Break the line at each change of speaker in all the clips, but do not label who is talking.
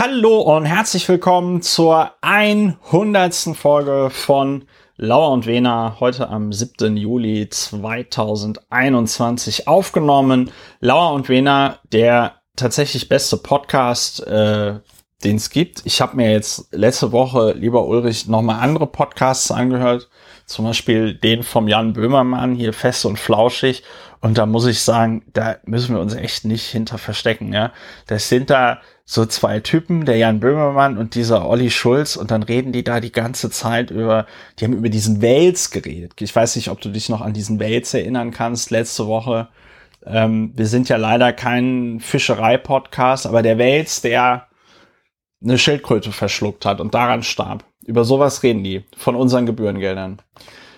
Hallo und herzlich willkommen zur 100. Folge von Lauer und Wena, heute am 7. Juli 2021 aufgenommen. Lauer und Wena, der tatsächlich beste Podcast, äh, den es gibt. Ich habe mir jetzt letzte Woche, lieber Ulrich, nochmal andere Podcasts angehört. Zum Beispiel den vom Jan Böhmermann, hier fest und flauschig. Und da muss ich sagen, da müssen wir uns echt nicht hinter verstecken. Ja, Das sind da so zwei Typen, der Jan Böhmermann und dieser Olli Schulz, und dann reden die da die ganze Zeit über, die haben über diesen Wales geredet. Ich weiß nicht, ob du dich noch an diesen Wales erinnern kannst, letzte Woche. Ähm, wir sind ja leider kein Fischerei-Podcast, aber der Wales, der eine Schildkröte verschluckt hat und daran starb. Über sowas reden die, von unseren Gebührengeldern.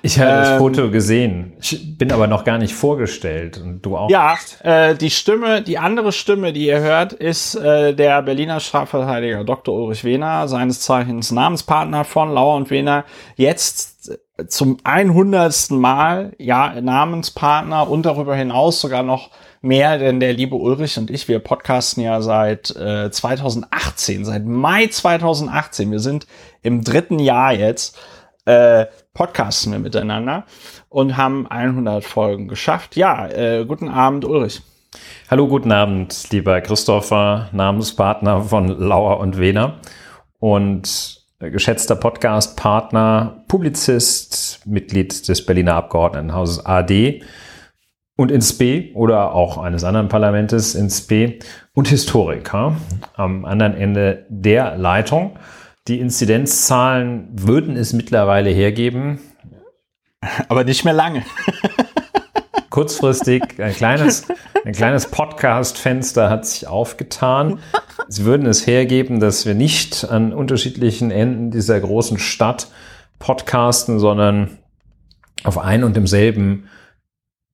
Ich habe ähm, das Foto gesehen, ich bin aber noch gar nicht vorgestellt und du auch.
Ja, äh, die Stimme, die andere Stimme, die ihr hört, ist äh, der Berliner Strafverteidiger Dr. Ulrich Wehner, seines Zeichens Namenspartner von Lauer und Wehner, jetzt zum 100. Mal ja Namenspartner und darüber hinaus sogar noch mehr, denn der liebe Ulrich und ich, wir podcasten ja seit äh, 2018, seit Mai 2018. Wir sind im dritten Jahr jetzt. Äh, podcasten wir miteinander und haben 100 Folgen geschafft. Ja, äh, guten Abend, Ulrich.
Hallo, guten Abend, lieber Christopher, Namenspartner von Lauer und Wehner und geschätzter Podcastpartner, Publizist, Mitglied des Berliner Abgeordnetenhauses AD und ins B oder auch eines anderen Parlamentes ins B und Historiker am anderen Ende der Leitung. Die Inzidenzzahlen würden es mittlerweile hergeben.
Aber nicht mehr lange.
Kurzfristig ein kleines, ein kleines Podcast-Fenster hat sich aufgetan. Sie würden es hergeben, dass wir nicht an unterschiedlichen Enden dieser großen Stadt podcasten, sondern auf ein und demselben,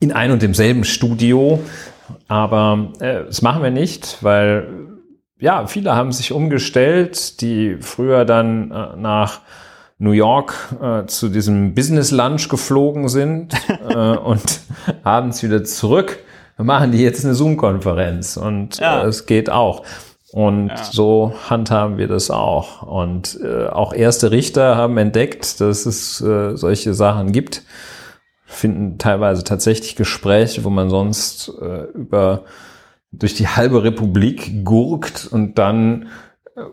in ein und demselben Studio. Aber äh, das machen wir nicht, weil ja, viele haben sich umgestellt, die früher dann äh, nach New York äh, zu diesem Business Lunch geflogen sind äh, und abends wieder zurück. machen die jetzt eine Zoom-Konferenz und ja. äh, es geht auch. Und ja. so handhaben wir das auch. Und äh, auch erste Richter haben entdeckt, dass es äh, solche Sachen gibt, finden teilweise tatsächlich Gespräche, wo man sonst über durch die halbe Republik gurkt und dann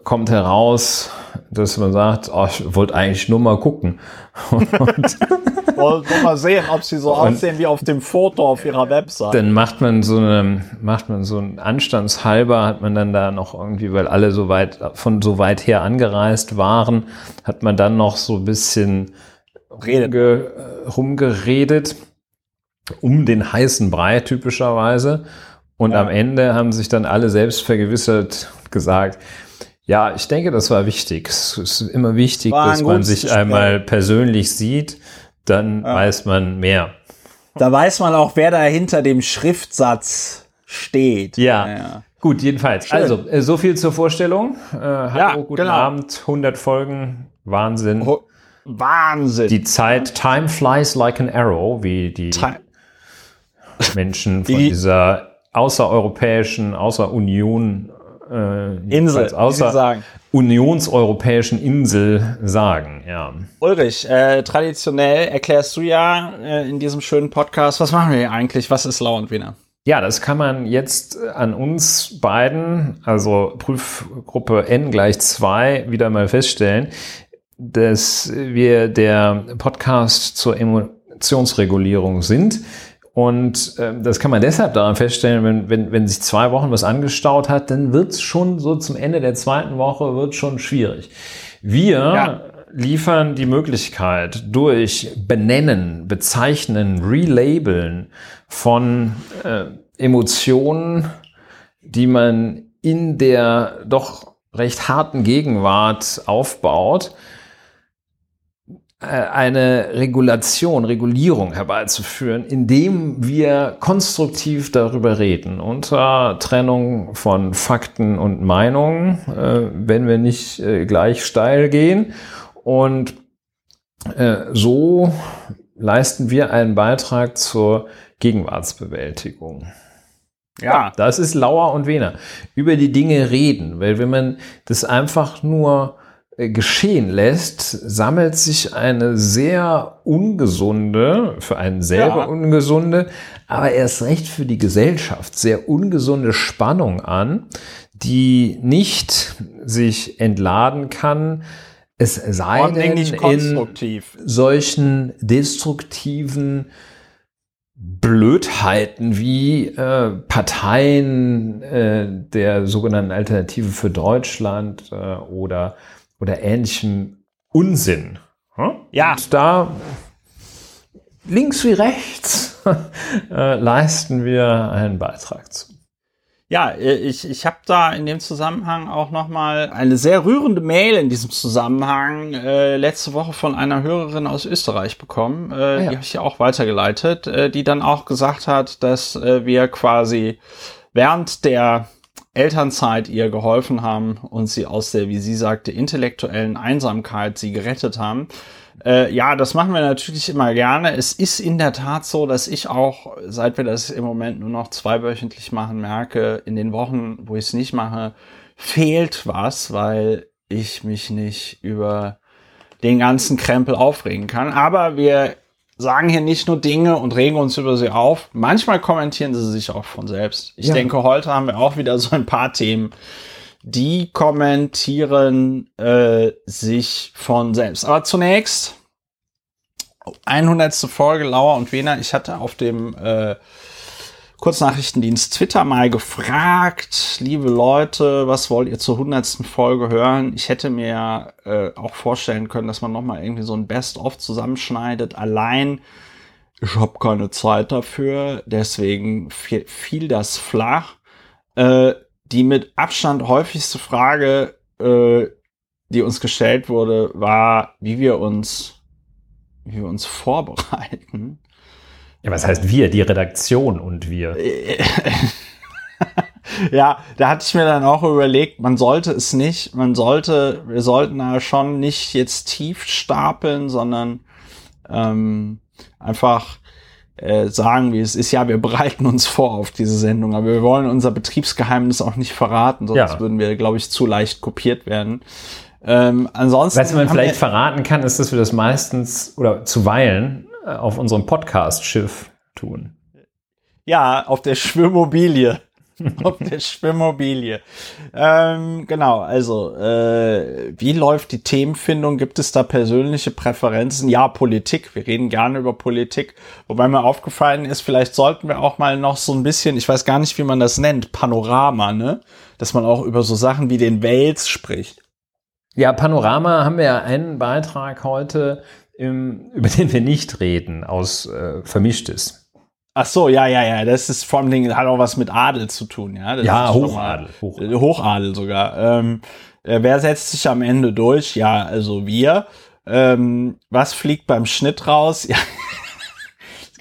kommt heraus, dass man sagt, oh, ich wollte eigentlich nur mal gucken.
Und wollte nur mal sehen, ob sie so aussehen wie auf dem Foto auf ihrer Website.
Dann macht man so eine, macht man so ein Anstandshalber, hat man dann da noch irgendwie, weil alle so weit, von so weit her angereist waren, hat man dann noch so ein bisschen rumge, rumgeredet um den heißen Brei typischerweise. Und ja. am Ende haben sich dann alle selbst vergewissert gesagt, ja, ich denke, das war wichtig. Es ist immer wichtig, dass man sich Gespräch. einmal persönlich sieht, dann ja. weiß man mehr.
Da weiß man auch, wer da hinter dem Schriftsatz steht.
Ja. ja. Gut, jedenfalls. Schön. Also, äh, so viel zur Vorstellung. Äh, hallo, ja, guten genau. Abend, 100 Folgen, Wahnsinn. Ho
Wahnsinn.
Die Zeit, time flies like an arrow, wie die time. Menschen von die, dieser außereuropäischen, außer Union,
äh, Insel, außer sagen.
unionseuropäischen Insel sagen. Ja.
Ulrich, äh, traditionell erklärst du ja äh, in diesem schönen Podcast, was machen wir hier eigentlich? Was ist Lau und Wiener?
Ja, das kann man jetzt an uns beiden, also Prüfgruppe N gleich zwei, wieder mal feststellen, dass wir der Podcast zur Emotionsregulierung sind. Und äh, das kann man deshalb daran feststellen, wenn, wenn, wenn sich zwei Wochen was angestaut hat, dann wird es schon so zum Ende der zweiten Woche wird schon schwierig. Wir ja. liefern die Möglichkeit durch Benennen, Bezeichnen, Relabeln von äh, Emotionen, die man in der doch recht harten Gegenwart aufbaut, eine Regulation, Regulierung herbeizuführen, indem wir konstruktiv darüber reden, unter Trennung von Fakten und Meinungen, äh, wenn wir nicht äh, gleich steil gehen. Und so leisten wir einen Beitrag zur Gegenwartsbewältigung. Ja. Das ist Lauer und Wener. Über die Dinge reden, weil wenn man das einfach nur äh, geschehen lässt, sammelt sich eine sehr ungesunde, für einen selber ja. ungesunde, aber erst recht für die Gesellschaft sehr ungesunde Spannung an, die nicht sich entladen kann, es sei denn in solchen destruktiven Blödheiten wie äh, Parteien äh, der sogenannten Alternative für Deutschland äh, oder, oder ähnlichem Unsinn.
Hm? Ja.
Und da links wie rechts äh, leisten wir einen Beitrag zu.
Ja, äh, ich, ich habe da in dem Zusammenhang auch noch mal eine sehr rührende Mail in diesem Zusammenhang äh, letzte Woche von einer Hörerin aus Österreich bekommen. Äh, ah, ja. Die habe ich ja auch weitergeleitet, äh, die dann auch gesagt hat, dass äh, wir quasi während der Elternzeit ihr geholfen haben und sie aus der, wie sie sagte, intellektuellen Einsamkeit sie gerettet haben. Äh, ja, das machen wir natürlich immer gerne. Es ist in der Tat so, dass ich auch, seit wir das im Moment nur noch zweiwöchentlich machen, merke, in den Wochen, wo ich es nicht mache, fehlt was, weil ich mich nicht über den ganzen Krempel aufregen kann. Aber wir sagen hier nicht nur Dinge und regen uns über sie auf. Manchmal kommentieren sie sich auch von selbst. Ich ja. denke, heute haben wir auch wieder so ein paar Themen, die kommentieren äh, sich von selbst. Aber zunächst 100. Folge Lauer und Wiener. Ich hatte auf dem äh, Kurznachrichtendienst Twitter mal gefragt, liebe Leute, was wollt ihr zur 100. Folge hören? Ich hätte mir äh, auch vorstellen können, dass man noch mal irgendwie so ein Best-of zusammenschneidet. Allein ich habe keine Zeit dafür, deswegen fiel, fiel das flach. Äh, die mit Abstand häufigste Frage, äh, die uns gestellt wurde, war, wie wir uns, wie wir uns vorbereiten.
Ja, was heißt wir? Die Redaktion und wir.
ja, da hatte ich mir dann auch überlegt, man sollte es nicht, man sollte, wir sollten da schon nicht jetzt tief stapeln, sondern ähm, einfach äh, sagen, wie es ist. Ja, wir bereiten uns vor auf diese Sendung, aber wir wollen unser Betriebsgeheimnis auch nicht verraten, sonst ja. würden wir, glaube ich, zu leicht kopiert werden. Ähm, ansonsten.
Was man vielleicht verraten kann, ist, dass wir das meistens oder zuweilen auf unserem Podcast-Schiff tun.
Ja, auf der Schwimmobilie. auf der Schwimmobilie. Ähm, genau, also äh, wie läuft die Themenfindung? Gibt es da persönliche Präferenzen? Ja, Politik. Wir reden gerne über Politik. Wobei mir aufgefallen ist, vielleicht sollten wir auch mal noch so ein bisschen, ich weiß gar nicht, wie man das nennt, Panorama, ne? Dass man auch über so Sachen wie den Wales spricht.
Ja, Panorama haben wir ja einen Beitrag heute, im, über den wir nicht reden, aus äh, Vermischtes.
Ach so, ja, ja, ja. Das ist vor allem hat auch was mit Adel zu tun, ja. Das
ja, Hochadel,
Hochadel. Hochadel sogar. Ähm, äh, wer setzt sich am Ende durch? Ja, also wir. Ähm, was fliegt beim Schnitt raus?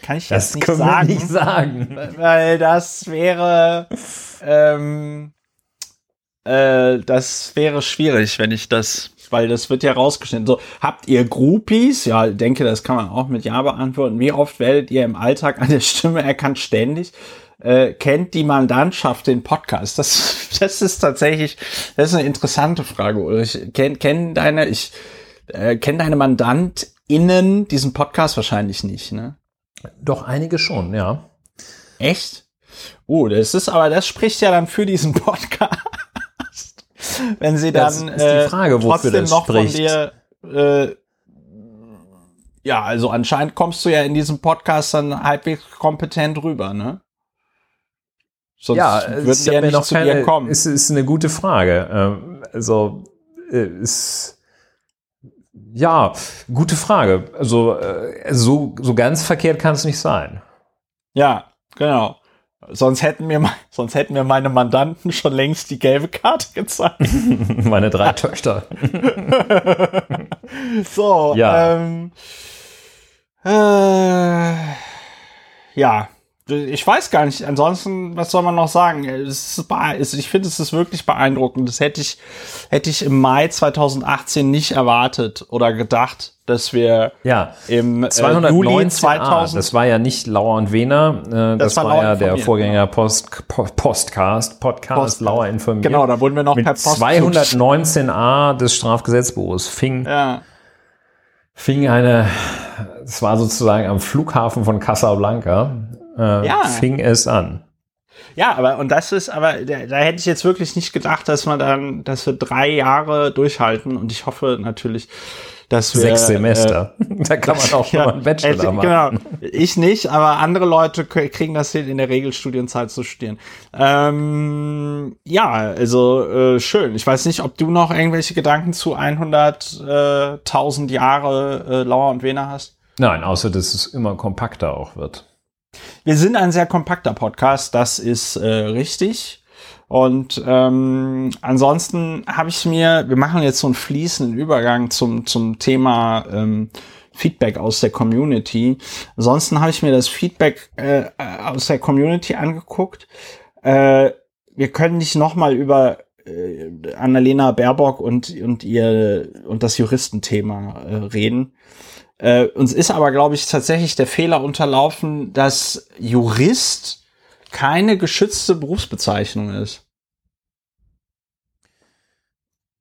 Ja.
kann ich das nicht sagen. nicht sagen.
Weil das wäre, ähm, äh, das wäre schwierig, wenn ich das weil das wird ja rausgeschnitten. So, habt ihr Groupies? Ja, denke, das kann man auch mit Ja beantworten. Wie oft werdet ihr im Alltag an der Stimme erkannt? Ständig. Äh, kennt die Mandantschaft den Podcast? Das, das ist tatsächlich, das ist eine interessante Frage, Ulrich. Kenn, kennen deine, ich, äh, kennen deine MandantInnen diesen Podcast wahrscheinlich nicht, ne?
Doch, einige schon, ja.
Echt? Oh, das ist aber, das spricht ja dann für diesen Podcast wenn sie dann das
ist die Frage, äh, trotzdem noch spricht. von dir
äh, ja, also anscheinend kommst du ja in diesem Podcast dann halbwegs kompetent rüber, ne?
Sonst ja, würden die ja nicht noch zu keine, dir kommen. Ist, ist eine gute Frage. Ähm, also äh, ist ja gute Frage. Also äh, so so ganz verkehrt kann es nicht sein.
Ja, genau. Sonst hätten mir, sonst hätten mir meine Mandanten schon längst die gelbe Karte gezeigt.
meine drei Töchter.
so, ja. Ähm, äh, ja, ich weiß gar nicht. Ansonsten, was soll man noch sagen? Ich finde, es ist wirklich beeindruckend. Das hätte ich, hätte ich im Mai 2018 nicht erwartet oder gedacht, dass wir
ja,
im
äh, Juli 2000. Das war ja nicht Lauer und Wehner. Äh, das, das, war, war ja der Vorgänger Post, Postcast, Podcast Post, Lauer informiert.
Genau, da wurden wir noch
Mit per Post 219a des Strafgesetzbuches fing. Ja fing eine, es war sozusagen am Flughafen von Casablanca, äh, ja. fing es an.
Ja, aber und das ist, aber da, da, hätte ich jetzt wirklich nicht gedacht, dass wir dann, dass wir drei Jahre durchhalten und ich hoffe natürlich, dass wir,
Sechs Semester. Äh, da kann man auch schon ja, mal einen Bachelor äh, machen.
Genau. Ich nicht, aber andere Leute kriegen das hin, in der Regelstudienzeit zu studieren. Ähm, ja, also äh, schön. Ich weiß nicht, ob du noch irgendwelche Gedanken zu 100.000 äh, Jahre äh, Lauer und Wiener hast.
Nein, außer dass es immer kompakter auch wird.
Wir sind ein sehr kompakter Podcast, das ist äh, richtig. Und ähm, ansonsten habe ich mir, wir machen jetzt so einen fließenden Übergang zum, zum Thema ähm, Feedback aus der Community. Ansonsten habe ich mir das Feedback äh, aus der Community angeguckt. Äh, wir können nicht nochmal über äh, Annalena Baerbock und, und ihr und das Juristenthema äh, reden. Äh, uns ist aber, glaube ich, tatsächlich der Fehler unterlaufen, dass Jurist keine geschützte Berufsbezeichnung ist.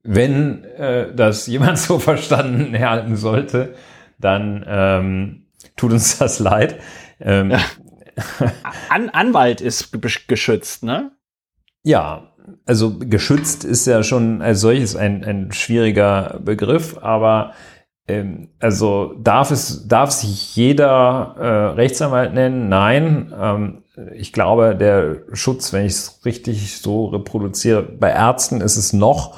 Wenn äh, das jemand so verstanden halten sollte, dann ähm, tut uns das leid. Ähm, ja.
An Anwalt ist geschützt, ne?
Ja, also geschützt ist ja schon als solches ein, ein schwieriger Begriff, aber ähm, also darf es, darf sich jeder äh, Rechtsanwalt nennen? Nein. Ähm, ich glaube, der Schutz, wenn ich es richtig so reproduziere, bei Ärzten ist es noch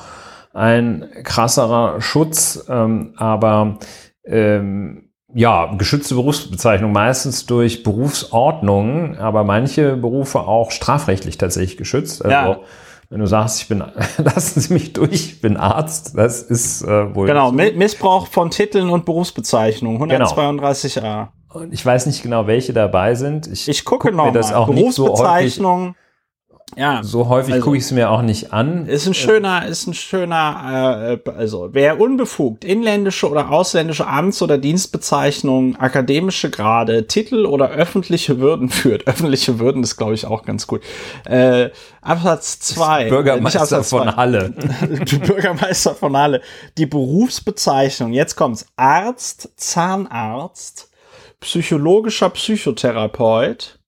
ein krasserer Schutz, ähm, aber ähm, ja, geschützte Berufsbezeichnung meistens durch Berufsordnungen, aber manche Berufe auch strafrechtlich tatsächlich geschützt. Also ja. wenn du sagst, ich bin, lassen Sie mich durch, ich bin Arzt, das ist äh, wohl.
Genau, Missbrauch von Titeln und Berufsbezeichnungen, 132a. Genau.
Und ich weiß nicht genau, welche dabei sind.
Ich, ich gucke guck noch mir das mal. auch nicht so häufig.
Ja, so häufig also, gucke ich es mir auch nicht an.
Ist ein schöner, ist ein schöner, äh, also wer unbefugt inländische oder ausländische Amts- oder Dienstbezeichnungen, akademische Grade, Titel oder öffentliche Würden führt. Öffentliche Würden ist, glaube ich, auch ganz gut. Äh, Absatz 2.
Bürgermeister Absatz von zwei. Halle.
Bürgermeister von Halle. Die Berufsbezeichnung, jetzt kommt's. Arzt, Zahnarzt, psychologischer Psychotherapeut.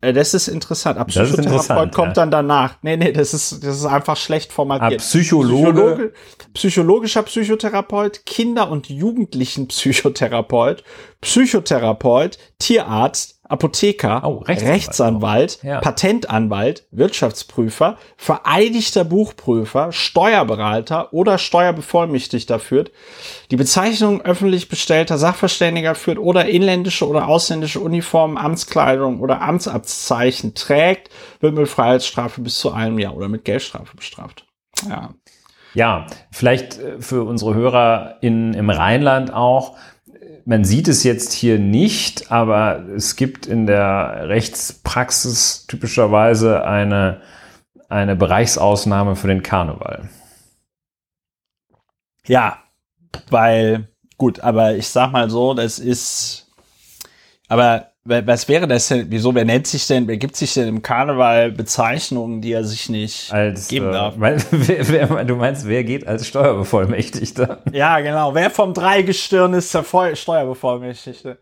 Äh, das ist interessant. Ab Psychotherapeut interessant, kommt ja. dann danach. Nee, nee, das ist, das ist einfach schlecht formatiert. Ab
Psychologe. Psychologe.
Psychologischer Psychotherapeut, Kinder- und Jugendlichen Psychotherapeut, Psychotherapeut, Tierarzt, Apotheker, oh, Rechtsanwalt, Rechtsanwalt ja. Patentanwalt, Wirtschaftsprüfer, vereidigter Buchprüfer, Steuerberater oder Steuerbevollmächtigter führt, die Bezeichnung öffentlich bestellter Sachverständiger führt oder inländische oder ausländische Uniformen, Amtskleidung oder Amtsabzeichen trägt, wird mit Freiheitsstrafe bis zu einem Jahr oder mit Geldstrafe bestraft. Ja.
Ja, vielleicht äh, für unsere Hörer in, im Rheinland auch, man sieht es jetzt hier nicht, aber es gibt in der Rechtspraxis typischerweise eine, eine Bereichsausnahme für den Karneval.
Ja, weil, gut, aber ich sag mal so, das ist, aber was wäre das denn? Wieso, wer nennt sich denn, wer gibt sich denn im Karneval Bezeichnungen, die er sich nicht
als, geben äh, darf? Weil, wer, wer, du meinst, wer geht als Steuerbevollmächtigter?
Ja, genau. Wer vom Dreigestirn ist der Steuerbevollmächtigte?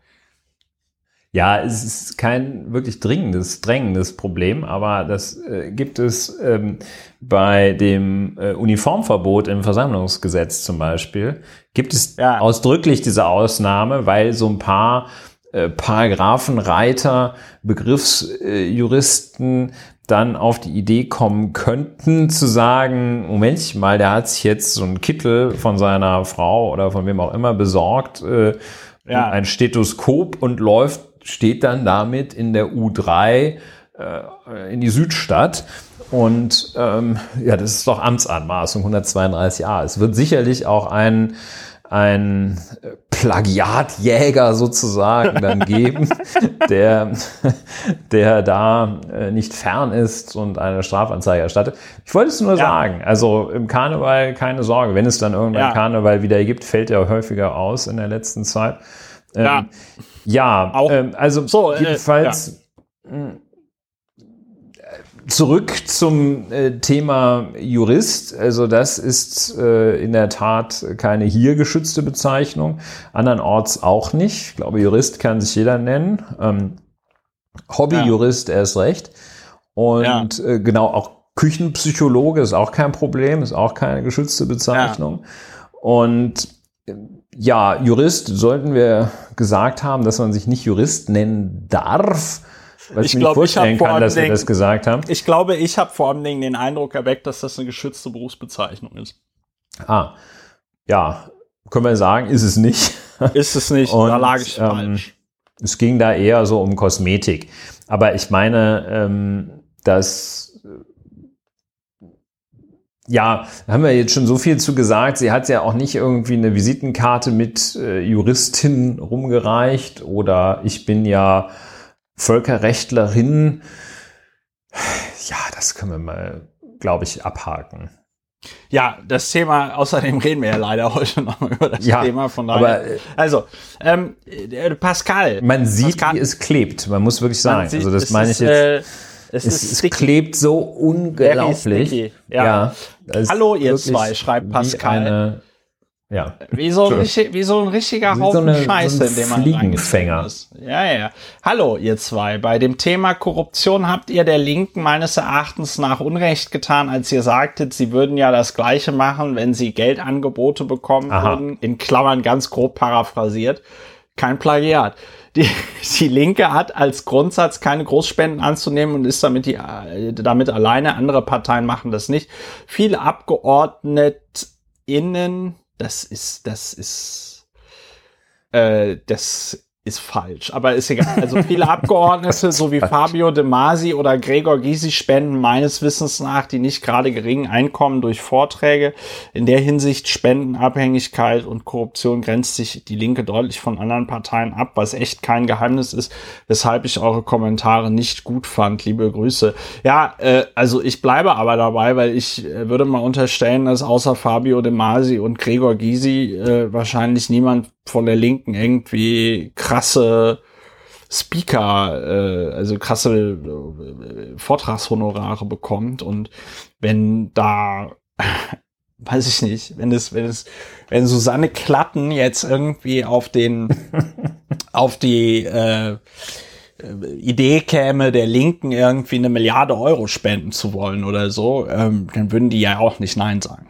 Ja, es ist kein wirklich dringendes, drängendes Problem, aber das äh, gibt es ähm, bei dem äh, Uniformverbot im Versammlungsgesetz zum Beispiel. Gibt es ja. ausdrücklich diese Ausnahme, weil so ein paar äh, Paragraphenreiter, Begriffsjuristen dann auf die Idee kommen könnten zu sagen, Moment mal, der hat sich jetzt so einen Kittel von seiner Frau oder von wem auch immer besorgt, äh, ja. ein Stethoskop und läuft, steht dann damit in der U3 äh, in die Südstadt. Und ähm, ja, das ist doch Amtsanmaßung 132a. Es wird sicherlich auch ein ein Plagiatjäger sozusagen dann geben, der, der da äh, nicht fern ist und eine Strafanzeige erstattet. Ich wollte es nur ja. sagen, also im Karneval keine Sorge, wenn es dann irgendwann ja. Karneval wieder gibt, fällt er häufiger aus in der letzten Zeit. Ähm, ja, ja Auch, ähm, also so, äh, jedenfalls äh, zurück zum äh, Thema Jurist. Also das ist äh, in der Tat keine hier geschützte Bezeichnung, andernorts auch nicht. Ich glaube, Jurist kann sich jeder nennen. Ähm, Hobbyjurist ja. erst recht. Und ja. äh, genau, auch Küchenpsychologe ist auch kein Problem, ist auch keine geschützte Bezeichnung. Ja. Und ja, Jurist sollten wir gesagt haben, dass man sich nicht Jurist nennen darf was ich, ich glaube, ich habe kann, dass wir das gesagt haben.
Ich glaube, ich habe vor allen Dingen den Eindruck erweckt, dass das eine geschützte Berufsbezeichnung ist.
Ah, ja, können wir sagen, ist es nicht.
Ist es nicht,
Und, da lag ich ähm, falsch. Es ging da eher so um Kosmetik. Aber ich meine, ähm, dass ja, haben wir jetzt schon so viel zu gesagt. Sie hat ja auch nicht irgendwie eine Visitenkarte mit äh, Juristin rumgereicht oder ich bin ja Völkerrechtlerin, ja, das können wir mal, glaube ich, abhaken.
Ja, das Thema, außerdem reden wir ja leider heute noch mal über das
ja,
Thema von daher.
Aber, äh,
also, ähm, äh, Pascal.
Man sieht, Pascal, wie es klebt, man muss wirklich sagen. Sieht, also das meine ich jetzt. Äh, es, es, es klebt so unglaublich.
Ja. ja Hallo ihr zwei, schreibt Pascal.
Ja.
Wie so, ein, richtig, wie so ein richtiger wie Haufen so eine, Scheiße,
so
in dem man
Fliegenfänger.
ist. Ja, ja. Hallo, ihr zwei. Bei dem Thema Korruption habt ihr der Linken meines Erachtens nach Unrecht getan, als ihr sagtet, sie würden ja das Gleiche machen, wenn sie Geldangebote bekommen Aha. würden. In Klammern ganz grob paraphrasiert. Kein Plagiat. Die, die Linke hat als Grundsatz keine Großspenden anzunehmen und ist damit die, damit alleine. Andere Parteien machen das nicht. Viele AbgeordnetInnen das ist, das ist, äh, das ist falsch, aber ist egal. Also viele Abgeordnete, so wie Fabio De Masi oder Gregor Gysi, spenden meines Wissens nach die nicht gerade geringen Einkommen durch Vorträge. In der Hinsicht Spendenabhängigkeit und Korruption grenzt sich die Linke deutlich von anderen Parteien ab, was echt kein Geheimnis ist, weshalb ich eure Kommentare nicht gut fand. Liebe Grüße. Ja, äh, also ich bleibe aber dabei, weil ich äh, würde mal unterstellen, dass außer Fabio De Masi und Gregor Gysi äh, wahrscheinlich niemand von der Linken irgendwie krasse Speaker, äh, also krasse äh, Vortragshonorare bekommt und wenn da weiß ich nicht, wenn es, wenn es, wenn Susanne Klatten jetzt irgendwie auf den, auf die äh, Idee käme, der Linken irgendwie eine Milliarde Euro spenden zu wollen oder so, ähm, dann würden die ja auch nicht Nein sagen.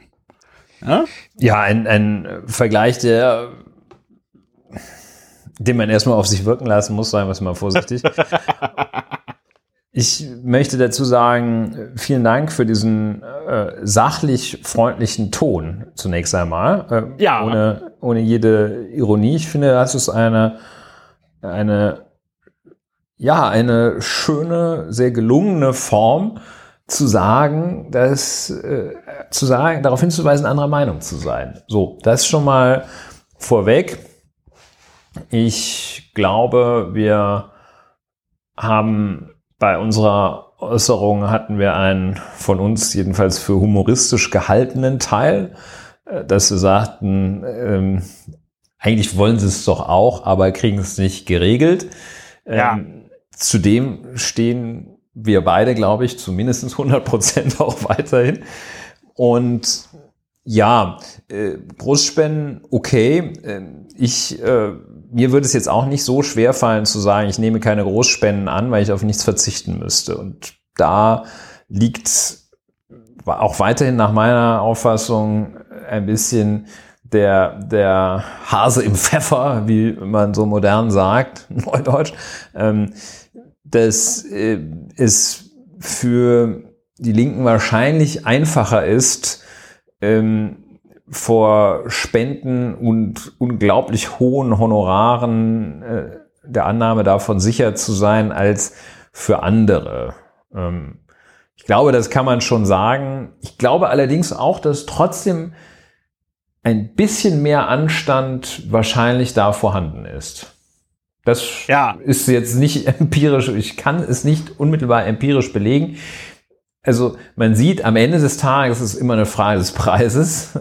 Ja, ja ein, ein Vergleich, der den man erstmal auf sich wirken lassen muss, sagen wir es mal vorsichtig. Ich möchte dazu sagen, vielen Dank für diesen äh, sachlich freundlichen Ton zunächst einmal.
Äh, ja.
Ohne, ohne jede Ironie. Ich finde, das ist eine, eine, ja, eine schöne, sehr gelungene Form zu sagen, dass, äh, zu sagen, darauf hinzuweisen, anderer Meinung zu sein. So, das schon mal vorweg. Ich glaube, wir haben bei unserer Äußerung hatten wir einen von uns jedenfalls für humoristisch gehaltenen Teil, äh, dass wir sagten, ähm, eigentlich wollen sie es doch auch, aber kriegen es nicht geregelt.
Ja. Ähm,
zudem stehen wir beide, glaube ich, zu mindestens 100 Prozent auch weiterhin. Und ja, äh, Großspenden, okay. Äh, ich äh, mir würde es jetzt auch nicht so schwer fallen zu sagen, ich nehme keine Großspenden an, weil ich auf nichts verzichten müsste. Und da liegt auch weiterhin nach meiner Auffassung ein bisschen der, der Hase im Pfeffer, wie man so modern sagt, neudeutsch, ähm, dass äh, es für die Linken wahrscheinlich einfacher ist, ähm, vor Spenden und unglaublich hohen Honoraren äh, der Annahme davon sicher zu sein als für andere. Ähm, ich glaube, das kann man schon sagen. Ich glaube allerdings auch, dass trotzdem ein bisschen mehr Anstand wahrscheinlich da vorhanden ist. Das ja. ist jetzt nicht empirisch, ich kann es nicht unmittelbar empirisch belegen. Also man sieht, am Ende des Tages ist es immer eine Frage des Preises,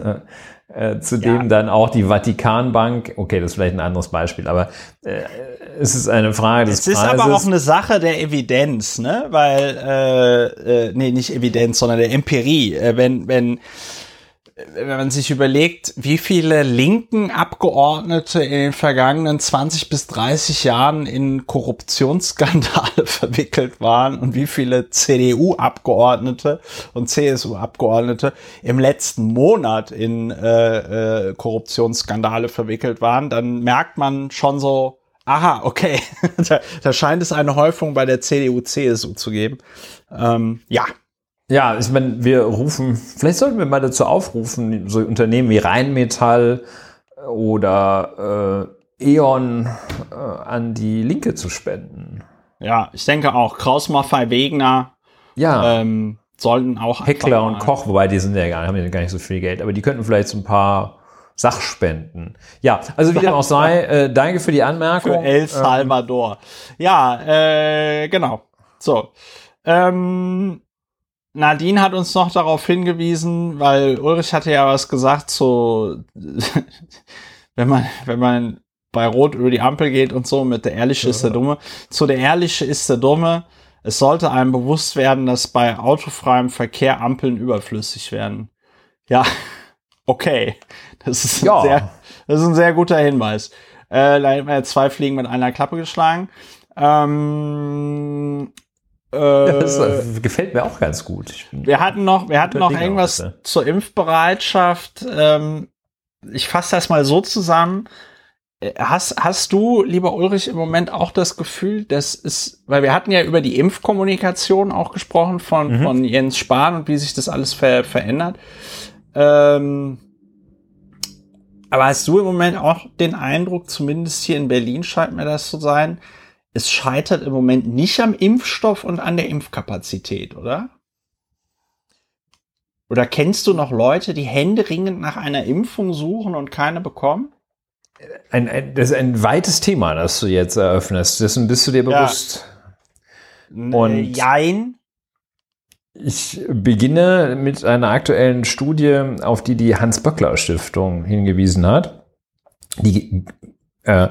äh, zu dem ja. dann auch die Vatikanbank, okay, das ist vielleicht ein anderes Beispiel, aber äh, es ist eine Frage des Preises.
Es ist aber auch eine Sache der Evidenz, ne? Weil, äh, äh, nee, nicht Evidenz, sondern der Empirie. Äh, wenn, wenn wenn man sich überlegt, wie viele linken Abgeordnete in den vergangenen 20 bis 30 Jahren in Korruptionsskandale verwickelt waren und wie viele CDU-Abgeordnete und CSU-Abgeordnete im letzten Monat in äh, äh, Korruptionsskandale verwickelt waren, dann merkt man schon so, aha, okay, da, da scheint es eine Häufung bei der CDU-CSU zu geben. Ähm, ja,
ja, ich meine, wir rufen, vielleicht sollten wir mal dazu aufrufen, so Unternehmen wie Rheinmetall oder äh, E.ON äh, an die Linke zu spenden.
Ja, ich denke auch. Kraus Maffei Wegner
ja.
ähm, sollten auch.
Heckler und Koch, wobei die sind ja gar, haben ja gar nicht so viel Geld, aber die könnten vielleicht so ein paar Sachspenden. Ja, also wie dem auch sei, äh, danke für die Anmerkung. Für
El ähm, Salvador. Ähm, ja, äh, genau. So. Ähm, Nadine hat uns noch darauf hingewiesen, weil Ulrich hatte ja was gesagt so, wenn man, wenn man bei Rot über die Ampel geht und so mit der Ehrliche ja. ist der Dumme. Zu der Ehrliche ist der Dumme. Es sollte einem bewusst werden, dass bei autofreiem Verkehr Ampeln überflüssig werden. Ja, okay. Das ist, ja. ein, sehr, das ist ein sehr guter Hinweis. Äh, da haben wir zwei Fliegen mit einer Klappe geschlagen. Ähm,
das äh, gefällt mir auch ganz gut.
Wir hatten noch, wir hatten noch irgendwas auch, zur Impfbereitschaft. Ähm, ich fasse das mal so zusammen. Äh, hast, hast du, lieber Ulrich, im Moment auch das Gefühl, dass es, weil wir hatten ja über die Impfkommunikation auch gesprochen von, mhm. von Jens Spahn und wie sich das alles ver verändert. Ähm, aber hast du im Moment auch den Eindruck, zumindest hier in Berlin scheint mir das zu sein, es scheitert im Moment nicht am Impfstoff und an der Impfkapazität, oder? Oder kennst du noch Leute, die händeringend nach einer Impfung suchen und keine bekommen?
Ein, ein, das ist ein weites Thema, das du jetzt eröffnest. Dessen bist du dir bewusst.
Ja. Und Jein.
Ich beginne mit einer aktuellen Studie, auf die die Hans-Böckler-Stiftung hingewiesen hat. Die äh, äh,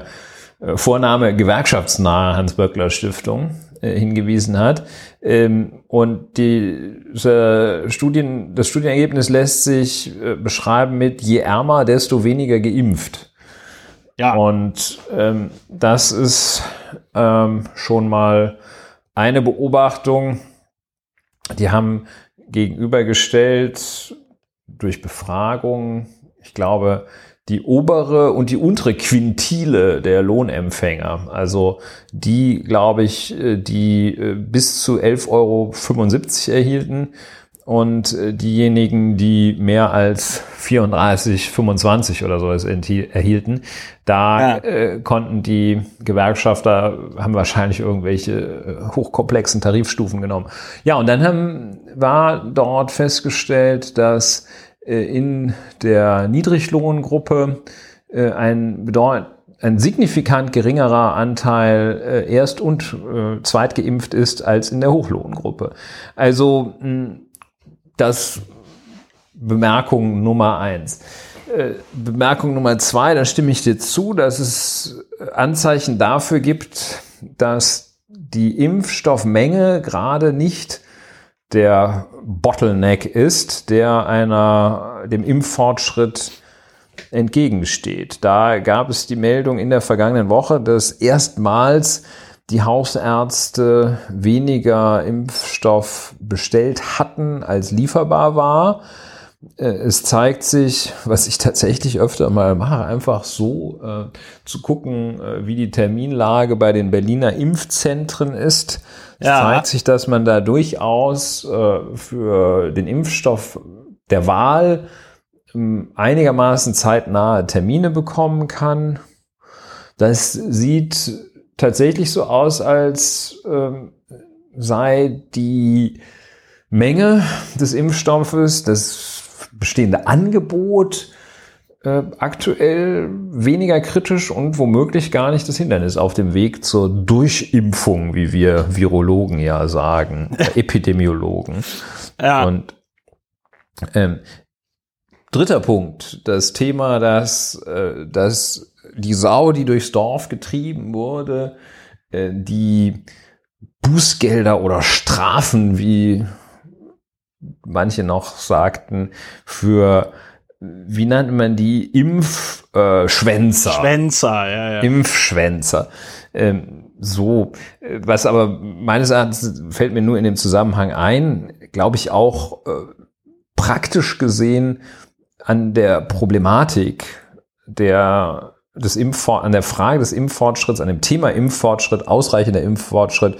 Vorname gewerkschaftsnahe Hans-Böckler Stiftung äh, hingewiesen hat. Ähm, und die, Studien, das Studienergebnis lässt sich äh, beschreiben mit je ärmer, desto weniger geimpft. Ja. Und ähm, das ist ähm, schon mal eine Beobachtung. Die haben gegenübergestellt durch Befragungen, ich glaube, die obere und die untere Quintile der Lohnempfänger. Also die, glaube ich, äh, die äh, bis zu 11,75 Euro erhielten und äh, diejenigen, die mehr als 34, 25 oder so erhielten, da ja. äh, konnten die Gewerkschafter, haben wahrscheinlich irgendwelche hochkomplexen Tarifstufen genommen. Ja, und dann haben, war dort festgestellt, dass in der Niedriglohngruppe äh, ein bedeutend ein signifikant geringerer Anteil äh, erst- und äh, zweitgeimpft ist als in der Hochlohngruppe. Also das Bemerkung Nummer eins. Äh, Bemerkung Nummer zwei, da stimme ich dir zu, dass es Anzeichen dafür gibt, dass die Impfstoffmenge gerade nicht der Bottleneck ist, der einer, dem Impffortschritt entgegensteht. Da gab es die Meldung in der vergangenen Woche, dass erstmals die Hausärzte weniger Impfstoff bestellt hatten, als lieferbar war. Äh, es zeigt sich, was ich tatsächlich öfter mal mache, einfach so äh, zu gucken, äh, wie die Terminlage bei den Berliner Impfzentren ist. Es ja. zeigt sich, dass man da durchaus äh, für den Impfstoff der Wahl ähm, einigermaßen zeitnahe Termine bekommen kann. Das sieht tatsächlich so aus, als ähm, sei die Menge des Impfstoffes, das bestehende Angebot äh, aktuell weniger kritisch und womöglich gar nicht das Hindernis auf dem Weg zur Durchimpfung, wie wir Virologen ja sagen, Epidemiologen. Ja. Und ähm, dritter Punkt, das Thema, dass, äh, dass die Sau, die durchs Dorf getrieben wurde, äh, die Bußgelder oder Strafen, wie manche noch sagten, für wie nennt man die? Impfschwänzer. Äh,
Schwänzer, ja, ja.
Impfschwänzer. Ähm, so, was aber meines Erachtens fällt mir nur in dem Zusammenhang ein, glaube ich auch äh, praktisch gesehen an der Problematik der des Impffort an der Frage des Impffortschritts, an dem Thema Impffortschritt, ausreichender Impffortschritt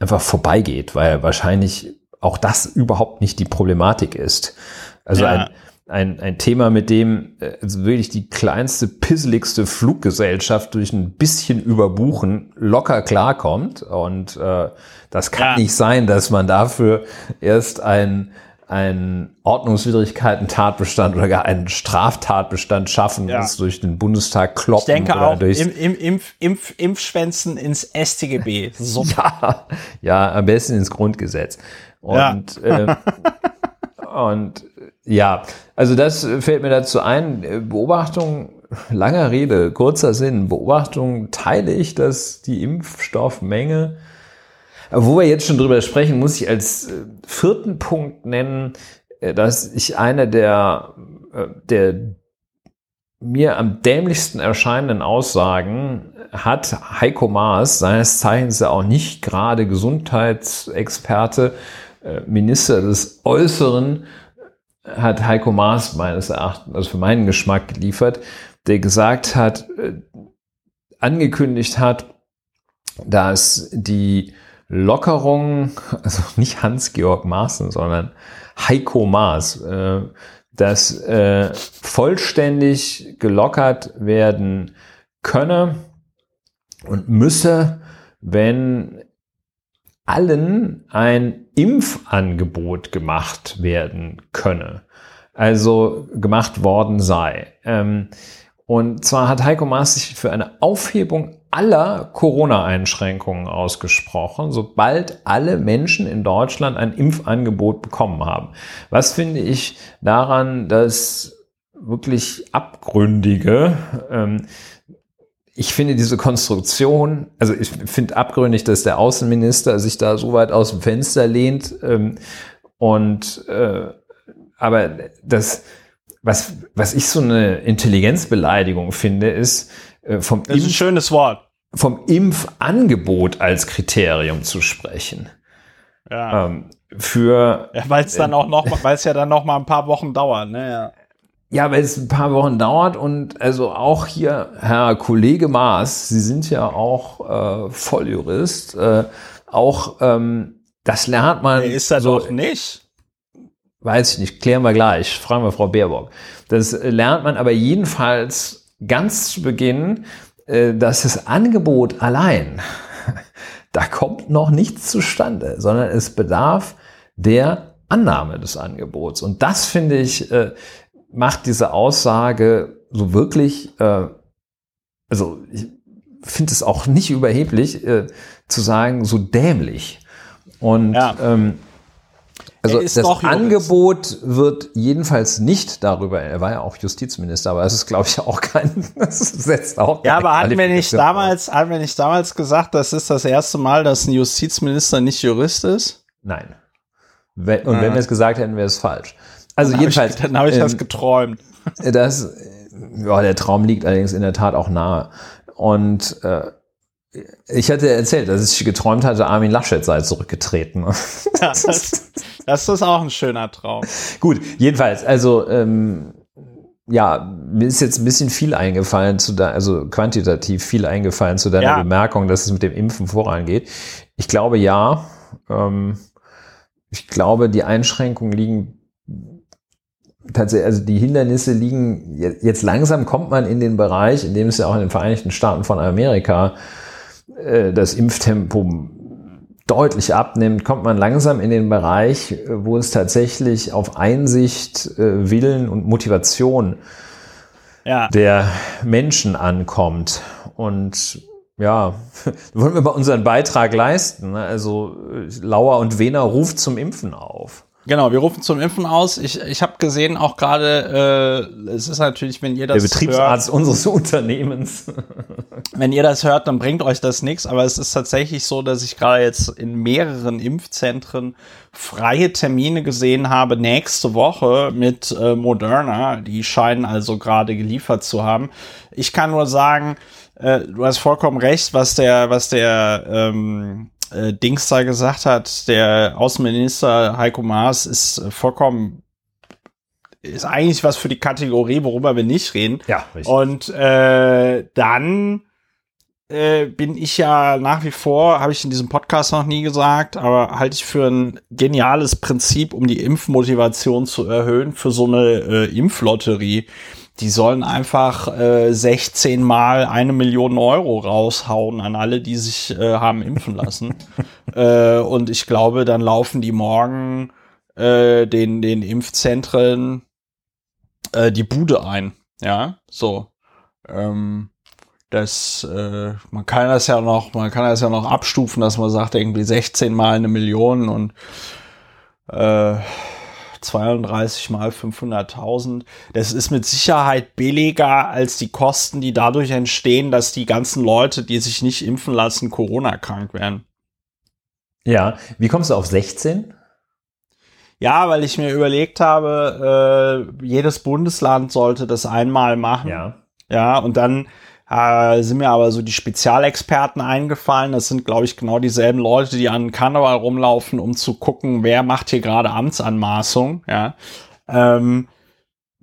einfach vorbeigeht, weil wahrscheinlich auch das überhaupt nicht die Problematik ist. Also ja. ein, ein, ein Thema, mit dem äh, also wirklich die kleinste, pisseligste Fluggesellschaft durch ein bisschen Überbuchen locker klarkommt. Und äh, das kann ja. nicht sein, dass man dafür erst ein einen Ordnungswidrigkeiten-Tatbestand oder gar einen Straftatbestand schaffen ja. muss durch den Bundestag kloppen.
Ich denke auch im, im Impf, Impf, Impfschwänzen ins StGB.
Ja, ja, am besten ins Grundgesetz. Und, ja. äh, und ja, also das fällt mir dazu ein. Beobachtung, langer Rede, kurzer Sinn. Beobachtung teile ich, dass die Impfstoffmenge wo wir jetzt schon drüber sprechen, muss ich als äh, vierten Punkt nennen, äh, dass ich eine der, äh, der mir am dämlichsten erscheinenden Aussagen hat Heiko Maas, seines Zeichens ja auch nicht gerade Gesundheitsexperte, Minister des Äußeren, hat Heiko Maas meines Erachtens, also für meinen Geschmack geliefert, der gesagt hat, angekündigt hat, dass die Lockerung, also nicht Hans-Georg Maaßen, sondern Heiko Maas, äh, das äh, vollständig gelockert werden könne und müsse, wenn allen ein Impfangebot gemacht werden könne, also gemacht worden sei. Ähm, und zwar hat Heiko Maas sich für eine Aufhebung aller Corona-Einschränkungen ausgesprochen, sobald alle Menschen in Deutschland ein Impfangebot bekommen haben. Was finde ich daran das wirklich abgründige? Ähm, ich finde diese Konstruktion, also ich finde abgründig, dass der Außenminister sich da so weit aus dem Fenster lehnt ähm, und äh, aber das was, was ich so eine Intelligenzbeleidigung finde, ist,
äh, vom das ist ein schönes Wort.
Vom Impfangebot als Kriterium zu sprechen.
Ja. Ähm, für. Ja, weil es dann auch noch, weil es ja dann noch mal ein paar Wochen dauert, ne? Ja.
Ja, weil es ein paar Wochen dauert und also auch hier, Herr Kollege Maas, Sie sind ja auch äh, Volljurist, äh, auch ähm, das lernt man.
Nee, ist er so, doch nicht.
Weiß ich nicht, klären wir gleich. Fragen wir Frau Baerbock. Das lernt man aber jedenfalls ganz zu Beginn, äh, dass das Angebot allein, da kommt noch nichts zustande, sondern es bedarf der Annahme des Angebots. Und das finde ich, äh, macht diese Aussage so wirklich, äh, also ich finde es auch nicht überheblich zu sagen, so dämlich. Und ja. ähm, also das Angebot wird jedenfalls nicht darüber, er war ja auch Justizminister, aber das ist, glaube ich, auch kein, das setzt auch
Ja, aber hatten wir nicht damals, hatten wir nicht damals gesagt, das ist das erste Mal, dass ein Justizminister nicht Jurist ist?
Nein. und wenn ah. wir es gesagt hätten, wäre es falsch. Also dann jedenfalls.
Ich, dann habe ich ähm, das geträumt.
Das, ja, der Traum liegt allerdings in der Tat auch nahe. Und äh, ich hatte erzählt, dass ich geträumt hatte, Armin Laschet sei zurückgetreten.
Das, das ist auch ein schöner Traum.
Gut, jedenfalls, also ähm, ja, mir ist jetzt ein bisschen viel eingefallen zu da, also quantitativ viel eingefallen zu deiner ja. Bemerkung, dass es mit dem Impfen vorangeht. Ich glaube ja. Ähm, ich glaube, die Einschränkungen liegen tatsächlich, also die Hindernisse liegen jetzt langsam kommt man in den Bereich, in dem es ja auch in den Vereinigten Staaten von Amerika äh, das Impftempo deutlich abnimmt, kommt man langsam in den Bereich, wo es tatsächlich auf Einsicht, äh, Willen und Motivation
Ja.
der Menschen ankommt. Und ja, wollen wir mal unseren Beitrag leisten. ne? Also äh, Lauer und Wehner ruft zum Impfen auf.
Genau, wir rufen zum Impfen aus. Ich, ich habe gesehen, auch gerade, äh, es ist natürlich, wenn ihr das
Der Betriebsarzt unseres Unternehmens.
wenn ihr das hört, dann bringt euch das nichts. Aber es ist tatsächlich so, dass ich gerade jetzt in mehreren Impfzentren freie Termine gesehen habe nächste Woche mit äh, Moderna. Die scheinen also gerade geliefert zu haben. Ich kann nur sagen, äh, du hast vollkommen recht, was der, was der ähm, äh, Dings da gesagt hat. Der Außenminister Heiko Maas ist äh, vollkommen ist eigentlich was für die Kategorie, worüber wir nicht reden.
Ja, richtig.
Und äh, dann äh, bin ich ja nach wie vor, habe ich in diesem Podcast noch nie gesagt, aber halte ich für ein geniales Prinzip, um die Impfmotivation zu erhöhen, für so eine äh, Impflotterie. Die sollen einfach äh, 16 mal eine Million Euro raushauen an alle, die sich äh, haben impfen lassen. äh, und ich glaube, dann laufen die morgen äh, den, den Impfzentren äh, die Bude ein. Ja, so. Ähm, das, äh, man kann das ja noch, man kann das ja noch abstufen, dass man sagt, irgendwie 16 mal eine Million und äh, 32 mal 500.000. Das ist mit Sicherheit billiger als die Kosten, die dadurch entstehen, dass die ganzen Leute, die sich nicht impfen lassen, Corona-krank werden.
ja, wie kommst du auf 16?
Ja, weil ich mir überlegt habe, äh, jedes Bundesland sollte das einmal machen.
Ja.
Ja, und dann äh, sind mir aber so die Spezialexperten eingefallen. Das sind, glaube ich, genau dieselben Leute, die an Karneval rumlaufen, um zu gucken, wer macht hier gerade Amtsanmaßung. Ja. Ähm,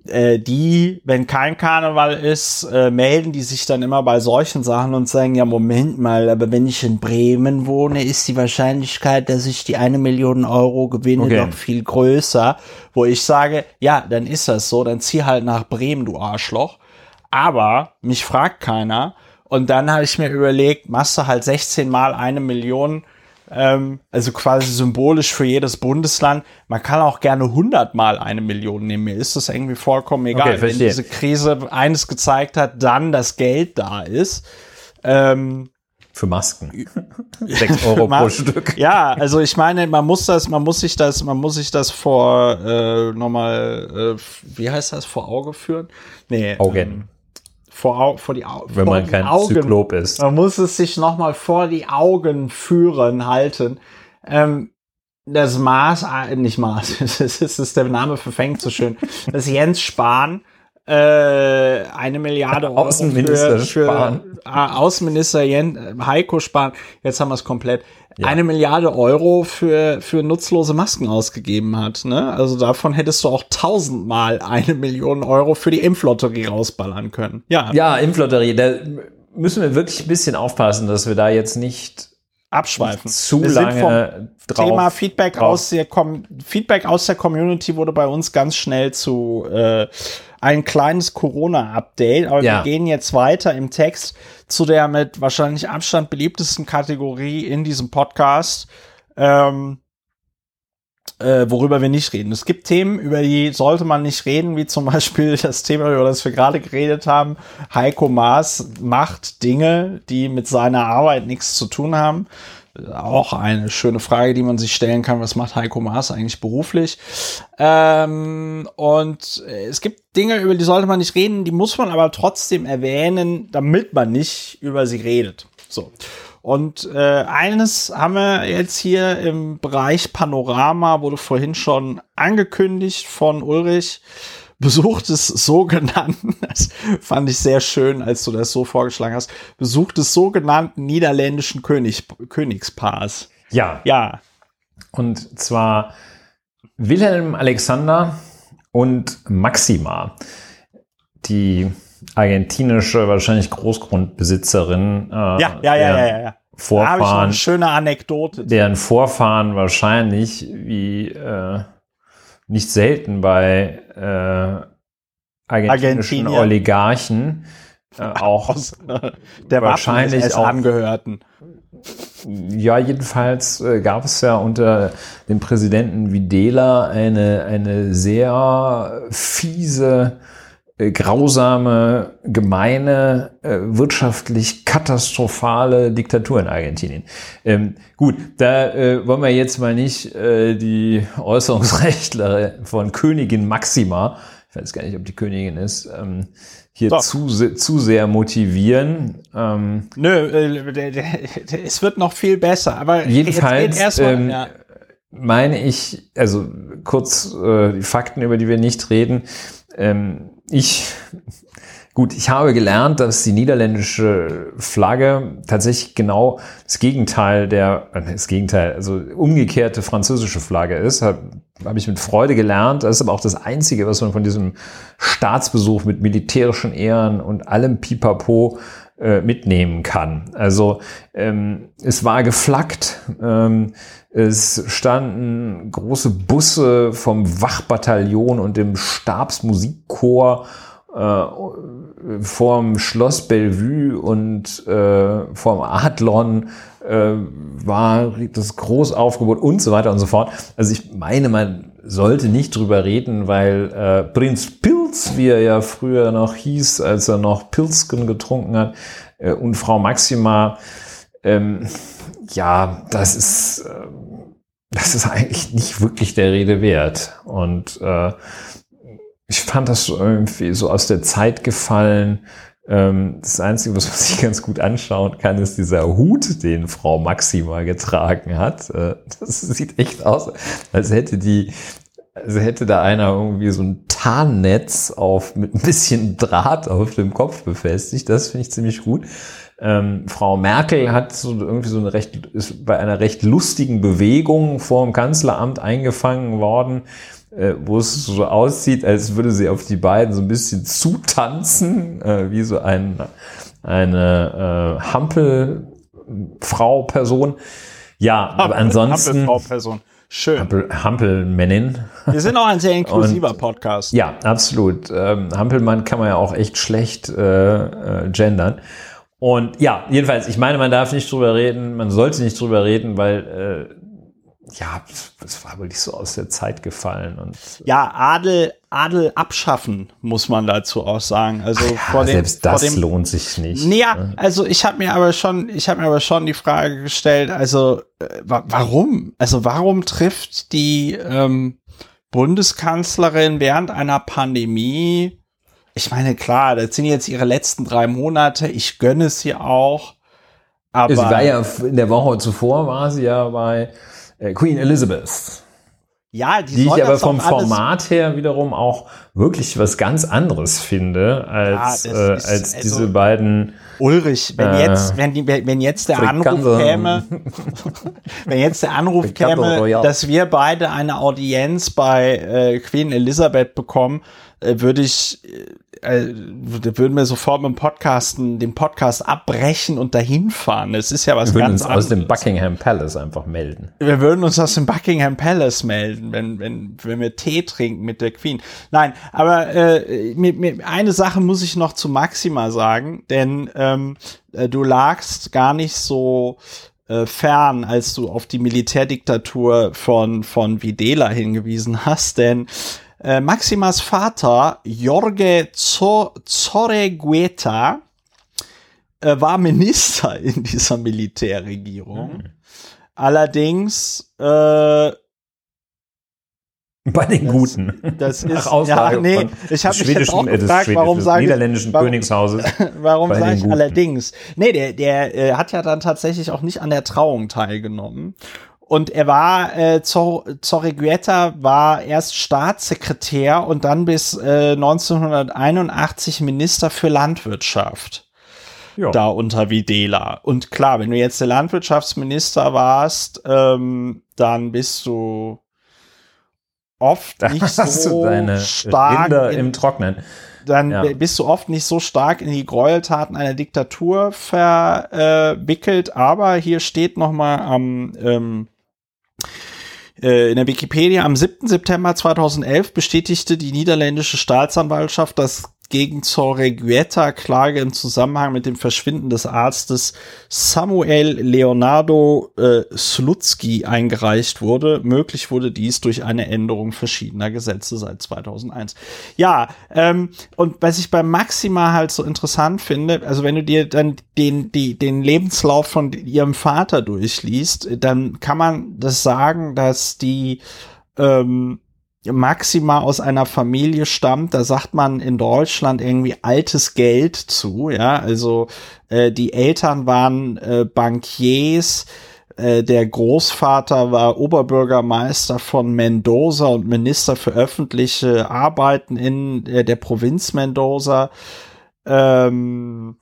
äh, die, wenn kein Karneval ist, äh, melden die sich dann immer bei solchen Sachen und sagen, ja, Moment mal, aber wenn ich in Bremen wohne, ist die Wahrscheinlichkeit, dass ich die eine Million Euro gewinne,
Okay.
doch viel größer. Wo ich sage, ja, dann ist das so, dann zieh halt nach Bremen, du Arschloch. Aber mich fragt keiner. Und dann habe ich mir überlegt, machst du halt 16 mal eine Million, ähm, also quasi symbolisch für jedes Bundesland. Man kann auch gerne 100 mal eine Million nehmen. Mir ist das irgendwie vollkommen egal.
Okay,
Wenn diese Krise eines gezeigt hat, dann das Geld da ist. Ähm,
Für Masken. 6 Euro pro Stück.
ja, also ich meine, man muss das, man muss sich das, man muss sich das vor äh, nochmal, äh, wie heißt das, vor Auge führen? Nee,
Augen.
Ähm, vor, vor die Augen.
Wenn man kein Zyklop ist.
Man muss es sich nochmal vor die Augen führen, halten. Ähm, das Maß, äh, nicht Maß, das ist, das ist der Name verfängt so schön. Das Jens Spahn, äh, eine Milliarde Euro
Außenminister
für, für
Spahn.
äh, Außenminister Jens, äh, Heiko Spahn, jetzt haben wir es komplett,
Ja.
eine Milliarde Euro für, für nutzlose Masken ausgegeben hat. Ne? Also davon hättest du auch tausendmal eine Million Euro für die Impflotterie rausballern können. Ja,
Ja, Impflotterie, da müssen wir wirklich ein bisschen aufpassen, dass wir da jetzt nicht
abschweifen.
zu
Wir
lange drauf.
Thema Feedback
drauf.
aus der Com Feedback aus der Community wurde bei uns ganz schnell zu äh, ein kleines Corona-Update. Aber
Ja.
wir gehen jetzt weiter im Text zu der mit wahrscheinlich Abstand beliebtesten Kategorie in diesem Podcast. Ähm, äh, worüber wir nicht reden. Es gibt Themen, über die sollte man nicht reden, wie zum Beispiel das Thema, über das wir gerade geredet haben. Heiko Maas macht Dinge, die mit seiner Arbeit nichts zu tun haben. Auch eine schöne Frage, die man sich stellen kann. Was macht Heiko Maas eigentlich beruflich? Ähm, und äh, es gibt Dinge, über die sollte man nicht reden, die muss man aber trotzdem erwähnen, damit man nicht über sie redet. So. Und äh, eines haben wir jetzt hier im Bereich Panorama, wurde vorhin schon angekündigt von Ulrich, Besuch des sogenannten, das fand ich sehr schön, als du das so vorgeschlagen hast, Besuch des sogenannten niederländischen König, Königspaars.
Ja,
Ja,
und zwar Wilhelm Alexander und Maxima, die argentinische, wahrscheinlich Großgrundbesitzerin, äh,
ja, ja, ja, ja, ja. ja. Da habe ich
Vorfahren,
eine schöne Anekdote.
deren Vorfahren wahrscheinlich wie äh, nicht selten bei äh, argentinischen. Oligarchen äh, auch
Aus, äh, der
wahrscheinlich auch-
angehörten.
Ja, jedenfalls äh, gab es ja unter dem Präsidenten Videla eine, eine sehr fiese grausame, gemeine, äh, wirtschaftlich katastrophale Diktatur in Argentinien. Ähm, gut, da äh, wollen wir jetzt mal nicht äh, die Äußerungsrechtler von Königin Maxima, ich weiß gar nicht, ob die Königin ist, ähm, hier zu, zu sehr motivieren.
Ähm, Nö, äh, es wird noch viel besser. Aber
jedenfalls erstmal, ähm, ja. meine ich, also kurz äh, die Fakten, über die wir nicht reden. Ähm, ich, gut, ich habe gelernt, dass die niederländische Flagge tatsächlich genau das Gegenteil der, äh, das Gegenteil, also umgekehrte französische Flagge ist. Habe hab ich mit Freude gelernt. Das ist aber auch das Einzige, was man von diesem Staatsbesuch mit militärischen Ehren und allem Pipapo äh, mitnehmen kann. Also ähm, es war geflaggt, ähm, es standen große Busse vom Wachbataillon und dem Stabsmusikchor äh, vorm Schloss Bellevue und äh, vorm Adlon äh, war das Großaufgebot und so weiter und so fort. Also ich meine, man sollte nicht drüber reden, weil äh, Prinz Pilz, wie er ja früher noch hieß, als er noch Pilzken getrunken hat, äh, und Frau Maxima, ähm, ja, das ist, äh, das ist eigentlich nicht wirklich der Rede wert. Und äh, ich fand das irgendwie so aus der Zeit gefallen. Ähm, das Einzige, was man sich ganz gut anschauen kann, ist dieser Hut, den Frau Maxima getragen hat. Äh, das sieht echt aus, als hätte die also hätte da einer irgendwie so ein Tarnnetz auf, mit ein bisschen Draht auf dem Kopf befestigt. Das finde ich ziemlich gut. Ähm, Frau Merkel hat so irgendwie so eine recht, ist bei einer recht lustigen Bewegung vor dem Kanzleramt eingefangen worden, äh, wo es so aussieht, als würde sie auf die beiden so ein bisschen zutanzen, äh, wie so ein, eine äh, Hampelfrau-Person. Ja, aber ansonsten.
Hampelfrau-Person. Schön.
Hampel, Hampelmännin.
Wir sind auch ein sehr inklusiver Und, Podcast.
Ja, absolut. Ähm, Hampelmann kann man ja auch echt schlecht äh, äh, gendern. Und ja, jedenfalls, ich meine, man darf nicht drüber reden, man sollte nicht drüber reden, weil äh, ja, es war wirklich so aus der Zeit gefallen. Und,
ja, Adel, Adel abschaffen, muss man dazu auch sagen. Also
ja, vor dem, selbst das vor dem, lohnt sich nicht.
Naja, ne? also ich habe mir aber schon, ich habe mir aber schon die Frage gestellt, also äh, warum? Also warum trifft die ähm, Bundeskanzlerin während einer Pandemie ich meine, klar, das sind jetzt ihre letzten drei Monate. Ich gönne es ihr auch. Aber
es war ja in der Woche zuvor war sie ja bei äh, Queen Elizabeth.
Ja,
die, die ich aber vom Format her wiederum auch wirklich was ganz anderes finde als, ja, äh, als also, diese beiden.
Ulrich, wenn äh, jetzt, wenn, wenn jetzt der Anruf käme, wenn jetzt der Anruf käme, dass wir beide eine Audienz bei äh, Queen Elizabeth bekommen, äh, würde ich, äh, würden wir sofort mit dem Podcasten, den Podcast abbrechen und dahin fahren. Es ist ja was
wir würden ganz uns anderes. aus dem Buckingham Palace einfach melden.
Wir würden uns aus dem Buckingham Palace melden, wenn, wenn, wenn wir Tee trinken mit der Queen. Nein, aber äh, mir, mir, eine Sache muss ich noch zu Maxima sagen, denn ähm, äh, du lagst gar nicht so äh, fern, als du auf die Militärdiktatur von, von Videla hingewiesen hast, denn äh, Maximas Vater, Jorge Zorregueta, äh, war Minister in dieser Militärregierung. Mhm. Allerdings äh,
bei den Guten.
Das ist Aussage ja, nee, ich habe mich jetzt auch gefragt, warum sage
niederländischen warum, Königshauses.
warum sage ich allerdings? Nee, der der äh, hat ja dann tatsächlich auch nicht an der Trauung teilgenommen und er war, äh, Zorregueta war erst Staatssekretär und dann bis äh, 1981 Minister für Landwirtschaft. Ja. Da unter Videla. Und klar, wenn du jetzt der Landwirtschaftsminister warst, ähm, dann bist du oft nicht so stark
in, im Trocknen.
Dann ja. bist du oft nicht so stark in die Gräueltaten einer Diktatur verwickelt. aber hier steht noch mal am ähm, äh, in der Wikipedia am 7. September 2011 bestätigte die niederländische Staatsanwaltschaft, dass gegen Zorreguieta-Klage im Zusammenhang mit dem Verschwinden des Arztes Samuel Leonardo äh, Slutsky eingereicht wurde. Möglich wurde dies durch eine Änderung verschiedener Gesetze seit 2001. Ja, ähm, und was ich bei Maxima halt so interessant finde, also wenn du dir dann den, die, den Lebenslauf von ihrem Vater durchliest, dann kann man das sagen, dass die ähm, Maxima aus einer Familie stammt, da sagt man in Deutschland irgendwie altes Geld zu, ja, also äh, die Eltern waren äh, Bankiers, äh, der Großvater war Oberbürgermeister von Mendoza und Minister für öffentliche Arbeiten in äh, der Provinz Mendoza. Ähm,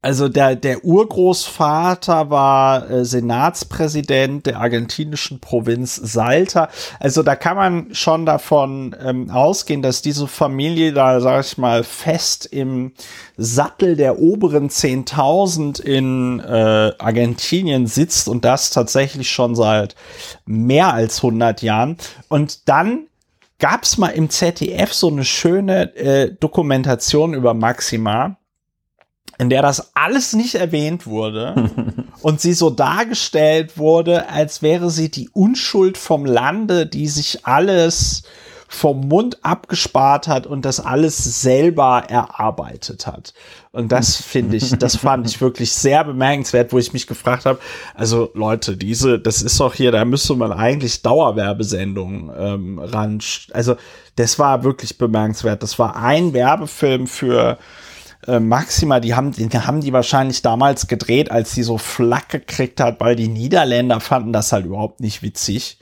also der, der Urgroßvater war äh, Senatspräsident der argentinischen Provinz Salta. Also da kann man schon davon ähm, ausgehen, dass diese Familie da, sag ich mal, fest im Sattel der oberen 10.000 in äh, Argentinien sitzt und das tatsächlich schon seit mehr als 100 Jahren. Und dann gab's mal im ZDF so eine schöne äh, Dokumentation über Maxima in der das alles nicht erwähnt wurde und sie so dargestellt wurde, als wäre sie die Unschuld vom Lande, die sich alles vom Mund abgespart hat und das alles selber erarbeitet hat. Und das finde ich, das fand ich wirklich sehr bemerkenswert, wo ich mich gefragt habe, also Leute, diese, das ist doch hier, da müsste man eigentlich Dauerwerbesendungen ähm, ran. Also das war wirklich bemerkenswert. Das war ein Werbefilm für äh, Maxima, die haben, die haben die wahrscheinlich damals gedreht, als sie so Flack gekriegt hat, weil die Niederländer fanden das halt überhaupt nicht witzig,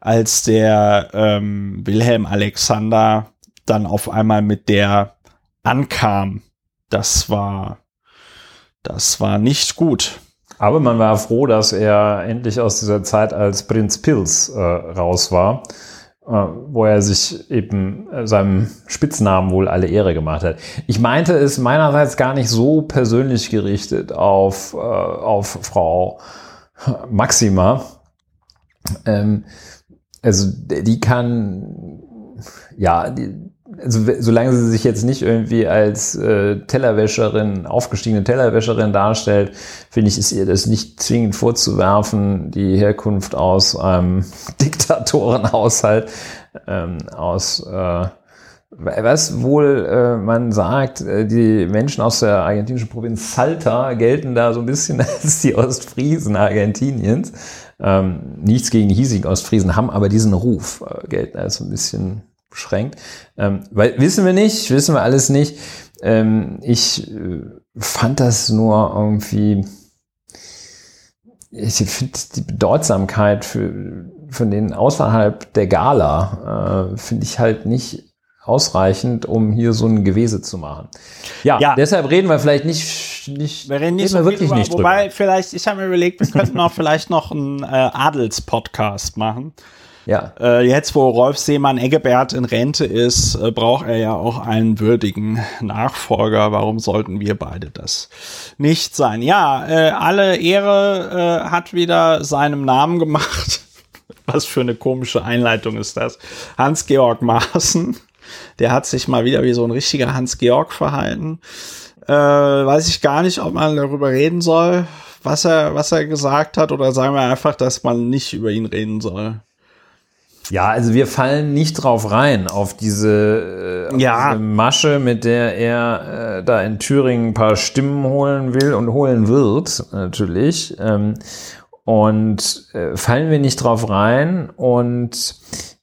als der ähm, Wilhelm Alexander dann auf einmal mit der ankam. Das war, das war nicht gut.
Aber man war froh, dass er endlich aus dieser Zeit als Prinz Pils äh, raus war wo er sich eben äh, seinem Spitznamen wohl alle Ehre gemacht hat. Ich meinte es meinerseits gar nicht so persönlich gerichtet auf, äh, auf Frau Maxima. Ähm, also die kann, ja, die, also solange sie sich jetzt nicht irgendwie als äh, Tellerwäscherin, aufgestiegene Tellerwäscherin darstellt, finde ich, ist ihr das nicht zwingend vorzuwerfen, die Herkunft aus einem Diktatorenhaushalt, ähm, aus äh, was wohl äh, man sagt, äh, die Menschen aus der argentinischen Provinz Salta gelten da so ein bisschen als die Ostfriesen Argentiniens. Ähm, nichts gegen die hiesigen Ostfriesen haben aber diesen Ruf, äh, gelten als so ein bisschen beschränkt. Ähm, weil wissen wir nicht, wissen wir alles nicht. Ähm, ich äh, fand das nur irgendwie, ich finde die Bedeutsamkeit für, von denen außerhalb der Gala, äh, finde ich halt nicht ausreichend, um hier so ein Gewese zu machen. Ja, ja. deshalb reden wir vielleicht nicht, nicht,
wir reden, nicht reden wir wirklich drüber, nicht drüber. Wobei, vielleicht, ich habe mir überlegt, wir könnten auch vielleicht noch einen äh, Adels-Podcast machen. Ja. Äh, jetzt, wo Rolf Seemann Eggebert in Rente ist, äh, braucht er ja auch einen würdigen Nachfolger. Warum sollten wir beide das nicht sein? Ja, äh, alle Ehre äh, hat wieder seinem Namen gemacht. Was für eine komische Einleitung ist das? Hans-Georg Maaßen. Der hat sich mal wieder wie so ein richtiger Hans-Georg verhalten. Äh, weiß ich gar nicht, ob man darüber reden soll, was er, was er gesagt hat, oder sagen wir einfach, dass man nicht über ihn reden soll.
Ja, also wir fallen nicht drauf rein, auf diese, äh, auf ja. diese Masche, mit der er äh, da in Thüringen ein paar Stimmen holen will und holen wird, natürlich. Ähm, und äh, fallen wir nicht drauf rein und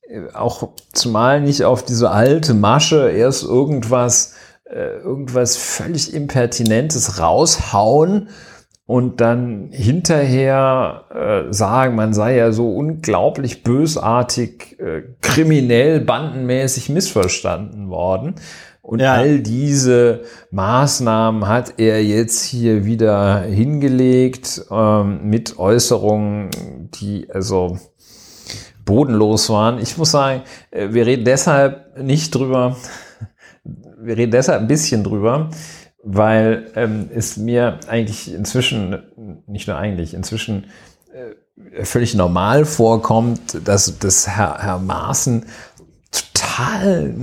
äh, auch zumal nicht auf diese alte Masche, erst irgendwas, äh, irgendwas völlig Impertinentes raushauen und dann hinterher äh, sagen, man sei ja so unglaublich bösartig, äh, kriminell, bandenmäßig missverstanden worden. Und ja. all diese Maßnahmen hat er jetzt hier wieder hingelegt ähm, mit Äußerungen, die also bodenlos waren. Ich muss sagen, äh, wir reden deshalb nicht drüber, wir reden deshalb ein bisschen drüber, weil ähm, es mir eigentlich inzwischen, nicht nur eigentlich, inzwischen äh, völlig normal vorkommt, dass, dass Herr, Herr Maaßen total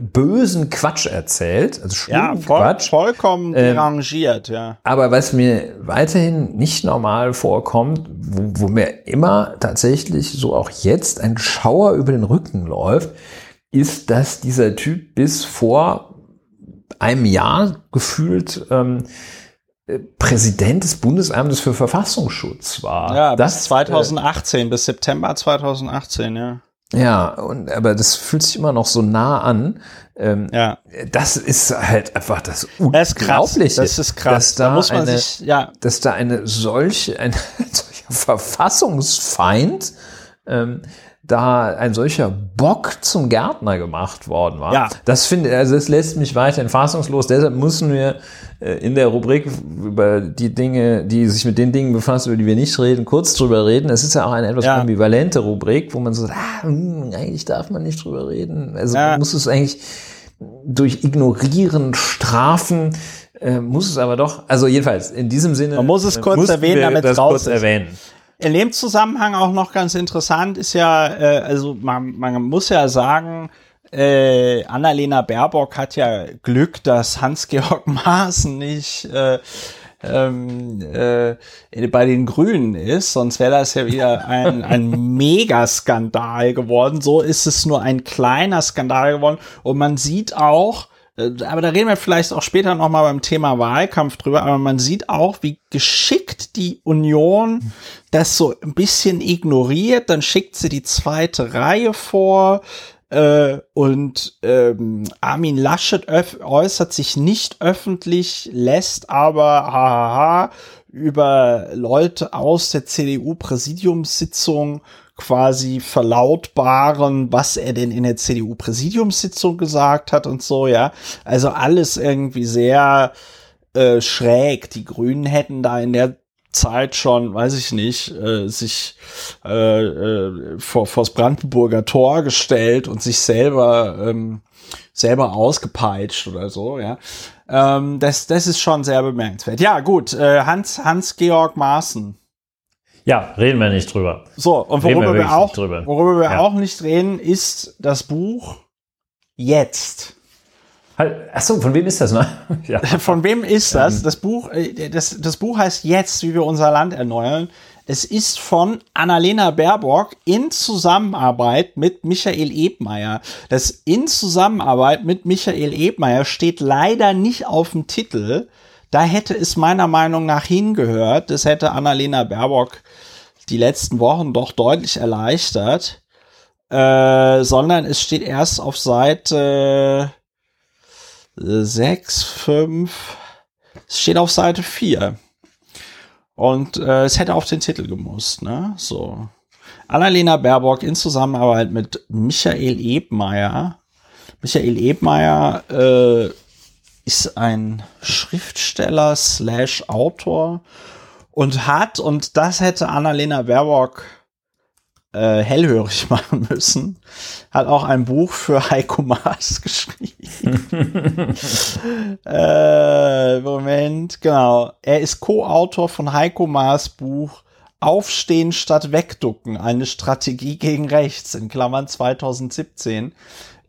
bösen Quatsch erzählt, also
ja, voll,
Quatsch.
vollkommen ähm, derangiert, ja.
Aber was mir weiterhin nicht normal vorkommt, wo, wo mir immer tatsächlich so auch jetzt ein Schauer über den Rücken läuft, ist, dass dieser Typ bis vor einem Jahr gefühlt ähm, Präsident des Bundesamtes für Verfassungsschutz war.
Ja, das, bis 2018, äh, bis September 2018, ja.
Ja, und aber das fühlt sich immer noch so nah an. Ähm, ja. Das ist halt einfach das
Unglaubliche. Das ist krass.
Da, da, muss man eine, sich, ja. Dass da eine solche, ein solcher Verfassungsfeind ähm, da ein solcher Bock zum Gärtner gemacht worden war. Ja. Das finde, also das lässt mich weiterhin fassungslos. Deshalb müssen wir äh, in der Rubrik über die Dinge, die sich mit den Dingen befassen, über die wir nicht reden, kurz drüber reden. Es ist ja auch eine etwas ja. ambivalente Rubrik, wo man so, ah, hm, eigentlich darf man nicht drüber reden. Also ja. man muss es eigentlich durch Ignorieren, Strafen, äh, muss es aber doch, also jedenfalls in diesem Sinne.
Man muss es kurz erwähnen, damit es raus kurz ist. erwähnen. In dem Zusammenhang auch noch ganz interessant ist ja, äh, also man, man muss ja sagen, äh, Annalena Baerbock hat ja Glück, dass Hans-Georg Maaßen nicht äh, ähm, äh, bei den Grünen ist, sonst wäre das ja wieder ein, ein Megaskandal geworden. So ist es nur ein kleiner Skandal geworden. Und man sieht auch, aber da reden wir vielleicht auch später nochmal beim Thema Wahlkampf drüber, aber man sieht auch, wie geschickt die Union das so ein bisschen ignoriert, dann schickt sie die zweite Reihe vor, äh, und ähm, Armin Laschet äußert sich nicht öffentlich, lässt aber hahaha über Leute aus der CDU-Präsidiumssitzung quasi verlautbaren, was er denn in der CDU-Präsidiumssitzung gesagt hat und so, ja. Also alles irgendwie sehr äh, schräg. Die Grünen hätten da in der Zeit schon, weiß ich nicht, äh, sich äh, äh, vor vors Brandenburger Tor gestellt und sich selber ähm, selber ausgepeitscht oder so, ja. Ähm, das, das ist schon sehr bemerkenswert. Ja, gut, äh, Hans, Hans-Georg Maaßen.
Ja, reden wir nicht drüber.
So, und worüber wir, wir auch, worüber wir ja. auch nicht reden, ist das Buch Jetzt.
Achso, von wem ist das? Ne?
ja. Von wem ist das? Ähm. Das Buch, äh, das, das Buch heißt Jetzt, wie wir unser Land erneuern. Es ist von Annalena Baerbock in Zusammenarbeit mit Michael Ebmeier. Das in Zusammenarbeit mit Michael Ebmeier steht leider nicht auf dem Titel. Da hätte es meiner Meinung nach hingehört. Das hätte Annalena Baerbock die letzten Wochen doch deutlich erleichtert. Äh, sondern es steht erst auf Seite 6, 5, es steht auf Seite 4. Und äh, es hätte auf den Titel gemusst, ne? So. Annalena Baerbock in Zusammenarbeit mit Michael Ebmeier. Michael Ebmeier äh, ist ein Schriftsteller slash Autor und hat, und das hätte Annalena Baerbock äh, hellhörig machen müssen, hat auch ein Buch für Heiko Maas geschrieben. äh, Moment, genau. Er ist Co-Autor von Heiko Maas Buch Aufstehen statt Wegducken, eine Strategie gegen Rechts, in Klammern 2017.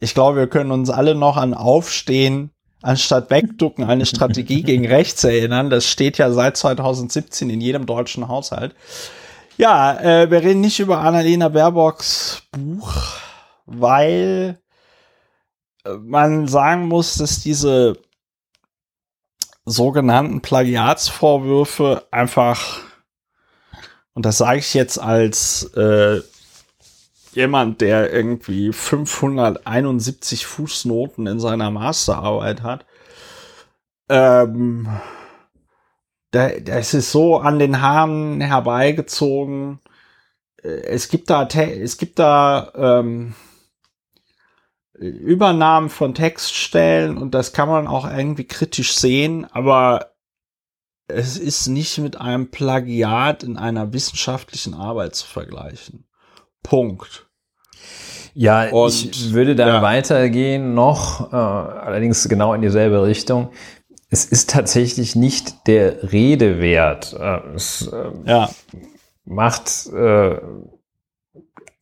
Ich glaube, wir können uns alle noch an Aufstehen anstatt Wegducken, eine Strategie gegen Rechts erinnern. Das steht ja seit 2017 in jedem deutschen Haushalt. Ja, äh, wir reden nicht über Annalena Baerbocks Buch, weil äh, man sagen muss, dass diese sogenannten Plagiatsvorwürfe einfach, und das sage ich jetzt als äh, jemand, der irgendwie 571 Fußnoten in seiner Masterarbeit hat, ähm, das ist so an den Haaren herbeigezogen. Äh, es gibt da, es gibt da ähm, Übernahmen von Textstellen und das kann man auch irgendwie kritisch sehen, aber es ist nicht mit einem Plagiat in einer wissenschaftlichen Arbeit zu vergleichen. Punkt.
Ja, und, ich würde da ja. weitergehen noch, äh, allerdings genau in dieselbe Richtung es ist tatsächlich nicht der Rede wert. Äh, es äh, ja. macht äh,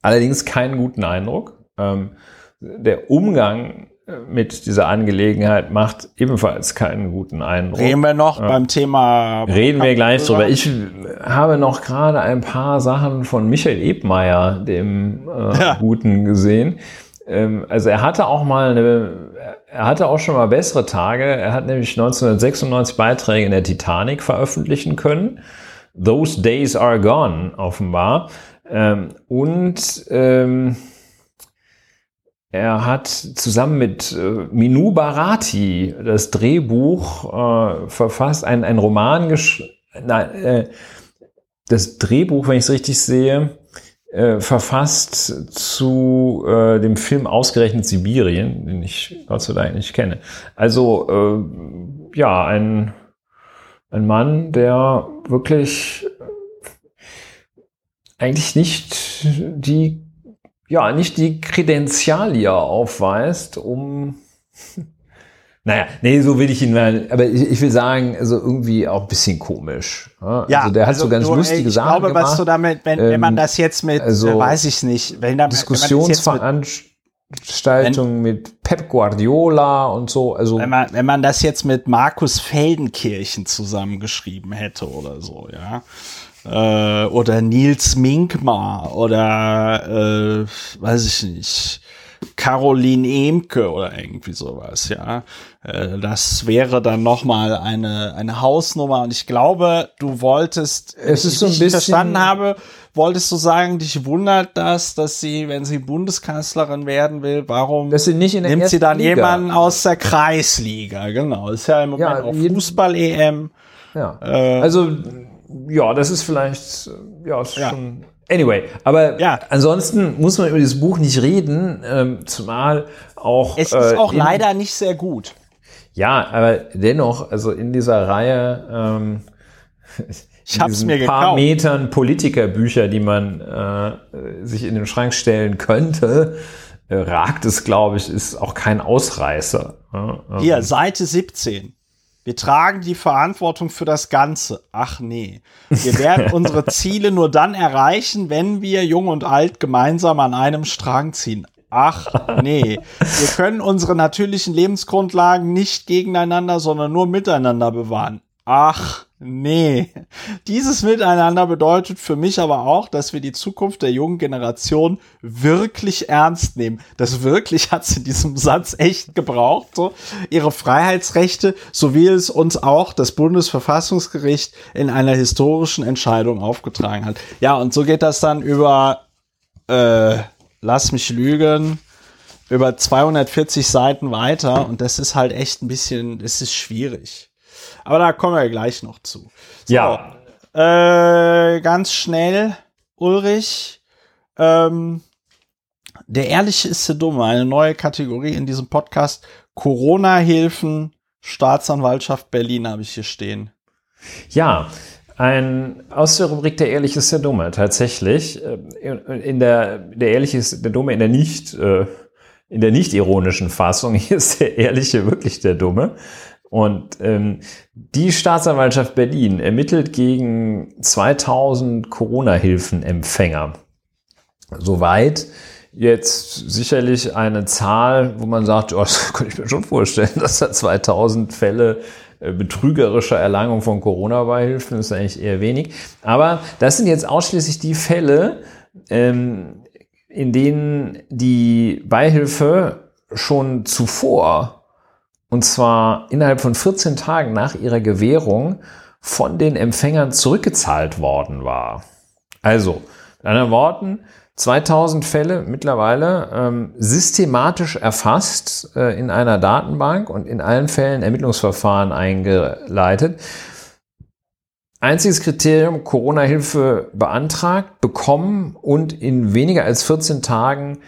allerdings keinen guten Eindruck. Ähm, der Umgang mit dieser Angelegenheit macht ebenfalls keinen guten Eindruck.
Reden wir noch ja. beim Thema.
Reden wir gleich drüber. Ich habe noch gerade ein paar Sachen von Michael Ebmeier, dem äh, ja. Guten, gesehen. Ähm, also er hatte auch mal eine, er hatte auch schon mal bessere Tage. Er hat nämlich 1996 Beiträge in der Titanic veröffentlichen können. Those Days Are Gone, offenbar. Ähm, und ähm, er hat zusammen mit äh, Minu Barati das Drehbuch äh, verfasst, ein, ein Roman geschrieben, äh, das Drehbuch, wenn ich es richtig sehe, äh, verfasst zu äh, dem Film Ausgerechnet Sibirien, den ich Gott sei Dank nicht kenne. Also äh, ja, ein, ein Mann, der wirklich eigentlich nicht die ja, nicht die Kredenzialia aufweist, um naja, nee, so will ich ihn mal, aber ich, ich, will sagen, also irgendwie auch ein bisschen komisch.
Ja, also der hat also so ganz du, lustige ich Sachen glaube, gemacht. Ich glaube, was du damit, wenn, ähm, wenn man ähm, das jetzt mit, also weiß ich nicht, wenn da
Diskussionsveranstaltungen mit Pep Guardiola und so, also.
Wenn man, wenn man das jetzt mit Markus Feldenkirchen zusammengeschrieben hätte oder so, ja äh, oder Nils Minkmar oder äh, weiß ich nicht, Caroline Emke oder irgendwie sowas, ja. Äh, das wäre dann nochmal eine, eine Hausnummer. Und ich glaube, du wolltest,
es ist so ein bisschen
verstanden habe, wolltest du sagen, dich wundert das, dass sie, wenn sie Bundeskanzlerin werden will, warum
dass sie nicht in der
nimmt sie dann Liga. jemanden aus der Kreisliga? Genau, ist ja im Moment ja, auch Fußball-EM.
Ja. Äh, also ja, das ist vielleicht, ja, ist ja. schon. Anyway, aber ja. ansonsten muss man über dieses Buch nicht reden, ähm, zumal auch.
Es ist äh, auch leider nicht sehr gut.
Ja, aber dennoch, also in dieser Reihe, ähm,
ich habe es mir
paar gekauft. Metern Politikerbücher, die man äh, sich in den Schrank stellen könnte, äh, ragt es, glaube ich, ist auch kein Ausreißer.
Ja, Hier, Seite 17. Wir tragen die Verantwortung für das Ganze. Ach nee. Wir werden unsere Ziele nur dann erreichen, wenn wir jung und alt gemeinsam an einem Strang ziehen. Ach nee. Wir können unsere natürlichen Lebensgrundlagen nicht gegeneinander, sondern nur miteinander bewahren. Ach Nee, dieses Miteinander bedeutet für mich aber auch, dass wir die Zukunft der jungen Generation wirklich ernst nehmen. Das wirklich hat sie in diesem Satz echt gebraucht. So. Ihre Freiheitsrechte, so wie es uns auch das Bundesverfassungsgericht in einer historischen Entscheidung aufgetragen hat. Ja, und so geht das dann über, äh, lass mich lügen, über 240 Seiten weiter. Und das ist halt echt ein bisschen, es ist schwierig. Aber da kommen wir gleich noch zu.
So, ja.
Äh, ganz schnell, Ulrich. Ähm, der Ehrliche ist der Dumme, eine neue Kategorie in diesem Podcast. Corona-Hilfen, Staatsanwaltschaft Berlin habe ich hier stehen.
Ja, ein, aus der Rubrik Der Ehrliche ist der Dumme, tatsächlich. Äh, in der, der Ehrliche ist der Dumme in der nicht, äh, in der nicht ironischen Fassung. Hier ist der Ehrliche wirklich der Dumme. Und ähm, die Staatsanwaltschaft Berlin ermittelt gegen 2000 Corona-Hilfenempfänger. Soweit jetzt sicherlich eine Zahl, wo man sagt, oh, das könnte ich mir schon vorstellen, dass da 2000 Fälle äh, betrügerischer Erlangung von Corona-Beihilfen ist eigentlich eher wenig. Aber das sind jetzt ausschließlich die Fälle, ähm, in denen die Beihilfe schon zuvor und zwar innerhalb von 14 Tagen nach ihrer Gewährung von den Empfängern zurückgezahlt worden war. Also, in anderen Worten, 2000 Fälle mittlerweile ähm, systematisch erfasst äh, in einer Datenbank und in allen Fällen Ermittlungsverfahren eingeleitet. Einziges Kriterium, Corona-Hilfe beantragt, bekommen und in weniger als 14 Tagen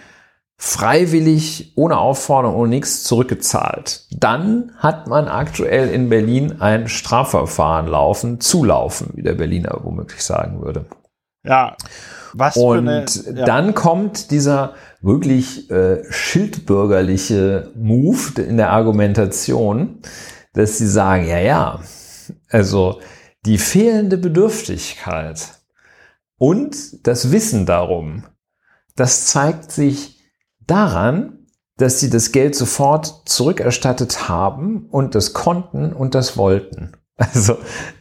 freiwillig, ohne Aufforderung, ohne nichts zurückgezahlt. Dann hat man aktuell in Berlin ein Strafverfahren laufen, zulaufen, wie der Berliner womöglich sagen würde.
Ja.
Was Und eine, ja. dann kommt dieser wirklich äh, schildbürgerliche Move in der Argumentation, dass sie sagen, ja, ja, also die fehlende Bedürftigkeit und das Wissen darum, das zeigt sich Daran, dass sie das Geld sofort zurückerstattet haben und das konnten und das wollten. Also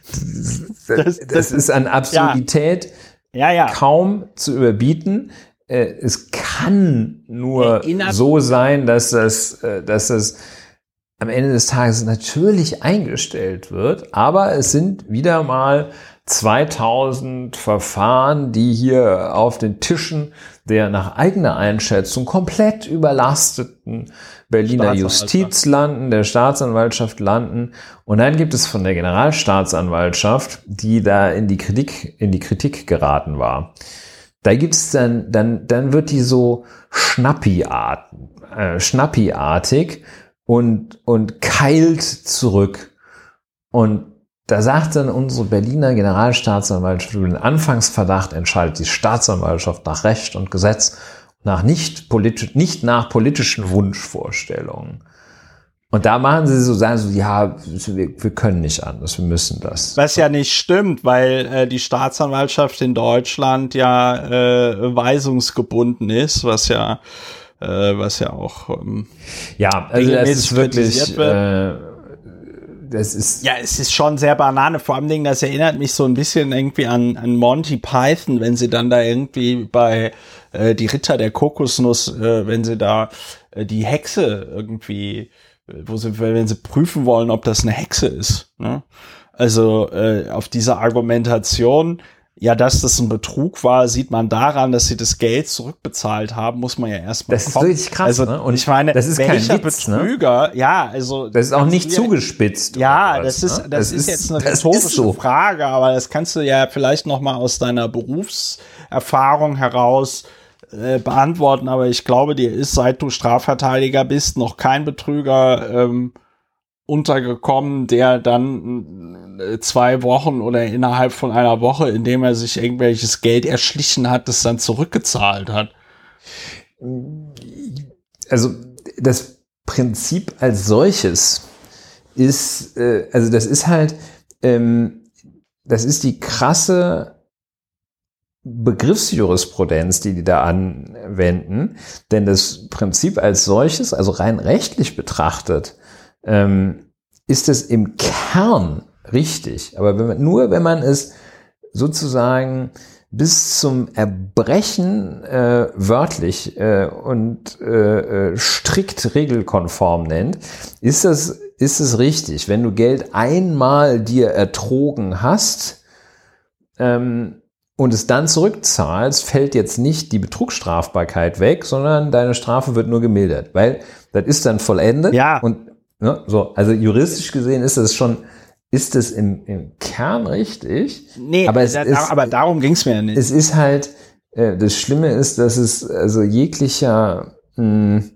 das, das, das ist an Absurdität
ja. Ja, ja.
kaum zu überbieten. Äh, es kann nur so sein, dass das, äh, dass das am Ende des Tages natürlich eingestellt wird, aber es sind wieder mal 2000 Verfahren, die hier auf den Tischen der nach eigener Einschätzung komplett überlasteten Berliner Justiz landen, der Staatsanwaltschaft landen. Und dann gibt es von der Generalstaatsanwaltschaft, die da in die Kritik, in die Kritik geraten war. Da gibt's dann, dann, dann wird die so schnappiart, äh, schnappiartig und, und keilt zurück. Und da sagt dann unsere Berliner Generalstaatsanwaltschaft über den Anfangsverdacht entscheidet die Staatsanwaltschaft nach Recht und Gesetz, nach nicht, politisch, nicht nach politischen Wunschvorstellungen. Und da machen sie so, sagen so, ja, wir, wir können nicht anders, wir müssen das.
Was ja nicht stimmt, weil äh, die Staatsanwaltschaft in Deutschland ja äh, weisungsgebunden ist, was ja, äh, was ja auch ähm,
ja, also das ist wirklich. Äh, das ist
ja, es ist schon sehr Banane. Vor allem Dingen, das erinnert mich so ein bisschen irgendwie an, an Monty Python, wenn sie dann da irgendwie bei äh, die Ritter der Kokosnuss, äh, wenn sie da äh, die Hexe irgendwie wo sie, wenn sie prüfen wollen, ob das eine Hexe ist. Ne? Also äh, auf diese Argumentation, ja, dass das ein Betrug war, sieht man daran, dass sie das Geld zurückbezahlt haben, muss man ja erstmal
Das kommen. ist wirklich krass,
also,
ne?
Und ich meine,
das ist kein Witz, ne?
Betrüger, ne? ja, also
das ist auch nicht zugespitzt.
Ja, was, das ist ne? das, das, ist jetzt eine rhetorische so. Frage, aber das kannst du ja vielleicht noch mal aus deiner Berufserfahrung heraus äh, beantworten, aber ich glaube, dir ist, seit du Strafverteidiger bist, noch kein Betrüger ähm, untergekommen, der dann äh, zwei Wochen oder innerhalb von einer Woche, indem er sich irgendwelches Geld erschlichen hat, das dann zurückgezahlt hat.
Also das Prinzip als solches ist, äh, also das ist halt, ähm, das ist die krasse Begriffsjurisprudenz, die die da anwenden. Denn das Prinzip als solches, also rein rechtlich betrachtet, ähm, ist es im Kern richtig. Aber wenn man, nur wenn man es sozusagen bis zum Erbrechen äh, wörtlich äh, und äh, äh strikt regelkonform nennt, ist das, ist es richtig. Wenn du Geld einmal dir ertrogen hast, ähm, und es dann zurückzahlst, fällt jetzt nicht die Betrugsstrafbarkeit weg, sondern deine Strafe wird nur gemildert, weil das ist dann vollendet.
Ja.
Und ne, so, also juristisch gesehen ist es schon, ist es im, im Kern richtig.
Nee, aber, es da, ist, aber darum ging es mir ja nicht.
Es ist halt, äh, das Schlimme ist, dass es also jeglicher, mh, hm,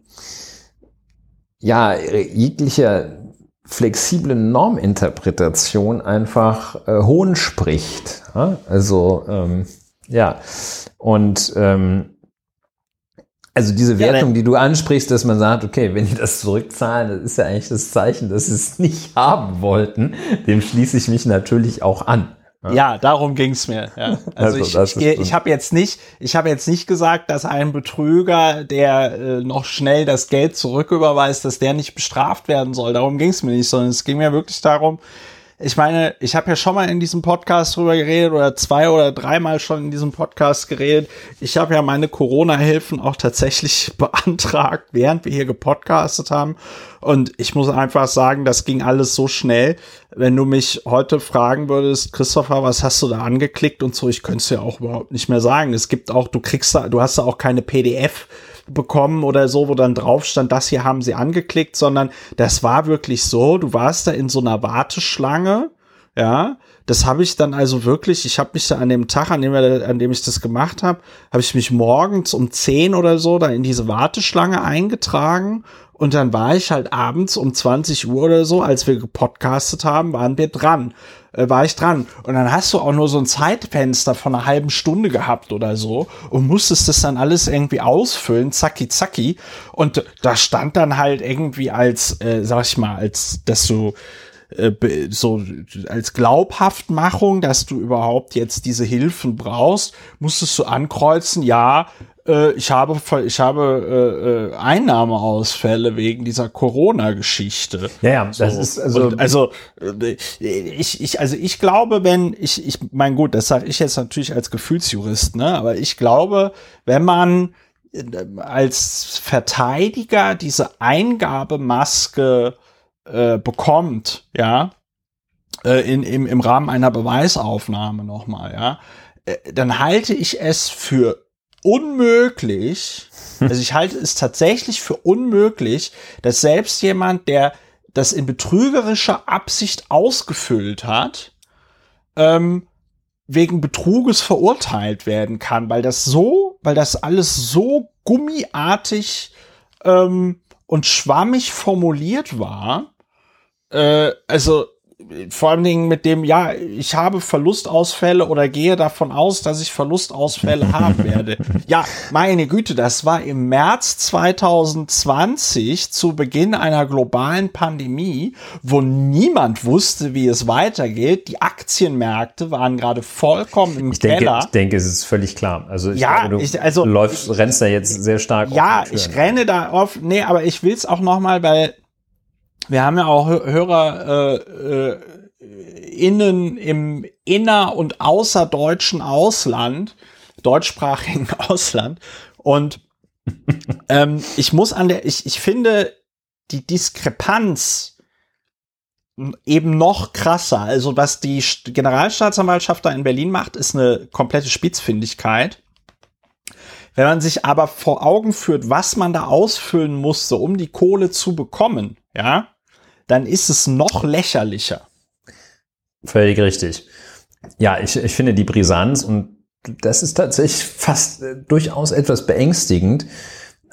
ja, jeglicher flexible Norminterpretation einfach äh, Hohn spricht. Ja? Also ähm, ja, und ähm, also diese Wertung, ja, die du ansprichst, dass man sagt, okay, wenn die das zurückzahlen, das ist ja eigentlich das Zeichen, dass sie es nicht haben wollten, dem schließe ich mich natürlich auch an.
Ja, darum ging's mir. Ja. Also, also ich, ich, ich habe jetzt nicht, ich habe jetzt nicht gesagt, dass ein Betrüger, der äh, noch schnell das Geld zurücküberweist, dass der nicht bestraft werden soll. Darum ging's mir nicht, sondern es ging mir wirklich darum, ich meine, ich habe ja schon mal in diesem Podcast drüber geredet oder zwei oder dreimal schon in diesem Podcast geredet. Ich habe ja meine Corona-Hilfen auch tatsächlich beantragt, während wir hier gepodcastet haben. Und ich muss einfach sagen, das ging alles so schnell. Wenn du mich heute fragen würdest, Christopher, was hast du da angeklickt und so, ich könnte es ja auch überhaupt nicht mehr sagen. Es gibt auch, du kriegst da, du hast da auch keine PDF bekommen oder so, wo dann drauf stand, das hier haben sie angeklickt, sondern das war wirklich so, du warst da in so einer Warteschlange, ja, das habe ich dann also wirklich, ich habe mich da an dem Tag, an dem, wir, an dem ich das gemacht habe, habe ich mich morgens um 10 oder so da in diese Warteschlange eingetragen und dann war ich halt abends um 20 Uhr oder so, als wir gepodcastet haben, waren wir dran, äh, war ich dran. Und dann hast du auch nur so ein Zeitfenster von einer halben Stunde gehabt oder so und musstest das dann alles irgendwie ausfüllen, zacki zacki. Und da stand dann halt irgendwie als, äh, sag ich mal, als, dass du äh, so als Glaubhaftmachung, dass du überhaupt jetzt diese Hilfen brauchst, musstest du ankreuzen, ja, äh, ich habe, ich habe äh, äh, Einnahmeausfälle wegen dieser Corona-Geschichte.
Ja, ja, das
So.
ist also,
Und also äh, ich, ich, also ich glaube, wenn ich, ich, mein gut, das sage ich jetzt natürlich als Gefühlsjurist, ne, aber ich glaube, wenn man äh, als Verteidiger diese Eingabemaske äh, bekommt, ja, äh, in, im, im Rahmen einer Beweisaufnahme nochmal, ja, dann halte ich es für unmöglich, also ich halte es tatsächlich für unmöglich, dass selbst jemand, der das in betrügerischer Absicht ausgefüllt hat, ähm, wegen Betruges verurteilt werden kann, weil das so, weil das alles so gummiartig ähm, und schwammig formuliert war. Äh, also vor allen Dingen mit dem, ja, ich habe Verlustausfälle oder gehe davon aus, dass ich Verlustausfälle haben werde. Ja, meine Güte, das war im März 2020 zu Beginn einer globalen Pandemie, wo niemand wusste, wie es weitergeht. Die Aktienmärkte waren gerade vollkommen im
ich denke,
Keller.
ich denke, es ist völlig klar. Also ich
Ja,
glaube, du
ich- also-
läufst, rennst da jetzt sehr stark.
Ja, ich renne da auf. Nee, aber ich will's auch noch mal, weil wir haben ja auch Hö- Hörer äh, äh, innen im inner- und außerdeutschen Ausland, deutschsprachigen Ausland. Und ähm, ich muss an der, ich, ich finde die Diskrepanz eben noch krasser. Also was die St- Generalstaatsanwaltschaft da in Berlin macht, ist eine komplette Spitzfindigkeit. Wenn man sich aber vor Augen führt, was man da ausfüllen musste, um die Kohle zu bekommen, ja, dann ist es noch lächerlicher.
Völlig richtig. Ja, ich, ich finde die Brisanz und das ist tatsächlich fast äh, durchaus etwas beängstigend,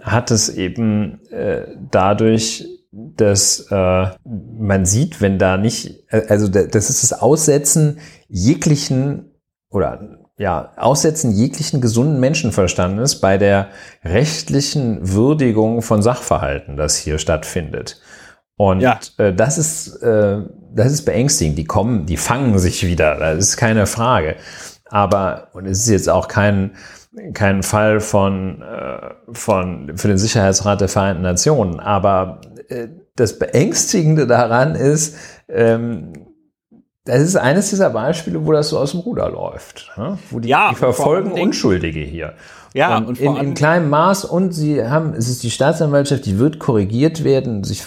hat es eben äh, dadurch, dass äh, man sieht, wenn da nicht, äh, also da- das ist das Aussetzen jeglichen oder ja, Aussetzen jeglichen gesunden Menschenverstandes bei der rechtlichen Würdigung von Sachverhalten, das hier stattfindet. Und
Ja.
äh, das ist äh, das ist beängstigend. Die kommen, die fangen sich wieder. Das ist keine Frage. Aber und es ist jetzt auch kein kein Fall von äh, von für den Sicherheitsrat der Vereinten Nationen. Aber äh, das Beängstigende daran ist, ähm, das ist eines dieser Beispiele, wo das so aus dem Ruder läuft. Ne? Wo die,
Ja,
die verfolgen Unschuldige hier.
Ja,
und,
und
in, in kleinem Maß und sie haben, es ist die Staatsanwaltschaft, die wird korrigiert werden, sich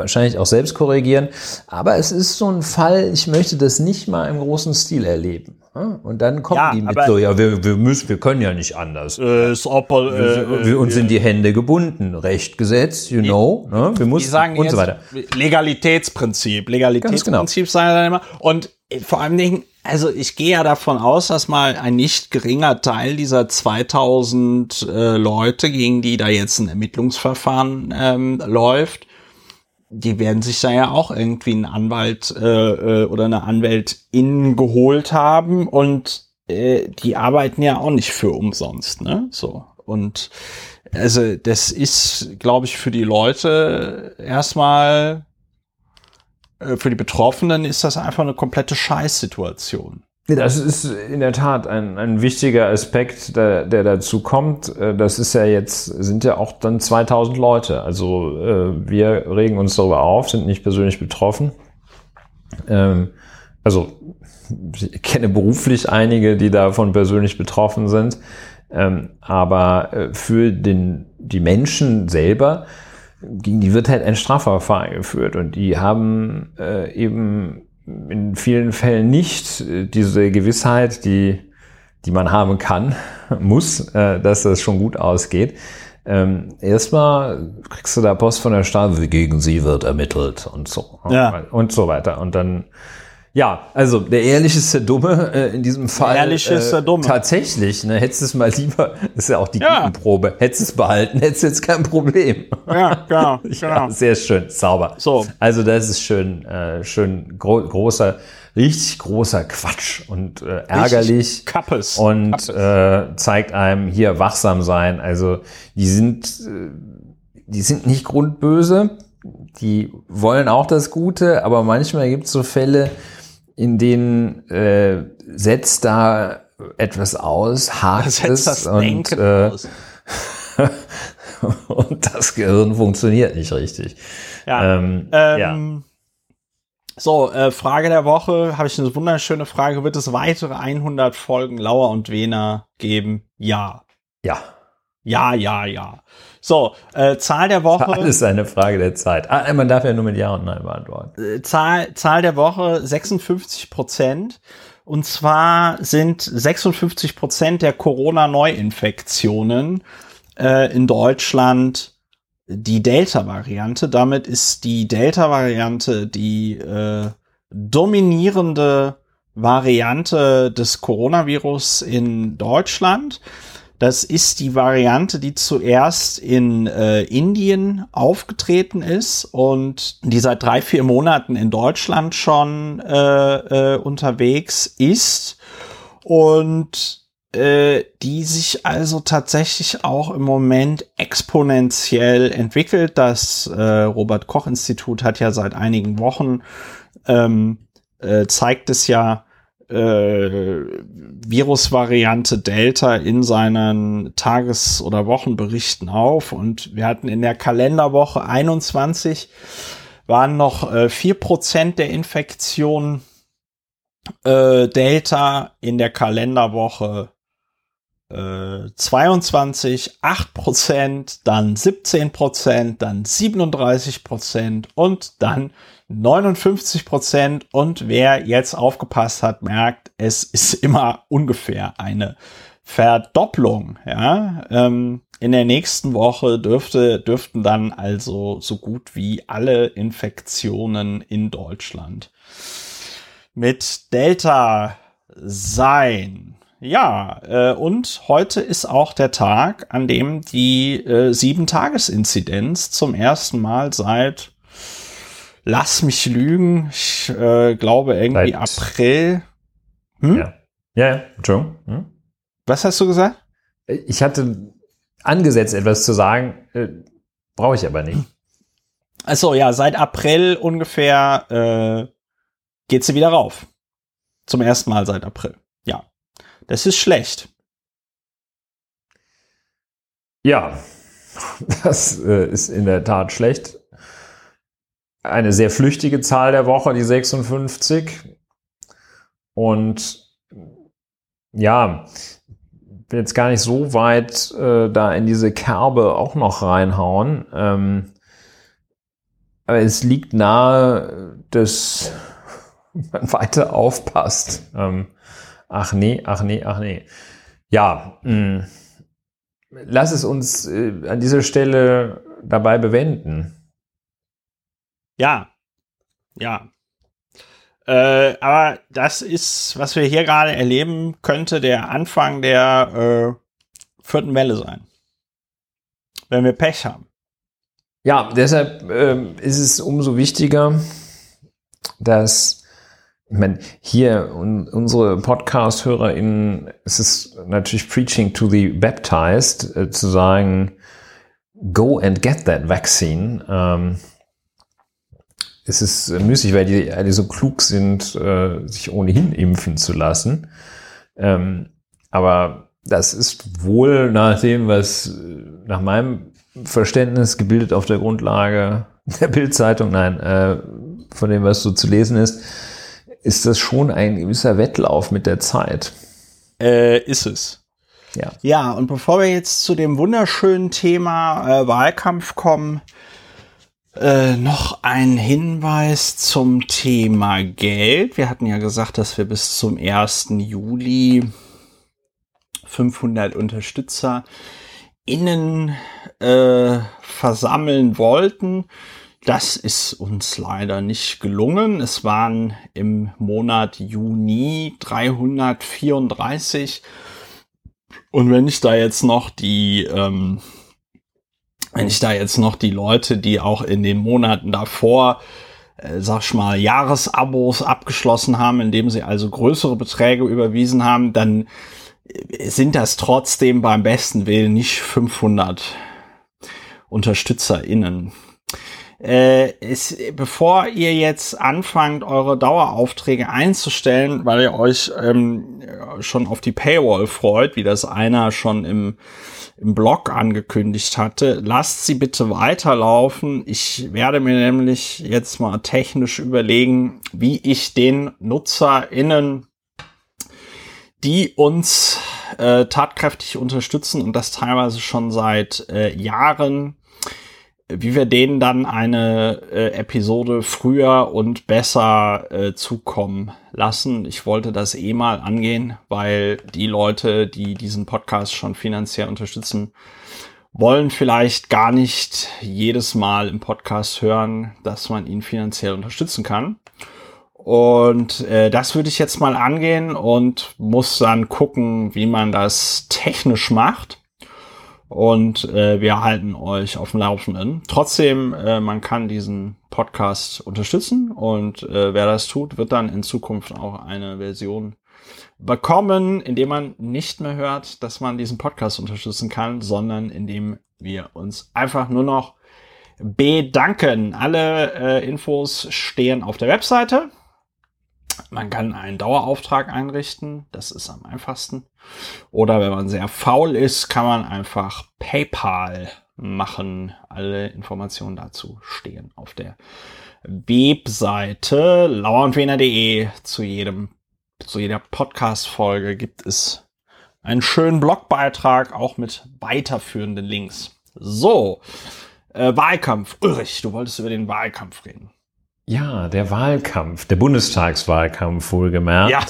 wahrscheinlich auch selbst korrigieren. Aber es ist so ein Fall, ich möchte das nicht mal im großen Stil erleben. Und dann kommen
Ja,
die mit so, ja, wir, wir müssen, wir können ja nicht anders.
Äh, ist aber,
wir, wir, uns sind die Hände gebunden. Recht, Gesetz, you know. Ne? Wir
die
mussten
sagen
und so weiter.
Legalitätsprinzip. Legalitätsprinzip
Ganz
sagen dann immer. Und äh, vor allen Dingen, also ich gehe ja davon aus, dass mal ein nicht geringer Teil dieser 2000 äh, Leute, gegen die da jetzt ein Ermittlungsverfahren ähm, läuft, die werden sich da ja auch irgendwie einen Anwalt äh, äh, oder eine Anwältin geholt haben und äh, die arbeiten ja auch nicht für umsonst, ne? So. Und also das ist, glaube ich, für die Leute erstmal, äh, für die Betroffenen ist das einfach eine komplette Scheißsituation.
Das ist in der Tat ein, ein wichtiger Aspekt, der, der dazu kommt. Äh, Das ist ja jetzt, sind ja auch dann 2000 Leute. Also äh, wir regen uns darüber auf, sind nicht persönlich betroffen. Ähm, also ich kenne beruflich einige, die davon persönlich betroffen sind. Ähm, aber äh, für den, die Menschen selber, gegen die wird halt ein Strafverfahren geführt und die haben eben in vielen Fällen nicht diese Gewissheit, die, die man haben kann, muss, äh, dass das schon gut ausgeht. Ähm, erstmal kriegst du da Post von der Stadt, gegen sie wird ermittelt und so.
Ja.
Und so weiter. Und dann, ja, also der Ehrliche ist der Dumme äh, in diesem Fall.
Ehrliche ist der Dumme.
Tatsächlich, ne, hättest du es mal lieber, das ist ja auch die
Ja.
Gegenprobe, hättest du es behalten, hättest du jetzt kein Problem.
Ja, genau,
Ja, sehr schön, sauber.
So.
Also das ist schön, äh, schön gro großer, richtig großer Quatsch und äh, ärgerlich
Kappes.
und
Kappes.
äh, zeigt einem hier wachsam sein. Also die sind, äh, die sind nicht grundböse, die wollen auch das Gute, aber manchmal gibt es so Fälle, in denen äh, setzt da etwas aus, hakt
setzt
es
das
und äh,
aus.
und das Gehirn funktioniert nicht richtig.
Ja. Ähm, ähm, ja. So, äh, Frage der Woche, habe ich eine wunderschöne Frage. Wird es weitere 100 Folgen Lauer und Wena geben? Ja.
Ja.
Ja, ja, ja. So, äh, Zahl der Woche.
Alles eine Frage der Zeit. Ah, man darf ja nur mit Ja und Nein beantworten.
Äh, Zahl, Zahl der Woche 56 Prozent. Und zwar sind 56 Prozent der Corona-Neuinfektionen äh, in Deutschland die Delta-Variante. Damit ist die Delta-Variante die äh, dominierende Variante des Coronavirus in Deutschland. Das ist die Variante, die zuerst in äh, Indien aufgetreten ist und die seit drei, vier Monaten in Deutschland schon äh, äh, unterwegs ist und äh, die sich also tatsächlich auch im Moment exponentiell entwickelt. Das äh, Robert Koch Institut hat ja seit einigen Wochen ähm, äh, zeigt es ja äh, Virusvariante Delta in seinen Tages- oder Wochenberichten auf. Und wir hatten in der Kalenderwoche 21 waren noch äh, 4% der Infektionen äh, Delta in der Kalenderwoche äh, 22, 8 Prozent, dann 17 Prozent, dann 37 Prozent und dann 59 Prozent. Und wer jetzt aufgepasst hat, merkt, es ist immer ungefähr eine Verdopplung. Ja, ähm, in der nächsten Woche dürfte, dürften dann also so gut wie alle Infektionen in Deutschland mit Delta sein. Ja, äh, und heute ist auch der Tag, an dem die äh, Sieben-Tages-Inzidenz zum ersten Mal seit, lass mich lügen, ich äh, glaube irgendwie seit April.
Hm? Ja, ja, ja. Entschuldigung. Hm?
Was hast du gesagt?
Ich hatte angesetzt, etwas zu sagen, äh, brauche ich aber nicht.
Also ja, seit April ungefähr äh, geht sie wieder rauf. Zum ersten Mal seit April. Ja. Das ist schlecht.
Ja, das äh, ist in der Tat schlecht. Eine sehr flüchtige Zahl der Woche, die 56. Und ja, will jetzt gar nicht so weit äh, da in diese Kerbe auch noch reinhauen. Ähm, aber es liegt nahe, dass man weiter aufpasst. Ähm, Ach nee, ach nee, ach nee. Ja, mh. Mm, lass es uns äh, an dieser Stelle dabei bewenden.
Ja, ja. Äh, aber das ist, was wir hier gerade erleben, könnte der Anfang der äh, vierten Welle sein. Wenn wir Pech haben.
Ja, deshalb ähm, ist es umso wichtiger, dass ich meine, hier un, unsere Podcast-HörerInnen, es ist natürlich preaching to the baptized, äh, zu sagen, go and get that vaccine. Ähm, es ist müßig, weil die alle so klug sind, äh, sich ohnehin impfen zu lassen. Ähm, aber das ist wohl nach dem, was nach meinem Verständnis gebildet auf der Grundlage der Bildzeitung, nein, äh, von dem, was so zu lesen ist, ist das schon ein gewisser Wettlauf mit der Zeit.
Äh, ist es. Ja. Ja, und bevor wir jetzt zu dem wunderschönen Thema äh, Wahlkampf kommen, äh, noch ein Hinweis zum Thema Geld. Wir hatten ja gesagt, dass wir bis zum 1. Juli 500 Unterstützer innen äh, versammeln wollten. Das ist uns leider nicht gelungen. Es waren im Monat Juni 334. Und wenn ich da jetzt noch die, ähm, wenn ich da jetzt noch die Leute, die auch in den Monaten davor, äh, sag ich mal, Jahresabos abgeschlossen haben, indem sie also größere Beträge überwiesen haben, dann äh, sind das trotzdem beim besten Willen nicht 500 UnterstützerInnen. Äh, ist, bevor ihr jetzt anfangt, eure Daueraufträge einzustellen, weil ihr euch ähm, schon auf die Paywall freut, wie das einer schon im, im Blog angekündigt hatte, lasst sie bitte weiterlaufen. Ich werde mir nämlich jetzt mal technisch überlegen, wie ich den NutzerInnen, die uns äh, tatkräftig unterstützen und das teilweise schon seit äh, Jahren, wie wir denen dann eine äh, Episode früher und besser äh, zukommen lassen. Ich wollte das eh mal angehen, weil die Leute, die diesen Podcast schon finanziell unterstützen, wollen vielleicht gar nicht jedes Mal im Podcast hören, dass man ihn finanziell unterstützen kann. Und äh, das würde ich jetzt mal angehen und muss dann gucken, wie man das technisch macht und äh, wir halten euch auf dem Laufenden. Trotzdem, äh, man kann diesen Podcast unterstützen und äh, wer das tut, wird dann in Zukunft auch eine Version bekommen, indem man nicht mehr hört, dass man diesen Podcast unterstützen kann, sondern indem wir uns einfach nur noch bedanken. Alle äh, Infos stehen auf der Webseite. Man kann einen Dauerauftrag einrichten, das ist am einfachsten. Oder wenn man sehr faul ist, kann man einfach PayPal machen. Alle Informationen dazu stehen auf der Webseite lauerndwener.de. Zu jedem, zu jeder Podcast-Folge gibt es einen schönen Blogbeitrag, auch mit weiterführenden Links. So, äh, Wahlkampf. Ulrich, du wolltest über den Wahlkampf reden.
Ja, der Wahlkampf, der Bundestagswahlkampf wohlgemerkt. Ja.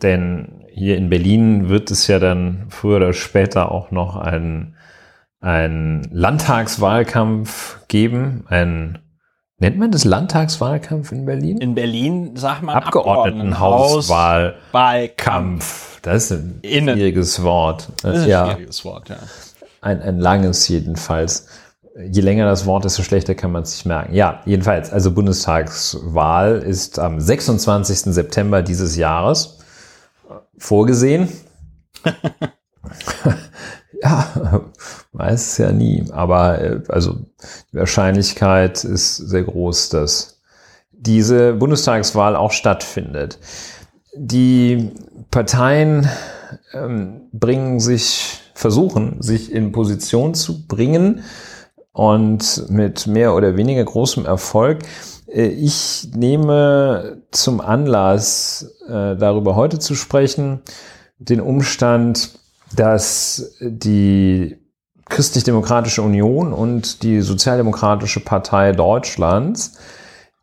Denn hier in Berlin wird es ja dann früher oder später auch noch einen, einen Landtagswahlkampf geben. Ein, nennt man das Landtagswahlkampf in Berlin?
In Berlin sagt man
Abgeordnetenhauswahlkampf. Das ist ein Innen. schwieriges Wort.
Das ist ein ja. schwieriges Wort, ja.
Ein, ein langes jedenfalls je länger das Wort, desto schlechter kann man es sich merken. Ja, jedenfalls, also Bundestagswahl ist am 26. September dieses Jahres vorgesehen. ja, weiß es ja nie, aber äh, also die Wahrscheinlichkeit ist sehr groß, dass diese Bundestagswahl auch stattfindet. Die Parteien ähm, bringen sich, versuchen, sich in Position zu bringen, und mit mehr oder weniger großem Erfolg. Äh, ich nehme zum Anlass, äh, darüber heute zu sprechen, den Umstand, dass die Christlich-Demokratische Union und die Sozialdemokratische Partei Deutschlands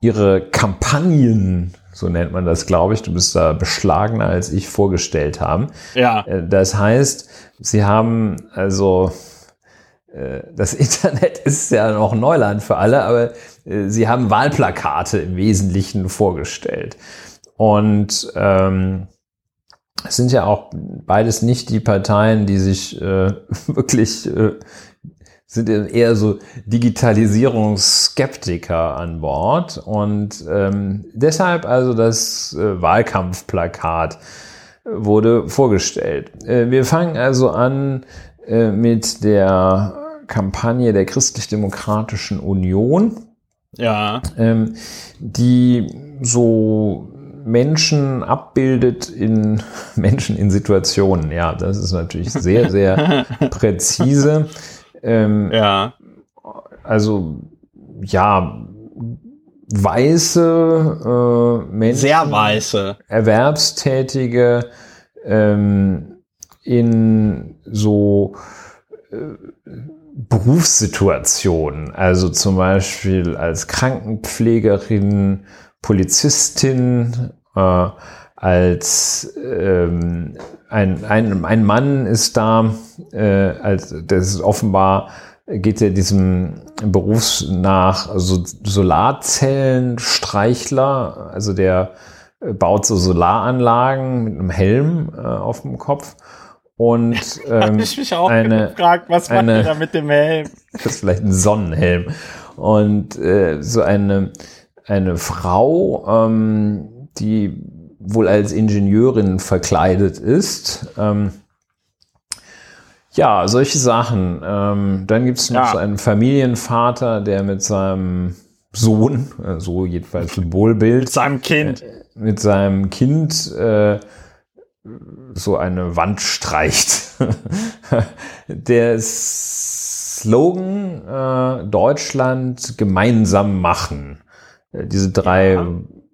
ihre Kampagnen, so nennt man das, glaube ich, du bist da beschlagener als ich vorgestellt haben.
Ja.
Äh, das heißt, sie haben also das Internet ist ja noch Neuland für alle, aber äh, sie haben Wahlplakate im Wesentlichen vorgestellt. Und ähm, es sind ja auch beides nicht die Parteien, die sich äh, wirklich äh, sind eher so Digitalisierungsskeptiker an Bord. Und ähm, deshalb also das äh, Wahlkampfplakat wurde vorgestellt. Äh, wir fangen also an äh, mit der Kampagne der Christlich-Demokratischen Union.
Ja.
Ähm, die so Menschen abbildet in Menschen in Situationen. Ja, das ist natürlich sehr, sehr präzise.
Ähm, ja.
Also, ja, weiße äh, Menschen.
Sehr weiße.
Erwerbstätige ähm, in so äh, Berufssituationen, also zum Beispiel als Krankenpflegerin, Polizistin, äh, als ähm, ein, ein, ein Mann ist da, äh, als das ist offenbar geht er diesem Beruf nach, also Solarzellenstreichler, also der baut so Solaranlagen mit einem Helm äh, auf dem Kopf und ähm,
ich mich auch
eine,
gefragt, was macht eine, ihr da mit dem Helm?
Das ist vielleicht ein Sonnenhelm. Und äh, so eine, eine Frau, ähm, die wohl als Ingenieurin verkleidet ist, ähm, Ja, solche Sachen. Ähm, dann gibt es noch
Ja.
so einen Familienvater, der mit seinem Sohn, äh, so jedenfalls Symbolbild,
Mit seinem Kind.
mit seinem Kind äh, so eine Wand streicht. Der Slogan äh, Deutschland gemeinsam machen. Äh, Diese drei,
Ja.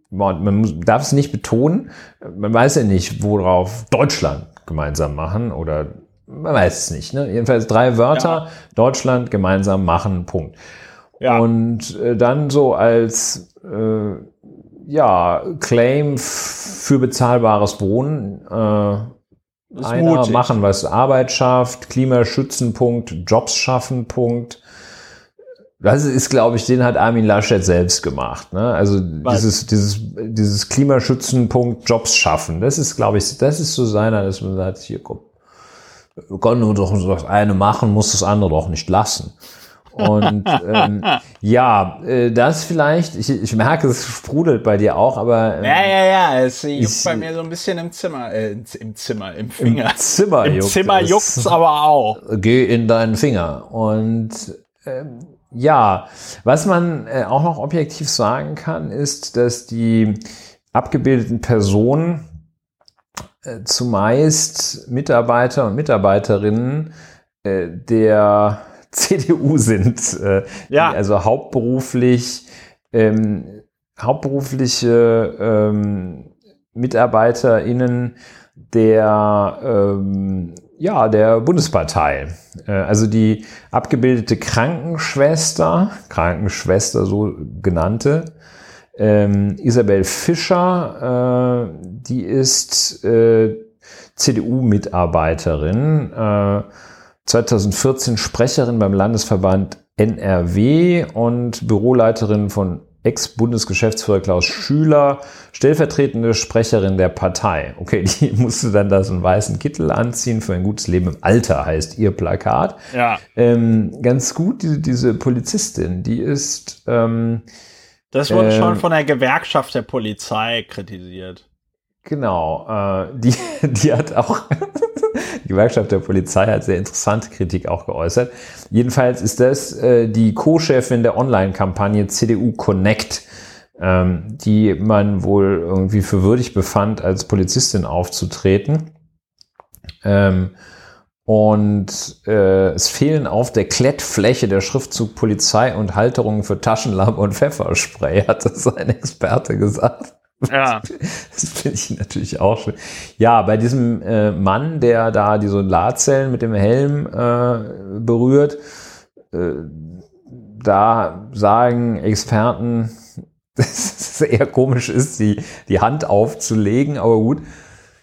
man, darf es nicht betonen, man weiß ja nicht, worauf Deutschland gemeinsam machen oder man weiß es nicht. Ne? Jedenfalls drei Wörter, Deutschland gemeinsam machen, Punkt.
Ja.
Und äh, dann so als äh, ja, Claim für bezahlbares Wohnen. Äh,
Ist
einer
mutig.
machen, was Arbeit schafft, Klimaschützen, Punkt, Jobs schaffen, Punkt. Das ist, glaube ich, den hat Armin Laschet selbst gemacht. Ne? Also
Was?
dieses, dieses, dieses Klimaschützen, Punkt, Jobs schaffen. Das ist, glaube ich, das ist so seiner, dass man sagt, hier, komm, wir können nur doch das eine machen, muss das andere doch nicht lassen. Und ähm, ja, äh, das vielleicht, ich, ich merke, es sprudelt bei dir auch, aber ähm,
Ja, ja, ja, es juckt
Ich-
bei mir so ein bisschen im Zimmer, äh, im Zimmer, im Finger.
im Zimmer
Im
juckt
Zimmer
es.
juckt's aber auch.
geh in deinen Finger. Und ähm, ja, was man äh, auch noch objektiv sagen kann, ist, dass die abgebildeten Personen äh, zumeist Mitarbeiter und Mitarbeiterinnen äh, der CDU sind, äh,
Ja.
also hauptberuflich ähm, hauptberufliche ähm, MitarbeiterInnen der ähm, ja der Bundespartei. Äh, also die abgebildete Krankenschwester, Krankenschwester so genannte, ähm, Isabel Fischer, äh, die ist äh, CDU-Mitarbeiterin, äh, 2014 Sprecherin beim Landesverband NRW und Büroleiterin von Ex-Bundesgeschäftsführer Klaus Schüler, stellvertretende Sprecherin der Partei. Okay, die musste dann da so einen weißen Kittel anziehen für ein gutes Leben im Alter, heißt ihr Plakat.
Ja,
Ähm, ganz gut, diese, diese Polizistin, die ist, ähm,
das wurde
Ähm,
schon von der Gewerkschaft der Polizei kritisiert.
Genau, äh, die, die hat auch, Gewerkschaft der Polizei hat sehr interessante Kritik auch geäußert. Jedenfalls ist das äh, die Co-Chefin der Online-Kampagne CDU Connect, ähm, die man wohl irgendwie für würdig befand, als Polizistin aufzutreten. Ähm, und äh, es fehlen auf der Klettfläche der Schriftzug Polizei und Halterungen für Taschenlampe und Pfefferspray, hat das ein Experte gesagt.
Ja,
Das finde ich natürlich auch schön. Ja, bei diesem äh, Mann, der da die Solarzellen mit dem Helm äh, berührt, äh, da sagen Experten, dass es eher komisch ist, die, die Hand aufzulegen, aber gut.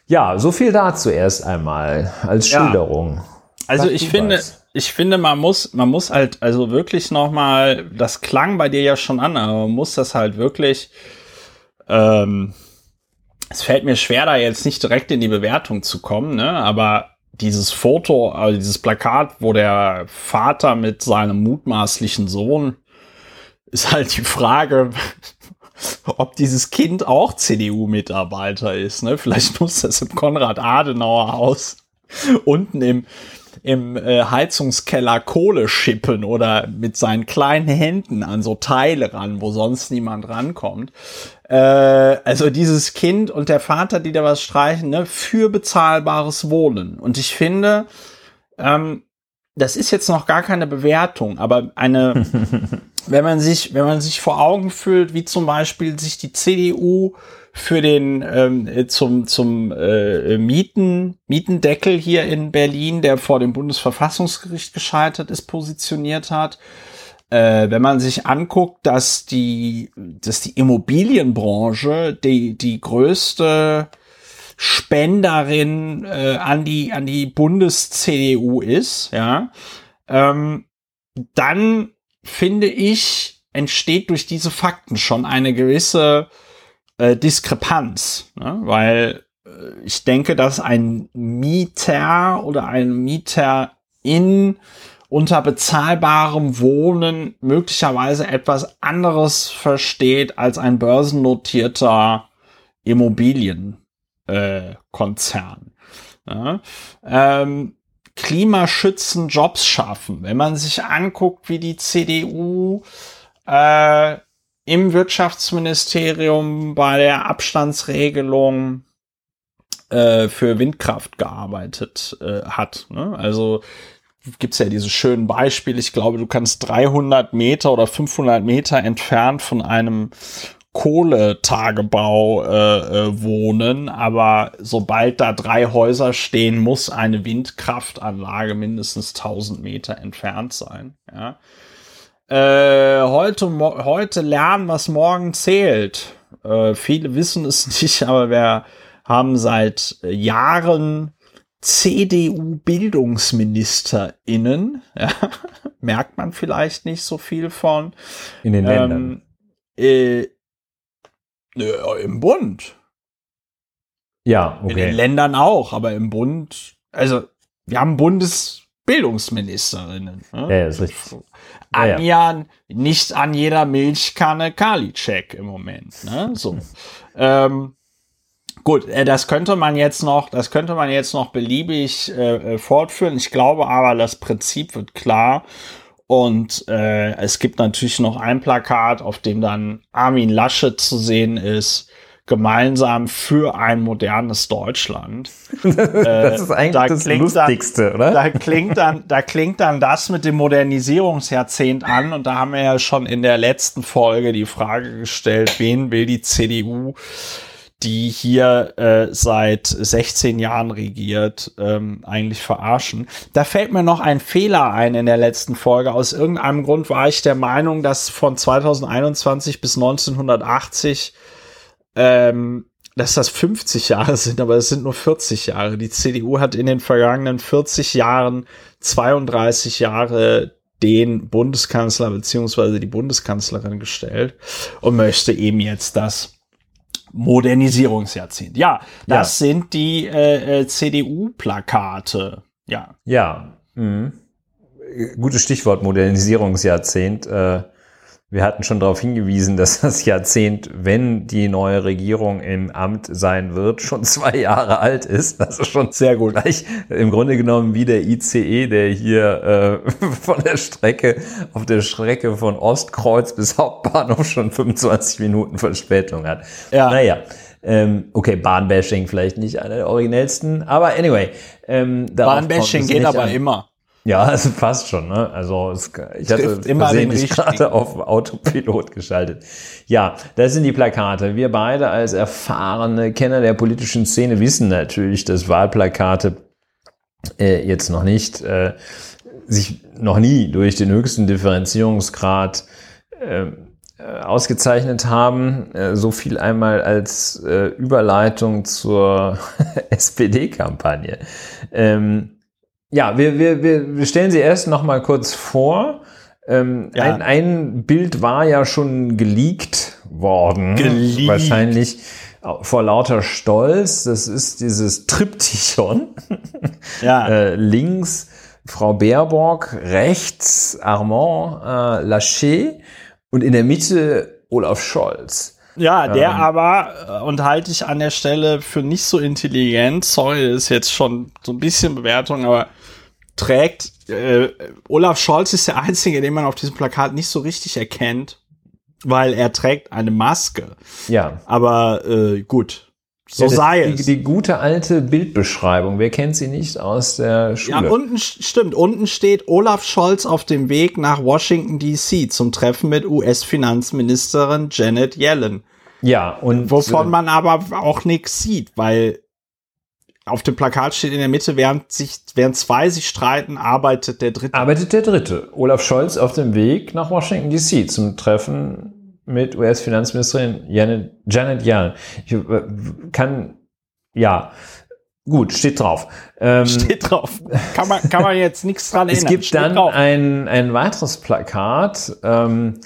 Ja, so viel dazu erst einmal als
Ja.
Schilderung.
also
Sag
ich finde,
was.
ich finde, man muss, man muss halt, also wirklich noch mal, das klang bei dir ja schon an, aber man muss das halt wirklich, ähm, es fällt mir schwer, da jetzt nicht direkt in die Bewertung zu kommen, ne, aber dieses Foto, also dieses Plakat, wo der Vater mit seinem mutmaßlichen Sohn, ist halt die Frage, ob dieses Kind auch CDU-Mitarbeiter ist. Ne? Vielleicht muss das im Konrad-Adenauer-Haus unten im, im äh, Heizungskeller Kohle schippen oder mit seinen kleinen Händen an so Teile ran, wo sonst niemand rankommt. Äh, also dieses Kind und der Vater, die da was streichen, ne, für bezahlbares Wohnen. Und ich finde, ähm, das ist jetzt noch gar keine Bewertung, aber eine, wenn man sich, wenn man sich vor Augen fühlt, wie zum Beispiel sich die CDU für den ähm, äh, zum zum äh, Mieten Mietendeckel hier in Berlin, der vor dem Bundesverfassungsgericht gescheitert ist, positioniert hat. Äh, wenn man sich anguckt, dass die dass die Immobilienbranche die die größte Spenderin äh, an die an die Bundes-CDU ist, ja, ähm, dann finde ich entsteht durch diese Fakten schon eine gewisse äh, Diskrepanz, ne? weil äh, ich denke, dass ein Mieter oder ein Mieterin unter bezahlbarem Wohnen möglicherweise etwas anderes versteht als ein börsennotierter Immobilienkonzern. Äh, ja? ähm, Klimaschützen Jobs schaffen. Wenn man sich anguckt, wie die CDU äh, im Wirtschaftsministerium bei der Abstandsregelung äh, für Windkraft gearbeitet äh, hat. Ne? Also gibt's ja diese schönen Beispiele. Ich glaube, du kannst 300 Meter oder 500 Meter entfernt von einem Kohletagebau äh, äh, wohnen, aber sobald da drei Häuser stehen, muss eine Windkraftanlage mindestens 1000 Meter entfernt sein. Ja. Äh, heute, heute lernen, was morgen zählt. Äh, viele wissen es nicht, aber wir haben seit Jahren CDU-BildungsministerInnen. Ja, merkt man vielleicht nicht so viel von.
In den Ländern.
Ähm, äh, Im Bund.
Ja,
okay. In den Ländern auch, aber im Bund, also wir haben Bundesbildungsministerinnen.
Ne? Ja, ist richtig.
Anja, ja, nicht an jeder Milchkanne Kali-Check im Moment. Ne? So. ähm, Gut, äh, das könnte man jetzt noch, das könnte man jetzt noch beliebig äh, äh, fortführen. Ich glaube aber, das Prinzip wird klar. Und äh, es gibt natürlich noch ein Plakat, auf dem dann Armin Laschet zu sehen ist, gemeinsam für ein modernes Deutschland.
das ist eigentlich da das Lustigste,
dann,
oder?
Da klingt, dann, da klingt dann das mit dem Modernisierungsjahrzehnt an. Und da haben wir ja schon in der letzten Folge die Frage gestellt, wen will die CDU die hier äh, seit 16 Jahren regiert, ähm, eigentlich verarschen. Da fällt mir noch ein Fehler ein in der letzten Folge. Aus irgendeinem Grund war ich der Meinung, dass von 2021 bis 1980 ähm, dass das 50 Jahre sind, aber es sind nur 40 Jahre. Die CDU hat in den vergangenen 40 Jahren 32 Jahre den Bundeskanzler beziehungsweise die Bundeskanzlerin gestellt und möchte eben jetzt das Modernisierungsjahrzehnt. Ja, das ja. sind die äh, äh CDU-Plakate. Ja.
Ja. Mhm. Gutes Stichwort Modernisierungsjahrzehnt. Äh, wir hatten schon darauf hingewiesen, dass das Jahrzehnt, wenn die neue Regierung im Amt sein wird, schon zwei Jahre alt ist. Das ist schon sehr gut. Gleich im Grunde genommen wie der ICE, der hier äh, von der Strecke, auf der Strecke von Ostkreuz bis Hauptbahnhof schon 25 Minuten Verspätung hat. Ja. Naja. Ähm, okay, Bahnbashing vielleicht nicht einer der originellsten, aber anyway.
Ähm, Bahnbashing geht aber an. immer.
Ja, es passt schon. Ne? Also es, ich hatte immer versehentlich gerade auf Autopilot geschaltet. Ja, das sind die Plakate. Wir beide als erfahrene Kenner der politischen Szene wissen natürlich, dass Wahlplakate äh, jetzt noch nicht äh, sich noch nie durch den höchsten Differenzierungsgrad äh, ausgezeichnet haben. Äh, so viel einmal als äh, Überleitung zur SPD-Kampagne. Ähm, ja, wir, wir, wir stellen sie erst noch mal kurz vor. Ähm, ja. ein, ein Bild war ja schon geleakt worden.
Geleakt.
Wahrscheinlich vor lauter Stolz. Das ist dieses Triptychon. Ja. äh, links Frau Baerbock, rechts Armand äh, Laschet und in der Mitte Olaf Scholz.
Ja, der ähm, aber, äh, und halte ich an der Stelle für nicht so intelligent, sorry, ist jetzt schon so ein bisschen Bewertung, aber trägt, äh, Olaf Scholz ist der Einzige, den man auf diesem Plakat nicht so richtig erkennt, weil er trägt eine Maske.
Ja.
Aber äh, gut. So ja, sei
es. Die, die, gute alte Bildbeschreibung. Wer kennt sie nicht aus der Schule?
Ja, unten stimmt. Unten steht Olaf Scholz auf dem Weg nach Washington DC zum Treffen mit US-Finanzministerin Janet Yellen.
Ja, und
wovon man aber auch nichts sieht, weil auf dem Plakat steht in der Mitte, während sich, während zwei sich streiten, arbeitet der Dritte.
Arbeitet der Dritte. Olaf Scholz auf dem Weg nach Washington DC zum Treffen mit US-Finanzministerin Janet, Janet Yellen. Ich äh, kann, ja, gut, steht drauf.
Ähm, steht drauf. Kann man, kann man jetzt nichts dran
ändern. Es gibt steht dann ein, ein weiteres Plakat, ähm,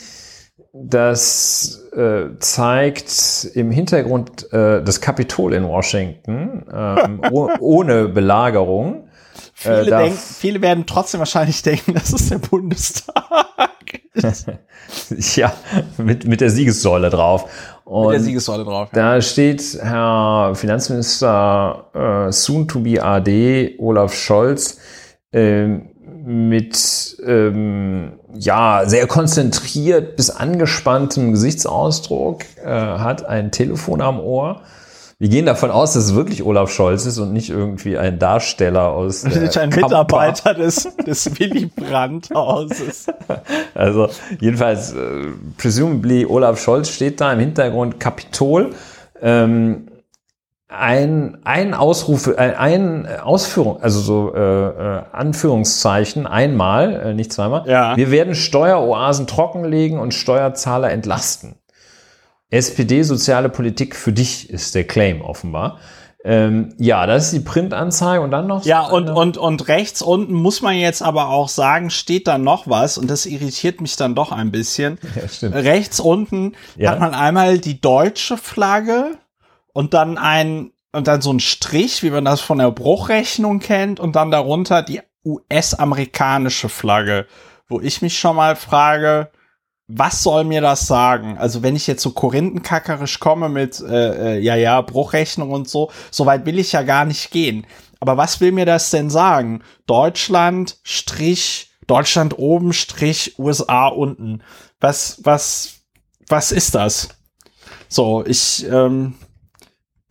das äh, zeigt im Hintergrund äh, das Kapitol in Washington ähm, ohne Belagerung.
Viele, äh, denk, viele werden trotzdem wahrscheinlich denken, das ist der Bundestag.
ja, mit, mit der Siegessäule drauf.
Und mit der Siegessäule drauf.
Ja. Da steht Herr Finanzminister äh, soon to be AD Olaf Scholz ähm, mit ähm, ja sehr konzentriert bis angespanntem Gesichtsausdruck, äh, hat ein Telefon am Ohr. Wir gehen davon aus, dass es wirklich Olaf Scholz ist und nicht irgendwie ein Darsteller aus.
Der nicht ein Mitarbeiter des, des Willy Brandt-Hauses.
Also jedenfalls, äh, presumably Olaf Scholz steht da im Hintergrund Kapitol. Ähm, ein, ein Ausruf, ein, ein Ausführung, also so äh, äh, Anführungszeichen, einmal, äh, nicht zweimal.
Ja.
Wir werden Steueroasen trockenlegen und Steuerzahler entlasten. SPD soziale Politik für dich ist der Claim offenbar. Ähm, ja, das ist die Printanzeige und dann noch. so
Ja, und, und, und rechts unten muss man jetzt aber auch sagen, steht da noch was und das irritiert mich dann doch ein bisschen.
Ja, stimmt.
Rechts unten
Ja.
hat man einmal die deutsche Flagge und dann ein und dann so ein Strich, wie man das von der Bruchrechnung kennt und dann darunter die US-amerikanische Flagge, wo ich mich schon mal frage, was soll mir das sagen? Also wenn ich jetzt so korinthenkackerisch komme mit äh, äh, ja ja Bruchrechnung und so, so weit will ich ja gar nicht gehen. Aber was will mir das denn sagen? Deutschland Strich Deutschland oben Strich USA unten. Was was was ist das? So ich ähm,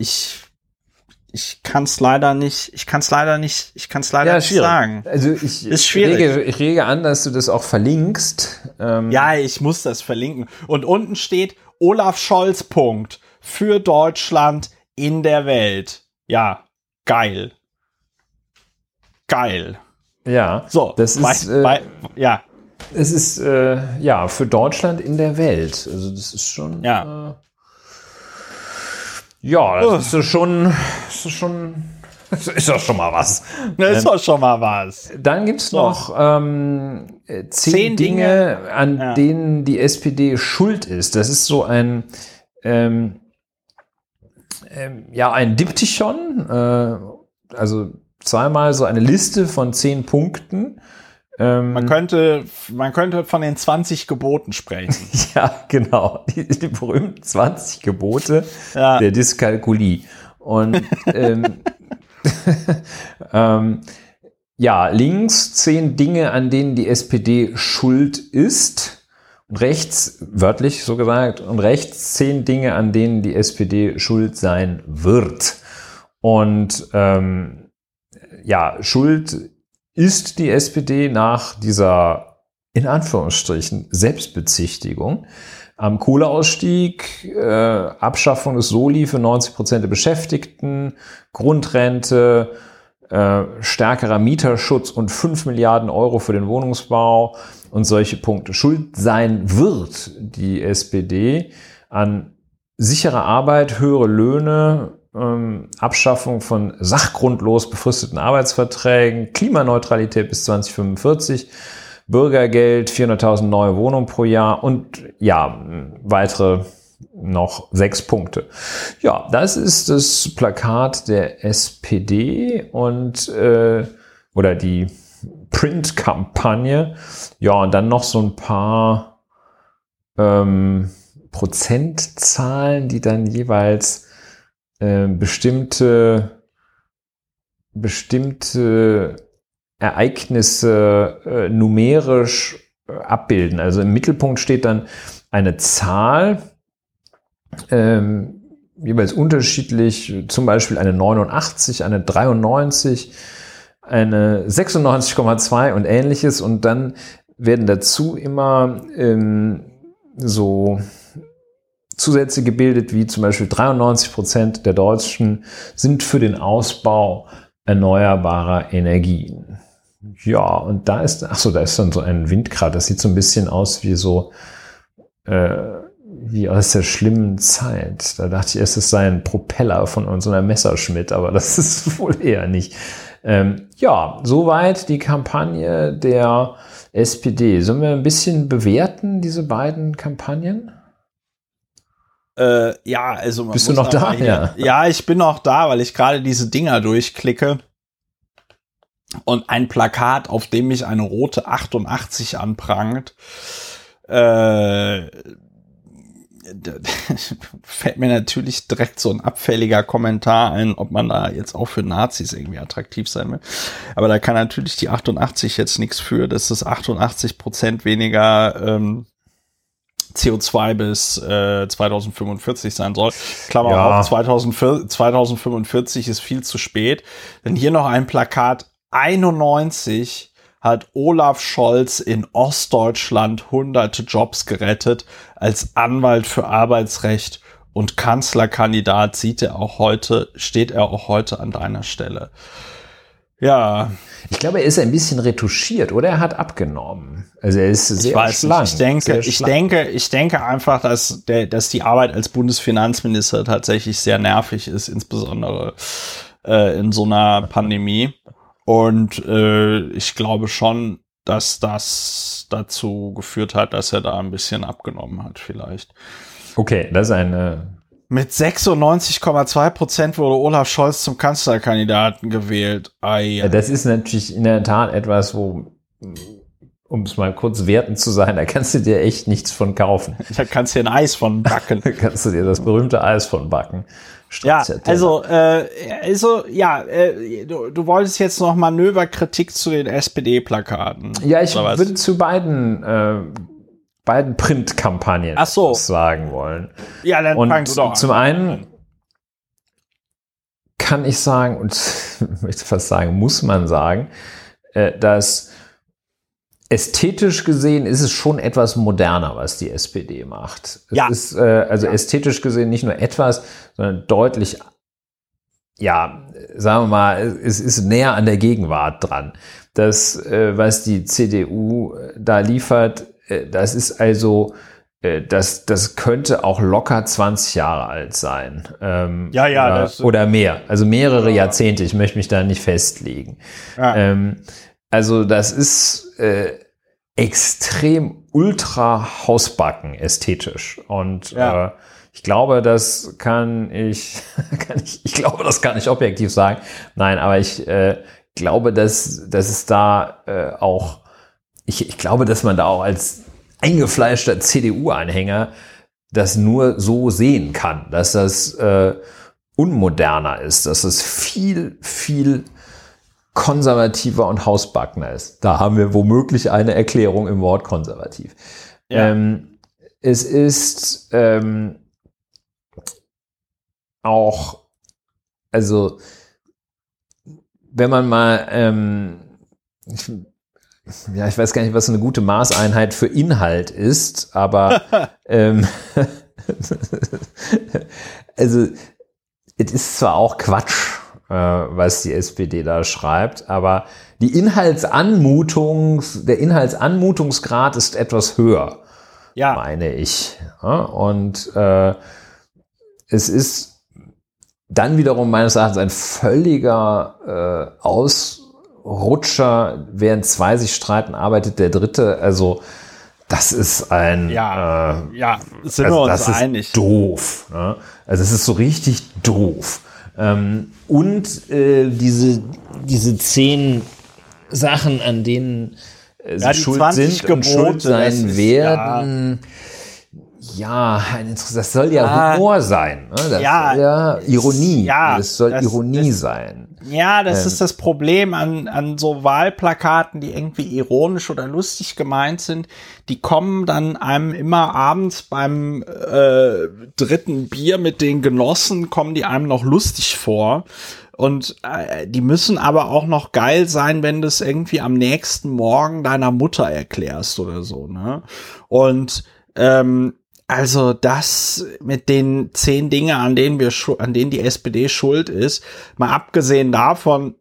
ich ich kann es leider nicht. Ich kann es leider nicht. Ich kann es leider nicht
schwierig.
sagen.
Also ich,
Ist schwierig.
Rege, ich rege an, dass du das auch verlinkst. Ähm,
Ja, ich muss das verlinken. Und unten steht Olaf Scholz Punkt für Deutschland in der Welt. Ja, geil. Geil.
ja.
So,
Das ist,
wei-
äh,
wei- ja,
Es ist äh, ja für Deutschland in der Welt. Also das ist schon.
Ja.
Äh, ja, das ist schon. Das ist schon. Das ist doch schon mal was.
das ist doch schon mal was.
Dann gibt's noch ähm, äh, zehn,
Zehn
Dinge,
Dinge,
an
ja.
denen die SPD schuld ist. Das ist so ein ähm, ähm, ja ein Diptychon, äh, also zweimal so eine Liste von zehn Punkten. Ähm,
Man könnte, man könnte von den 20 Geboten sprechen.
Ja, genau. Die, die berühmten 20 Gebote
Ja.
der Dyskalkulie. Und ähm, ähm, ja, links zehn Dinge, an denen die SPD schuld ist. Und rechts, wörtlich so gesagt, und rechts zehn Dinge, an denen die SPD schuld sein wird. Und ähm, ja, schuld ist die SPD nach dieser in Anführungsstrichen Selbstbezichtigung am Kohleausstieg, äh, Abschaffung des Soli für 90 Prozent der Beschäftigten, Grundrente, äh, stärkerer Mieterschutz und 5 Milliarden Euro für den Wohnungsbau und solche Punkte. Schuld sein wird die SPD an sicherer Arbeit, höhere Löhne, ähm, Abschaffung von sachgrundlos befristeten Arbeitsverträgen, Klimaneutralität bis 2045, Bürgergeld, 400.000 neue Wohnungen pro Jahr und ja, weitere noch sechs Punkte. Ja, das ist das Plakat der SPD und äh, oder die Print-Kampagne. Ja, und dann noch so ein paar ähm, Prozentzahlen, die dann jeweils äh, bestimmte bestimmte Ereignisse äh, numerisch äh, abbilden. Also im Mittelpunkt steht dann eine Zahl, ähm, jeweils unterschiedlich, zum Beispiel eine 89, eine 93, eine 96,2 und ähnliches. Und dann werden dazu immer ähm, so Zusätze gebildet, wie zum Beispiel 93 Prozent der Deutschen sind für den Ausbau erneuerbarer Energien. Ja, und da ist, ach so, da ist dann so ein Windgrad. Das sieht so ein bisschen aus wie so, äh, wie aus der schlimmen Zeit. Da dachte ich erst, es sei ein Propeller von so einer Messerschmidt, aber das ist wohl eher nicht. Ähm, ja, soweit die Kampagne der SPD. Sollen wir ein bisschen bewerten, diese beiden Kampagnen?
Äh, ja, also
Bist du noch da?
Hier,
Ja.
ja, ich bin noch da, weil ich gerade diese Dinger durchklicke. Und ein Plakat, auf dem mich eine rote 88 anprangt. Äh, fällt mir natürlich direkt so ein abfälliger Kommentar ein, ob man da jetzt auch für Nazis irgendwie attraktiv sein will. Aber da kann natürlich die 88 jetzt nichts für, dass es 88 Prozent weniger ähm, CO2 bis äh, 2045 sein soll. Klammer ja. auf, 2045 ist viel zu spät. Denn hier noch ein Plakat 91 hat Olaf Scholz in Ostdeutschland hunderte Jobs gerettet. Als Anwalt für Arbeitsrecht und Kanzlerkandidat sieht er auch heute, steht er auch heute an deiner Stelle. Ja.
Ich glaube, er ist ein bisschen retuschiert oder er hat abgenommen. Also er ist sehr
ich weiß schlank. Nicht. Ich denke, ich denke, ich denke einfach, dass der, dass die Arbeit als Bundesfinanzminister tatsächlich sehr nervig ist, insbesondere äh, in so einer Pandemie. Und äh, ich glaube schon, dass das dazu geführt hat, dass er da ein bisschen abgenommen hat, vielleicht.
Okay, das ist eine.
Mit 96,2 Prozent wurde Olaf Scholz zum Kanzlerkandidaten gewählt.
Ai, das ist natürlich in der Tat etwas, wo, um es mal kurz wertend zu sein, da kannst du dir echt nichts von kaufen.
Da kannst du dir ein Eis von backen.
da kannst du dir das berühmte Eis von backen.
Ja, also, äh, also ja, äh, du, du wolltest jetzt noch Manöverkritik zu den SPD-Plakaten.
Ja, ich würde zu beiden äh, beiden Printkampagnen
Ach so.
sagen wollen.
Ja, dann
und du doch Zum einen kann ich sagen und möchte fast sagen, muss man sagen, äh, dass ästhetisch gesehen ist es schon etwas moderner, was die SPD macht. Es
ja.
ist äh, also ja. ästhetisch gesehen nicht nur etwas, sondern deutlich, ja, sagen wir mal, es ist näher an der Gegenwart dran. Das, äh, was die CDU da liefert, das ist also äh, das, das könnte auch locker 20 Jahre alt sein.
Ähm, ja, ja.
Oder, das, oder mehr. Also mehrere ja. Jahrzehnte. Ich möchte mich da nicht festlegen. Ja. Ähm, also das ist äh, extrem ultra hausbacken ästhetisch und ja. äh, ich glaube, das kann ich, kann ich, ich glaube, das kann ich objektiv sagen. Nein, aber ich äh, glaube, dass, dass es da äh, auch, ich, ich glaube, dass man da auch als eingefleischter CDU-Anhänger das nur so sehen kann, dass das äh, unmoderner ist, dass es viel, viel konservativer und hausbackner ist. Da haben wir womöglich eine Erklärung im Wort konservativ. Ja. Ähm, es ist ähm, auch, also wenn man mal, ähm, ich, ja, ich weiß gar nicht, was eine gute Maßeinheit für Inhalt ist, aber ähm, also es ist zwar auch Quatsch, äh, was die SPD da schreibt. Aber die Inhaltsanmutungs, der Inhaltsanmutungsgrad ist etwas höher, ja. meine ich. Und äh, es ist dann wiederum meines Erachtens ein völliger äh, Ausrutscher, während zwei sich streiten, arbeitet der dritte. Also das ist ein
ja, äh, ja sind also wir uns das einig.
Ist doof. Ne? Also es ist so richtig doof. Ähm, und äh, diese, diese zehn Sachen, an denen äh, sie ja, schuld sind und schuld sein werden. Ja, ein das soll ja, ja Humor sein. Ne? Das ja, soll ja Ironie. Ja, das soll das, Ironie das, sein.
Ja, das ähm. ist das Problem an, an so Wahlplakaten, die irgendwie ironisch oder lustig gemeint sind. Die kommen dann einem immer abends beim äh, dritten Bier mit den Genossen, kommen die einem noch lustig vor. Und äh, die müssen aber auch noch geil sein, wenn du es irgendwie am nächsten Morgen deiner Mutter erklärst oder so. Ne? Und ähm, also das mit den zehn Dinge, an denen wir, an denen die SPD schuld ist, mal abgesehen davon,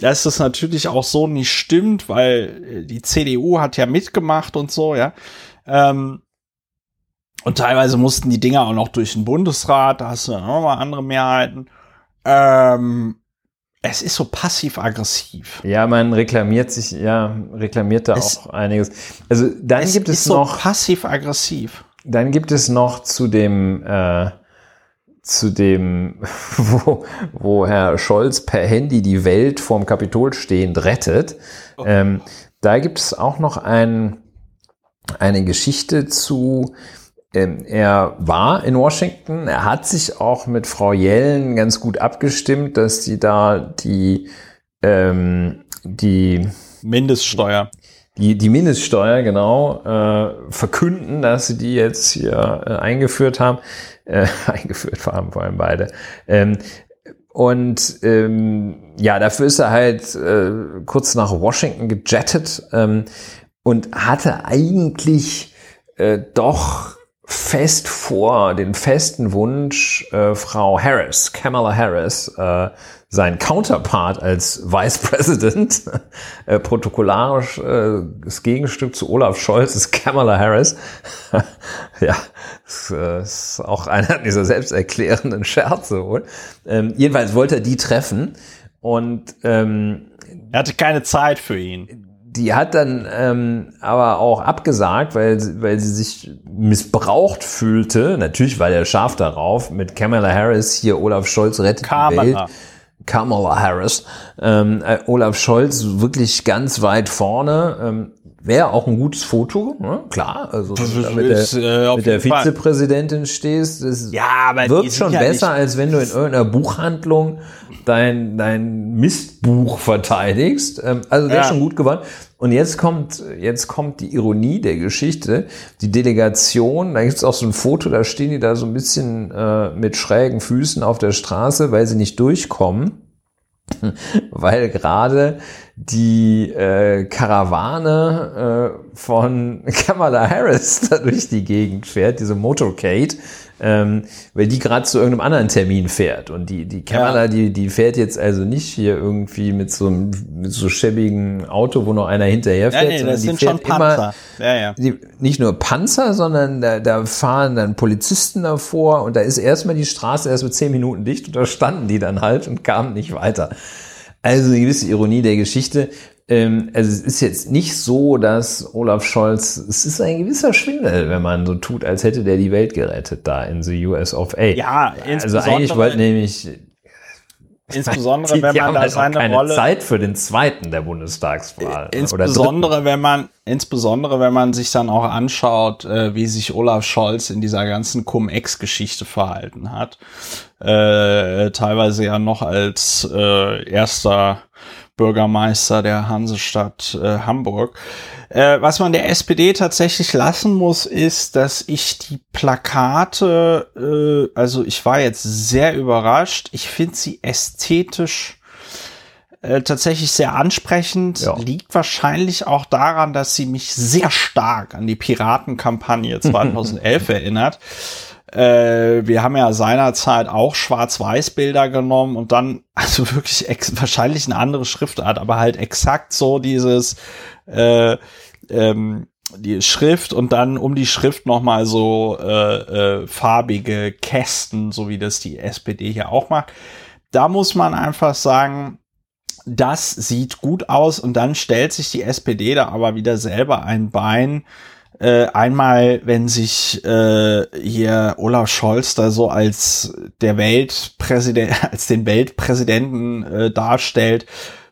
dass das natürlich auch so nicht stimmt, weil die CDU hat ja mitgemacht und so, ja. Ähm, und teilweise mussten die Dinger auch noch durch den Bundesrat, da hast du dann auch mal andere Mehrheiten. Ähm, es ist so passiv-aggressiv.
Ja, man reklamiert sich, ja, reklamiert da es, auch einiges. Also dann es gibt es noch
so passiv-aggressiv.
Dann gibt es noch zu dem, äh, zu dem, wo, wo Herr Scholz per Handy die Welt vorm Kapitol stehend rettet. Oh. Ähm, da gibt es auch noch ein, eine Geschichte zu, ähm, er war in Washington. Er hat sich auch mit Frau Yellen ganz gut abgestimmt, dass sie da die, ähm, die
Mindeststeuer.
Die, die Mindeststeuer, genau, äh, verkünden, dass sie die jetzt hier äh, eingeführt haben. Äh, eingeführt haben vor allem beide. Ähm, und ähm, ja, dafür ist er halt äh, kurz nach Washington gejettet ähm, und hatte eigentlich äh, doch fest vor, den festen Wunsch, äh, Frau Harris, Kamala Harris, äh, sein Counterpart als Vice President, äh, protokollarisch äh, das Gegenstück zu Olaf Scholz ist Kamala Harris. ja, das, äh, ist auch einer dieser selbsterklärenden Scherze wohl. Ähm, jedenfalls wollte er die treffen und ähm,
er hatte keine Zeit für ihn
die hat dann ähm, aber auch abgesagt, weil, weil sie sich missbraucht fühlte. Natürlich war der scharf darauf, mit Kamala Harris hier Olaf Scholz rettet Kamala. die Welt. Kamala Harris. Ähm, äh, Olaf Scholz wirklich ganz weit vorne. Ähm, Wäre auch ein gutes Foto, ne? klar. Also das ist, mit der, äh, mit der Vizepräsidentin stehst, das
ja, aber
wirkt schon ja besser, als wenn du in irgendeiner Buchhandlung dein, dein Mistbuch verteidigst. Ähm, also wäre ja. schon gut gewonnen. Und jetzt kommt, jetzt kommt die Ironie der Geschichte. Die Delegation, da gibt es auch so ein Foto, da stehen die da so ein bisschen äh, mit schrägen Füßen auf der Straße, weil sie nicht durchkommen. weil gerade die äh, Karawane äh, von Kamala Harris da durch die Gegend fährt, diese Motorcade, ähm, weil die gerade zu irgendeinem anderen Termin fährt. Und die, die Kamala, ja. die, die fährt jetzt also nicht hier irgendwie mit so einem mit so schäbigen Auto, wo noch einer hinterher fährt,
ja, nee, das
die
sind
fährt
schon Panzer.
immer ja, ja. Die, nicht nur Panzer, sondern da, da fahren dann Polizisten davor und da ist erstmal die Straße erst mit zehn Minuten dicht und da standen die dann halt und kamen nicht weiter. Also eine gewisse Ironie der Geschichte. Ähm, also es ist jetzt nicht so, dass Olaf Scholz, es ist ein gewisser Schwindel, wenn man so tut, als hätte der die Welt gerettet da in the US of A.
Ja,
also eigentlich wollte nämlich
Insbesondere die, wenn man da halt seine
keine
Rolle
Zeit für den zweiten der Bundestagswahl.
Insbesondere wenn man, insbesondere wenn man sich dann auch anschaut, äh, wie sich Olaf Scholz in dieser ganzen Cum-Ex-Geschichte verhalten hat. Äh, teilweise ja noch als äh, erster Bürgermeister der Hansestadt äh, Hamburg. Äh, was man der SPD tatsächlich lassen muss, ist, dass ich die Plakate, äh, also ich war jetzt sehr überrascht. Ich finde sie ästhetisch äh, tatsächlich sehr ansprechend. Ja. Liegt wahrscheinlich auch daran, dass sie mich sehr stark an die Piratenkampagne 2011 erinnert. Äh, wir haben ja seinerzeit auch Schwarz-Weiß-Bilder genommen und dann, also wirklich wahrscheinlich eine andere Schriftart, aber halt exakt so dieses äh, ähm, die Schrift und dann um die Schrift nochmal so äh, äh, farbige Kästen, so wie das die SPD hier auch macht. Da muss man einfach sagen, das sieht gut aus und dann stellt sich die SPD da aber wieder selber ein Bein, äh, einmal, wenn sich äh, hier Olaf Scholz da so als der Weltpräsident, als den Weltpräsidenten äh, darstellt,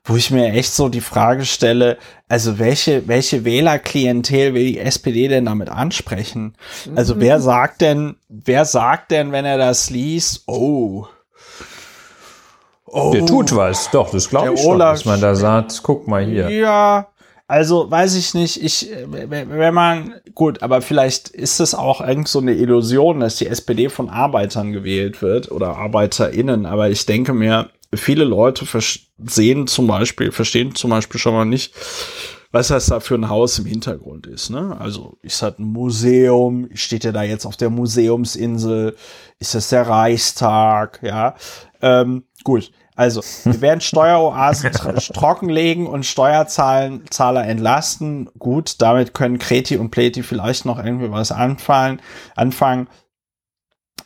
wo ich mir echt so die Frage stelle, also welche, welche Wählerklientel will die SPD denn damit ansprechen? Also mhm. wer sagt denn, wer sagt denn, wenn er das liest, oh,
Oh, der tut was, doch, das glaube ich schon, dass man da sagt, guck mal hier.
Ja, also weiß ich nicht, ich, wenn man, gut, aber vielleicht ist es auch irgend so eine Illusion, dass die SPD von Arbeitern gewählt wird oder ArbeiterInnen, aber ich denke mir, viele Leute sehen zum Beispiel, verstehen zum Beispiel schon mal nicht, was das da für ein Haus im Hintergrund ist. Ne? Also ist das ein Museum? Steht ja da jetzt auf der Museumsinsel? Ist das der Reichstag? Ja, ähm, gut. Also, wir werden Steueroasen trockenlegen und Steuerzahler entlasten. Gut, damit können Kreti und Pleti vielleicht noch irgendwie was anfallen, anfangen.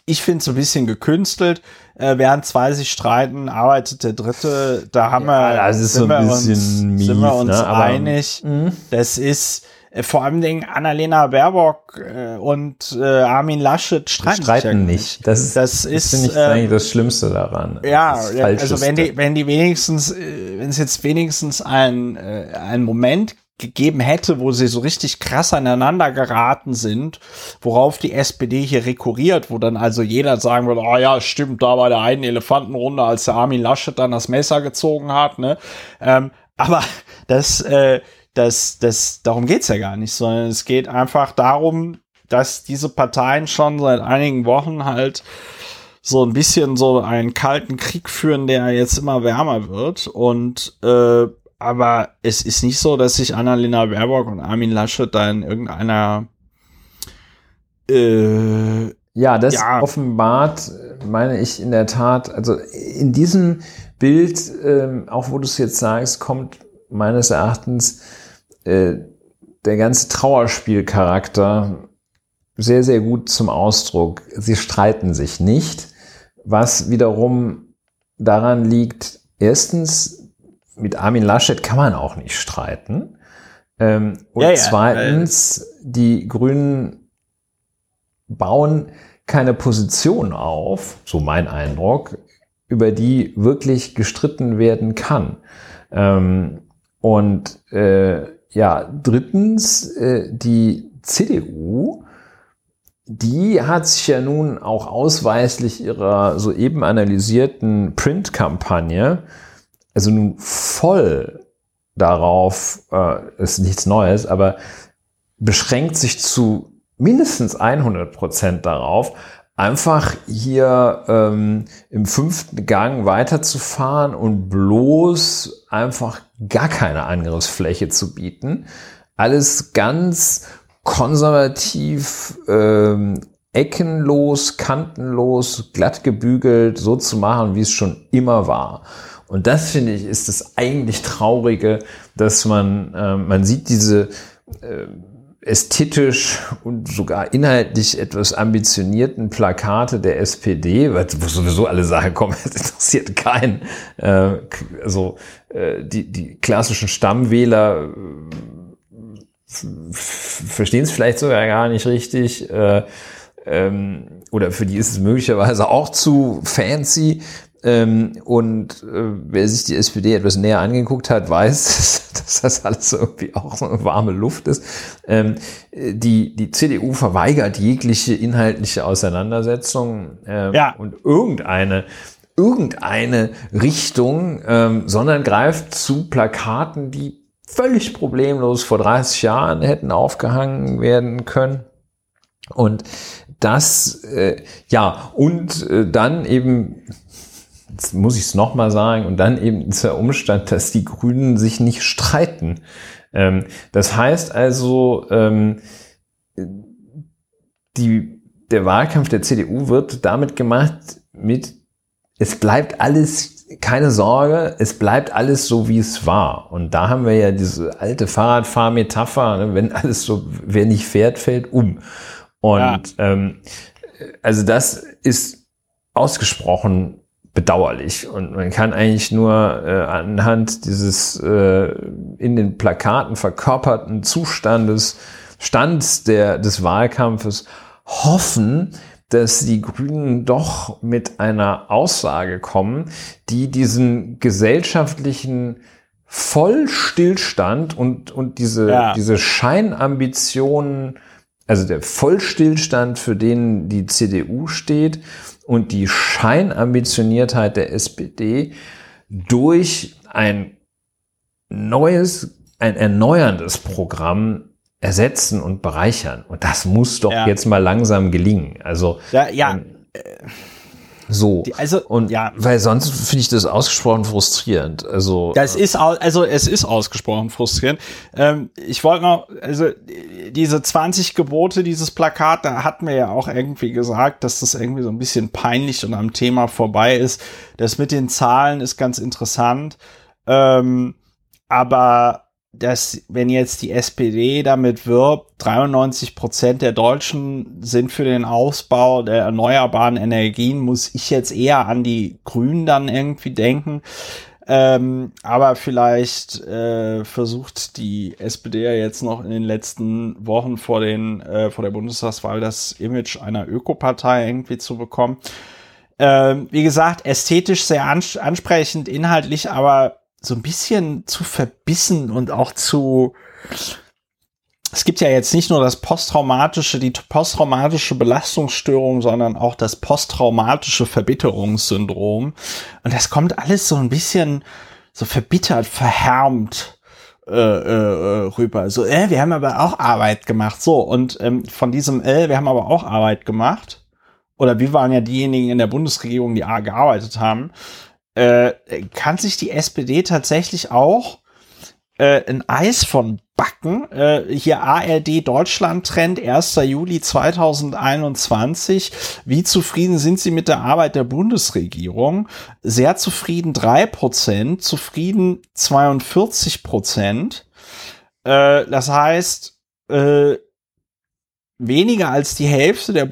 Ich finde es so ein bisschen gekünstelt. Äh, während zwei sich streiten, arbeitet der dritte. Da haben ja,
wir, das ist sind so ein bisschen
uns, mies, sind wir uns ne? einig. Mhm. Das ist, vor allem Dingen Annalena Baerbock äh, und äh, Armin Laschet streiten,
streiten ja nicht. Das ist, das, ist finde ich äh, eigentlich das Schlimmste daran.
Ja, also wenn die, wenn die wenigstens, äh, wenn es jetzt wenigstens ein, äh, einen Moment gegeben hätte, wo sie so richtig krass aneinander geraten sind, worauf die SPD hier rekurriert, wo dann also jeder sagen würde, ah oh ja, stimmt, da war der einen Elefantenrunde, als der Armin Laschet dann das Messer gezogen hat, ne? Ähm, aber das, äh, das, das, darum geht's ja gar nicht, sondern es geht einfach darum, dass diese Parteien schon seit einigen Wochen halt so ein bisschen so einen kalten Krieg führen, der jetzt immer wärmer wird. Und äh, aber es ist nicht so, dass sich Annalena Baerbock und Armin Laschet da in irgendeiner
äh, ja, das ja. offenbart, meine ich in der Tat, also in diesem Bild, ähm, auch wo du es jetzt sagst, kommt meines Erachtens äh, der ganze Trauerspielcharakter sehr, sehr gut zum Ausdruck. Sie streiten sich nicht, was wiederum daran liegt, erstens, mit Armin Laschet kann man auch nicht streiten. Ähm, und ja, ja, zweitens, die Grünen bauen keine Position auf, so mein Eindruck, über die wirklich gestritten werden kann. Ähm, und äh, ja, drittens, äh, die CDU, die hat sich ja nun auch ausweislich ihrer soeben analysierten Print-Kampagne also nun voll darauf, äh, ist nichts Neues, aber beschränkt sich zu mindestens 100 Prozent darauf, einfach hier ähm, im fünften Gang weiterzufahren und bloß einfach gar keine Angriffsfläche zu bieten. Alles ganz konservativ, ähm, eckenlos, kantenlos, glatt gebügelt, so zu machen, wie es schon immer war. Und das finde ich ist das eigentlich Traurige, dass man, äh, man sieht diese äh, ästhetisch und sogar inhaltlich etwas ambitionierten Plakate der SPD, wo sowieso alle sagen, komm, es interessiert keinen. Äh, also äh, die, die klassischen Stammwähler äh, verstehen es vielleicht sogar gar nicht richtig. Äh, ähm, oder für die ist es möglicherweise auch zu fancy. Ähm, und äh, wer sich die SPD etwas näher angeguckt hat, weiß, dass das alles irgendwie auch so eine warme Luft ist. Ähm, die, die CDU verweigert jegliche inhaltliche Auseinandersetzung äh, ja. und irgendeine irgendeine Richtung, ähm, sondern greift zu Plakaten, die völlig problemlos vor 30 Jahren hätten aufgehangen werden können. Und das, äh, ja, und äh, dann eben jetzt muss ich es nochmal sagen, und dann eben dieser Umstand, dass die Grünen sich nicht streiten. Ähm, das heißt also, ähm, die, der Wahlkampf der CDU wird damit gemacht mit, es bleibt alles, keine Sorge, es bleibt alles so, wie es war. Und da haben wir ja diese alte Fahrradfahrmetapher, ne, wenn alles so, wer nicht fährt, fällt um. Und ja. ähm, also das ist ausgesprochen bedauerlich. Und man kann eigentlich nur äh, anhand dieses äh, in den Plakaten verkörperten Zustandes, Stands der, des Wahlkampfes hoffen, dass die Grünen doch mit einer Aussage kommen, die diesen gesellschaftlichen Vollstillstand und, und diese, ja. diese Scheinambitionen, also der Vollstillstand, für den die CDU steht und die Scheinambitioniertheit der SPD durch ein neues, ein erneuerndes Programm ersetzen und bereichern. Und das muss doch ja. jetzt mal langsam gelingen. Also
ja, ja. Ähm,
so. Die, also, und ja. Weil sonst finde ich das ausgesprochen frustrierend. Also.
Das ist, also, es ist ausgesprochen frustrierend. Ähm, ich wollte noch, also, diese 20 Gebote, dieses Plakat, da hat mir ja auch irgendwie gesagt, dass das irgendwie so ein bisschen peinlich und am Thema vorbei ist. Das mit den Zahlen ist ganz interessant. Ähm, aber dass wenn jetzt die SPD damit wirbt, 93 Prozent der Deutschen sind für den Ausbau der erneuerbaren Energien, muss ich jetzt eher an die Grünen dann irgendwie denken. Ähm, aber vielleicht äh, versucht die SPD ja jetzt noch in den letzten Wochen vor den äh, vor der Bundestagswahl das Image einer Ökopartei irgendwie zu bekommen. Ähm, wie gesagt, ästhetisch sehr ans ansprechend, inhaltlich aber so ein bisschen zu verbissen und auch zu, es gibt ja jetzt nicht nur das posttraumatische, die posttraumatische Belastungsstörung, sondern auch das posttraumatische Verbitterungssyndrom. Und das kommt alles so ein bisschen so verbittert, verhärmt äh, äh, rüber. So, äh, wir haben aber auch Arbeit gemacht. So, und ähm, von diesem, äh, wir haben aber auch Arbeit gemacht. Oder wir waren ja diejenigen in der Bundesregierung, die gearbeitet haben. Äh, kann sich die SPD tatsächlich auch äh, ein Eis von backen. Äh, hier ARD Deutschland Trend 1. Juli 2021. Wie zufrieden sind Sie mit der Arbeit der Bundesregierung? Sehr zufrieden 3%, zufrieden 42%. Äh, das heißt, äh, weniger als die Hälfte der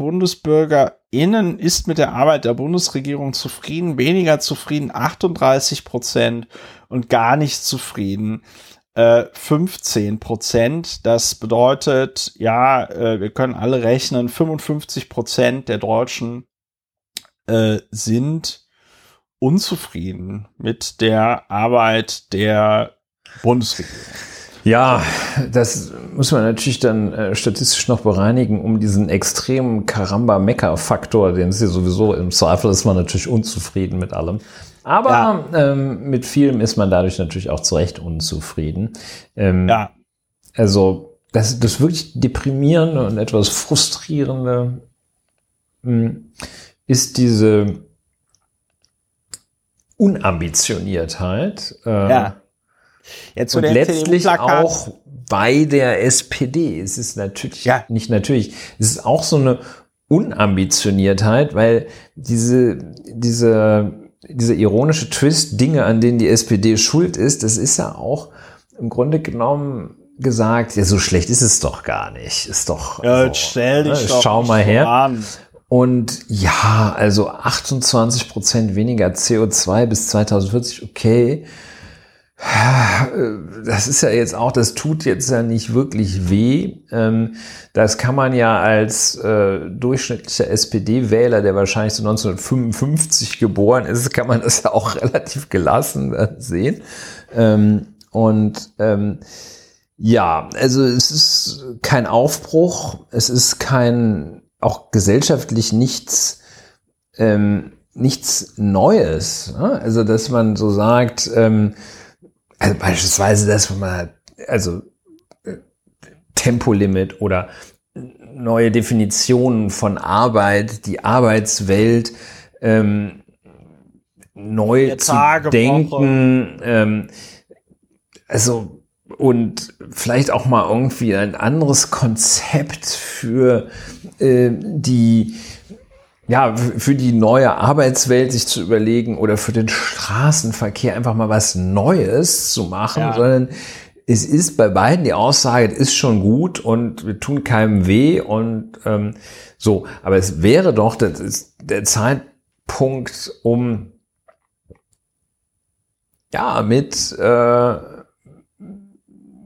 BundesbürgerInnen ist mit der Arbeit der Bundesregierung zufrieden, weniger zufrieden 38 Prozent und gar nicht zufrieden 15 äh, Prozent. Das bedeutet, ja, äh, wir können alle rechnen, 55 Prozent der Deutschen äh, sind unzufrieden mit der Arbeit der Bundesregierung.
Ja, das muss man natürlich dann äh, statistisch noch bereinigen, um diesen extremen Karamba-Mecker-Faktor, den es hier sowieso im Zweifel ist man natürlich unzufrieden mit allem. Aber ja. ähm, mit vielem ist man dadurch natürlich auch zu Recht unzufrieden. Ähm, ja. Also das, das wirklich deprimierende und etwas frustrierende mh, hm, ist diese Unambitioniertheit. Äh, ja. Jetzt und letztlich auch bei der SPD. Es ist natürlich, ja. nicht natürlich, es ist auch so eine Unambitioniertheit, weil diese, diese dieser ironische Twist, Dinge, an denen die SPD schuld ist, das ist ja auch im Grunde genommen gesagt, ja, so schlecht ist es doch gar nicht. Ist doch.
Ja, so, stell dich ne? doch
Schau mal her. An. Und ja, also 28 Prozent weniger CO2 bis 2040, okay. Das ist ja jetzt auch, das tut jetzt ja nicht wirklich weh. Ähm, das kann man ja als äh, durchschnittlicher SPD-Wähler, der wahrscheinlich so 1955 geboren ist, kann man das ja auch relativ gelassen äh, sehen. Ähm, und ähm, ja, also es ist kein Aufbruch, es ist kein, auch gesellschaftlich nichts, nichts Neues. Ne? Also dass man so sagt, also beispielsweise das, wenn man, also äh, Tempolimit oder neue Definitionen von Arbeit, die Arbeitswelt ähm, neu zu denken. Ähm, also und vielleicht auch mal irgendwie ein anderes Konzept für äh, die ja, für die neue Arbeitswelt sich zu überlegen oder für den Straßenverkehr einfach mal was Neues zu machen, ja. sondern es ist bei beiden die Aussage, es ist schon gut und wir tun keinem weh und ähm, so. Aber es wäre doch der Zeitpunkt, um ja mit äh,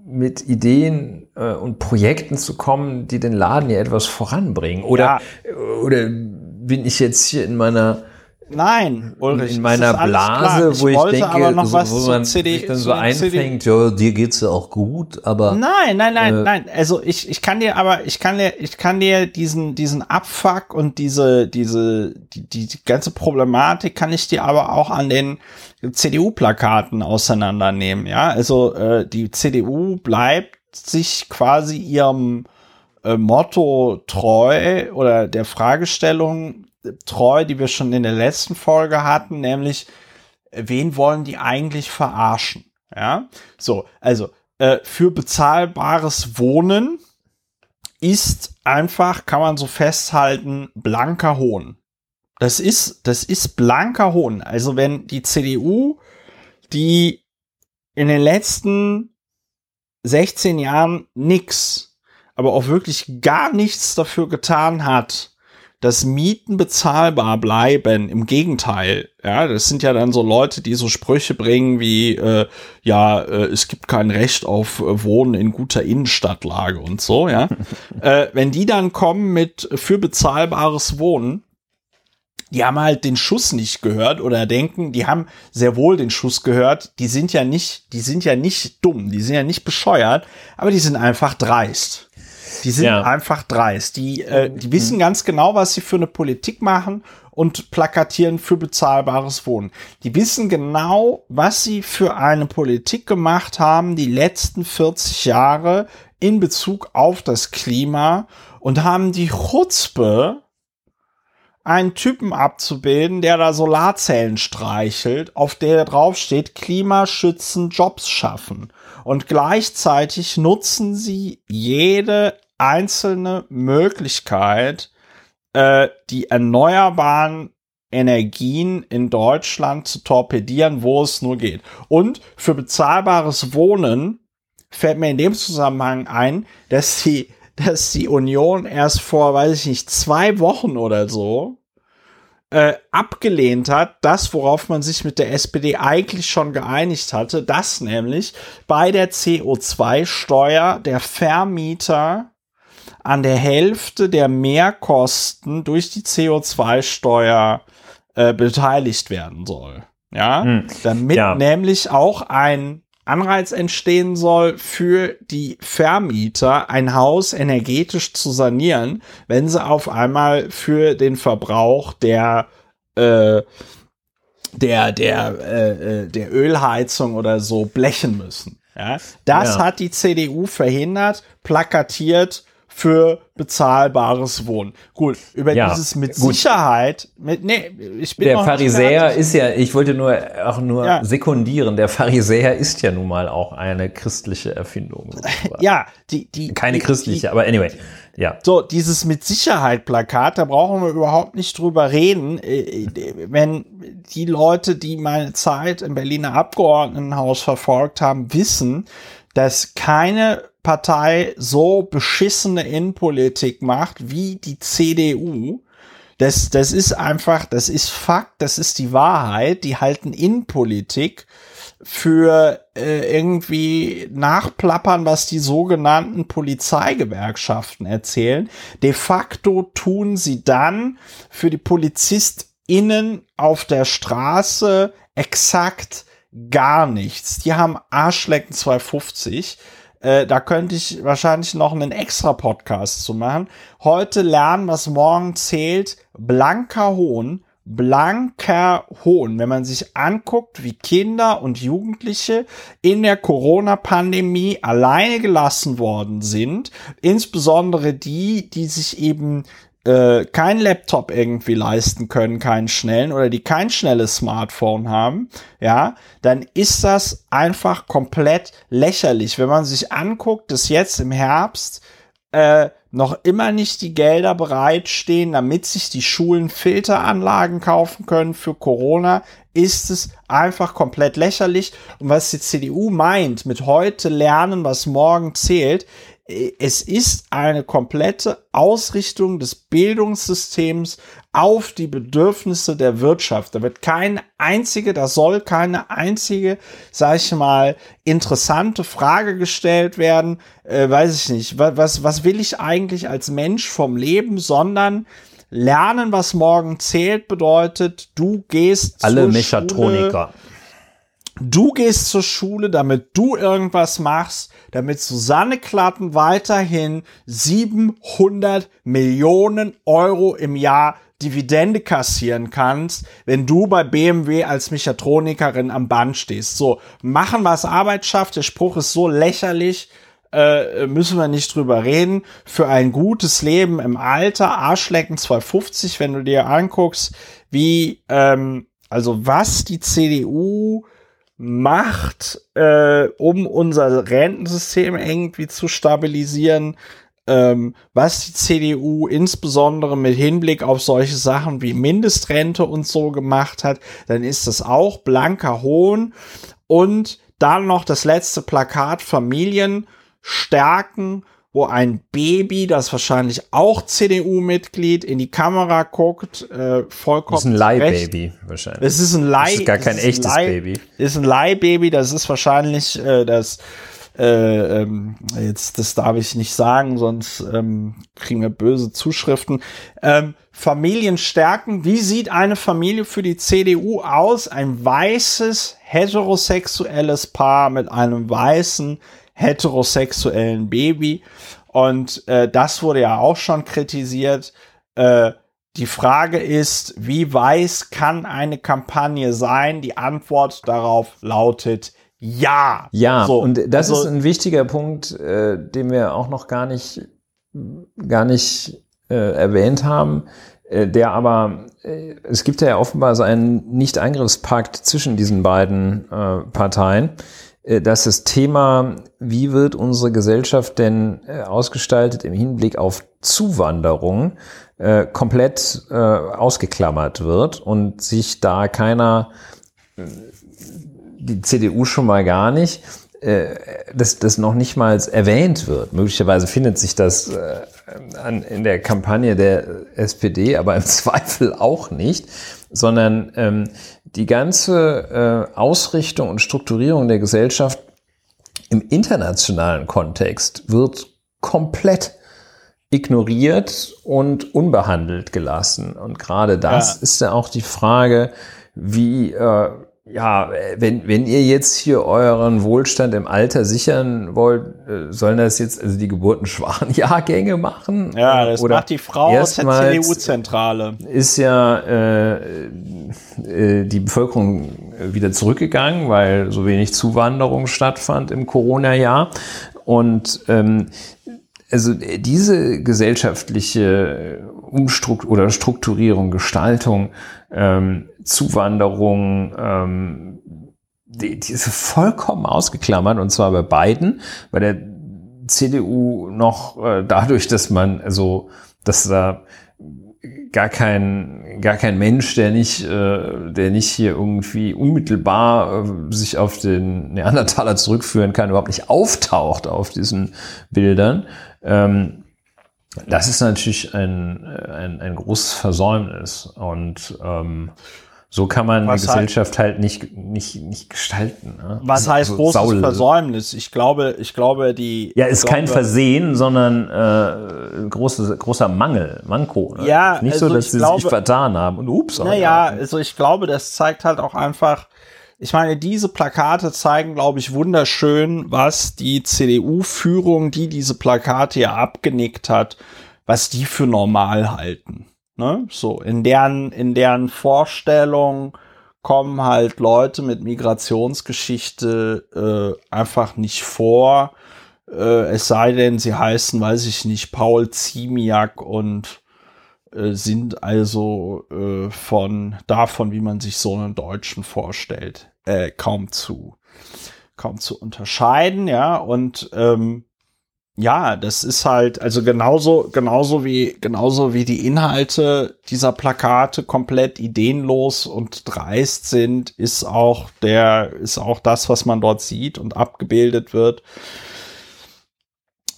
mit Ideen äh, und Projekten zu kommen, die den Laden ja etwas voranbringen. Oder ja. oder bin ich jetzt hier in meiner
Nein,
Ulrich, in meiner Blase, ich wo ich denke, aber noch so, was wo man CD, sich dann so einfängt, ja, dir geht's ja auch gut, aber
nein, nein, nein, äh, nein. Also ich, ich kann dir, aber ich kann dir, ich kann dir diesen diesen Abfuck und diese diese die, die, die ganze Problematik kann ich dir aber auch an den CDU-Plakaten auseinandernehmen. Ja, also äh, die CDU bleibt sich quasi ihrem äh, Motto treu oder der Fragestellung treu, die wir schon in der letzten Folge hatten, nämlich wen wollen die eigentlich verarschen? Ja, so, also äh, für bezahlbares Wohnen ist einfach, kann man so festhalten, blanker Hohn. Das ist, das ist blanker Hohn. Also wenn die CDU, die in den letzten 16 Jahren nix aber auch wirklich gar nichts dafür getan hat, dass Mieten bezahlbar bleiben. Im Gegenteil, ja, das sind ja dann so Leute, die so Sprüche bringen wie, äh, ja, äh, es gibt kein Recht auf äh, Wohnen in guter Innenstadtlage und so, ja. äh, wenn die dann kommen mit für bezahlbares Wohnen, die haben halt den Schuss nicht gehört oder denken, die haben sehr wohl den Schuss gehört. Die sind ja nicht, die sind ja nicht dumm, die sind ja nicht bescheuert, aber die sind einfach dreist. Die sind ja. einfach dreist. Die, äh, die wissen ganz genau, was sie für eine Politik machen und plakatieren für bezahlbares Wohnen. Die wissen genau, was sie für eine Politik gemacht haben die letzten 40 Jahre in Bezug auf das Klima und haben die Chutzpe, einen Typen abzubilden, der da Solarzellen streichelt, auf der drauf steht, Klimaschützen Jobs schaffen. Und gleichzeitig nutzen sie jede einzelne Möglichkeit, äh, die erneuerbaren Energien in Deutschland zu torpedieren, wo es nur geht. Und für bezahlbares Wohnen fällt mir in dem Zusammenhang ein, dass die dass die Union erst vor, weiß ich nicht, zwei Wochen oder so äh, abgelehnt hat, das, worauf man sich mit der SPD eigentlich schon geeinigt hatte, dass nämlich bei der CO2-Steuer der Vermieter an der Hälfte der Mehrkosten durch die CO2-Steuer äh, beteiligt werden soll. Ja, hm. damit ja. nämlich auch ein Anreiz entstehen soll für die Vermieter, ein Haus energetisch zu sanieren, wenn sie auf einmal für den Verbrauch der äh, der der äh, äh der Ölheizung oder so blechen müssen. Ja, das ja. hat die CDU verhindert, plakatiert für bezahlbares Wohnen. Gut, über ja, dieses mit gut. Sicherheit, mit, nee,
ich bin Der Pharisäer ist ja, ich wollte nur auch nur ja. sekundieren, der Pharisäer ist ja nun mal auch eine christliche Erfindung.
ja, die, die.
Keine
die,
christliche, die, aber anyway. Ja.
So, dieses mit Sicherheit Plakat, da brauchen wir überhaupt nicht drüber reden. Äh, äh, wenn die Leute, die meine Zeit im Berliner Abgeordnetenhaus verfolgt haben, wissen, dass keine Partei so beschissene Innenpolitik macht wie die CDU. Das, das ist einfach, das ist Fakt, das ist die Wahrheit. Die halten Innenpolitik für äh, irgendwie nachplappern, was die sogenannten Polizeigewerkschaften erzählen. De facto tun sie dann für die PolizistInnen auf der Straße exakt gar nichts. Die haben Arschlecken 250 äh, da könnte ich wahrscheinlich noch einen extra Podcast zu machen. Heute lernen, was morgen zählt. Blanker Hohn. Blanker Hohn. Wenn man sich anguckt, wie Kinder und Jugendliche in der Corona-Pandemie alleine gelassen worden sind, insbesondere die, die sich eben äh, kein Laptop irgendwie leisten können, keinen schnellen oder die kein schnelles Smartphone haben, ja, dann ist das einfach komplett lächerlich. Wenn man sich anguckt, dass jetzt im Herbst äh, noch immer nicht die Gelder bereitstehen, damit sich die Schulen Filteranlagen kaufen können für Corona, ist es einfach komplett lächerlich. Und was die CDU meint, mit heute lernen, was morgen zählt, es ist eine komplette Ausrichtung des Bildungssystems auf die Bedürfnisse der Wirtschaft. Da wird keine einzige, da soll keine einzige, sag ich mal, interessante Frage gestellt werden. Äh, weiß ich nicht. Was, was will ich eigentlich als Mensch vom Leben, sondern lernen, was morgen zählt, bedeutet, du gehst
alle Mechatroniker. Schule,
Du gehst zur Schule, damit du irgendwas machst, damit Susanne Klatten weiterhin 700 Millionen Euro im Jahr Dividende kassieren kannst, wenn du bei BMW als Mechatronikerin am Band stehst. So, machen was Arbeit schafft. Der Spruch ist so lächerlich, äh, müssen wir nicht drüber reden. Für ein gutes Leben im Alter, Arschlecken 250, wenn du dir anguckst, wie, ähm, also was die CDU macht, äh, um unser Rentensystem irgendwie zu stabilisieren, ähm, was die CDU insbesondere mit Hinblick auf solche Sachen wie Mindestrente und so gemacht hat, dann ist das auch blanker Hohn. Und dann noch das letzte Plakat Familien stärken wo ein Baby, das wahrscheinlich auch CDU-Mitglied, in die Kamera guckt, äh, vollkommen. Das ist
ein Leihbaby wahrscheinlich.
Es ist ein Leih. Das
ist gar kein echtes
Leih,
Baby.
Ist ein Leihbaby. Das ist wahrscheinlich äh, das äh, ähm, jetzt, das darf ich nicht sagen, sonst ähm, kriegen wir böse Zuschriften. Ähm, Familien stärken. Wie sieht eine Familie für die CDU aus? Ein weißes, heterosexuelles Paar mit einem weißen, heterosexuellen Baby. Und äh, das wurde ja auch schon kritisiert. Äh, die Frage ist, wie weiß kann eine Kampagne sein? Die Antwort darauf lautet ja.
Ja, so, und das also, ist ein wichtiger Punkt, äh, den wir auch noch gar nicht, gar nicht äh, erwähnt haben, äh, der aber, äh, es gibt ja offenbar so einen Nicht-Eingriffspakt zwischen diesen beiden äh, Parteien, dass das Thema, wie wird unsere Gesellschaft denn ausgestaltet im Hinblick auf Zuwanderung, äh, komplett äh, ausgeklammert wird und sich da keiner, äh, die CDU schon mal gar nicht, äh, dass das noch nicht mal erwähnt wird. Möglicherweise findet sich das äh, in der Kampagne der SPD, aber im Zweifel auch nicht, sondern ähm, die ganze äh, Ausrichtung und Strukturierung der Gesellschaft im internationalen Kontext wird komplett ignoriert und unbehandelt gelassen. Und gerade das ja. ist ja auch die Frage, wie, äh, ja, wenn, wenn ihr jetzt hier euren Wohlstand im Alter sichern wollt, äh, sollen das jetzt also die geburtenschwachen Jahrgänge machen?
Ja, das Oder macht die Frau aus der CDU-Zentrale.
Ist ja äh, äh, die Bevölkerung wieder zurückgegangen, weil so wenig Zuwanderung stattfand im Corona-Jahr. Und ähm, also äh, diese gesellschaftliche äh, Umstrukt oder Strukturierung, Gestaltung, ähm, Zuwanderung, ähm, die, die ist vollkommen ausgeklammert und zwar bei beiden, bei der CDU noch äh, dadurch, dass man also, dass da gar kein, gar kein Mensch, der nicht, äh, der nicht hier irgendwie unmittelbar äh, sich auf den Neandertaler zurückführen kann, überhaupt nicht auftaucht auf diesen Bildern. Ähm, das ist natürlich ein, ein, ein großes Versäumnis. Und ähm, so kann man was die Gesellschaft halt nicht, nicht, nicht gestalten. Ne?
Was heißt so großes Saul. Versäumnis? Ich glaube, ich glaube, die.
Ja, ist
glaube,
kein Versehen, sondern äh, großes, großer Mangel, Manko.
Ne? Ja,
nicht also so, dass sie glaube, sich vertan haben und ups.
Naja, also ich glaube, das zeigt halt auch einfach, ich meine, diese Plakate zeigen, glaube ich, wunderschön, was die CDU-Führung, die diese Plakate ja abgenickt hat, was die für normal halten. Ne? So, in deren, in deren Vorstellung kommen halt Leute mit Migrationsgeschichte äh, einfach nicht vor. Äh, es sei denn, sie heißen, weiß ich nicht, Paul Ziemiak und äh, sind also äh, von davon, wie man sich so einen Deutschen vorstellt äh, kaum zu kaum zu unterscheiden, ja, und ähm, ja, das ist halt, also genauso, genauso wie, genauso wie die Inhalte dieser Plakate komplett ideenlos und dreist sind, ist auch der, ist auch das, was man dort sieht und abgebildet wird,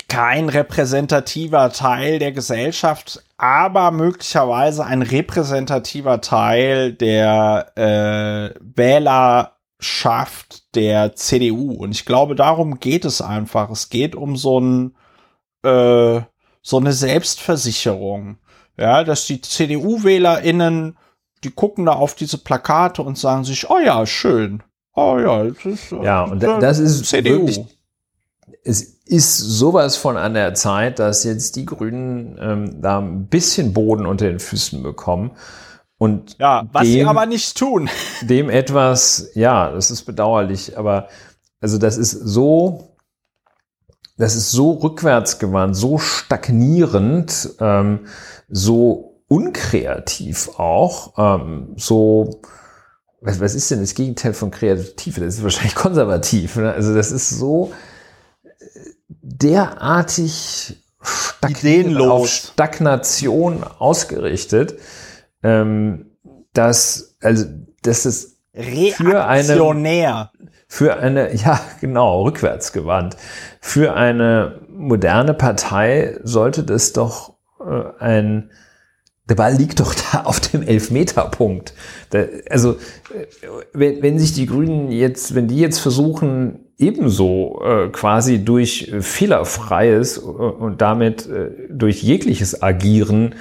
kein repräsentativer Teil der Gesellschaft, aber möglicherweise ein repräsentativer Teil der äh, Wähler schafft der CDU. Und ich glaube, darum geht es einfach. Es geht um so ein, äh, so eine Selbstversicherung. Ja, dass die CDU-WählerInnen, die gucken da auf diese Plakate und sagen sich, oh ja, schön. Oh ja,
das ist, äh, ja, und das ist CDU. Wirklich, es ist sowas von an der Zeit, dass jetzt die Grünen ähm, da ein bisschen Boden unter den Füßen bekommen und
ja, was dem, sie aber nicht tun.
Dem etwas, ja, das ist bedauerlich, aber also das ist so, das ist so rückwärtsgewandt, so stagnierend, ähm, so unkreativ auch, ähm, so, was, was ist denn das Gegenteil von kreativ? Das ist wahrscheinlich konservativ. Ne? Also das ist so derartig
auf
Stagnation ausgerichtet ähm, dass, also, das ist
für eine,
für eine, ja, genau, rückwärtsgewandt. Für eine moderne Partei sollte das doch äh, ein, der Ball liegt doch da auf dem Elfmeterpunkt. Da, also, äh, wenn, wenn sich die Grünen jetzt, wenn die jetzt versuchen, ebenso äh, quasi durch fehlerfreies und damit äh, durch jegliches Agieren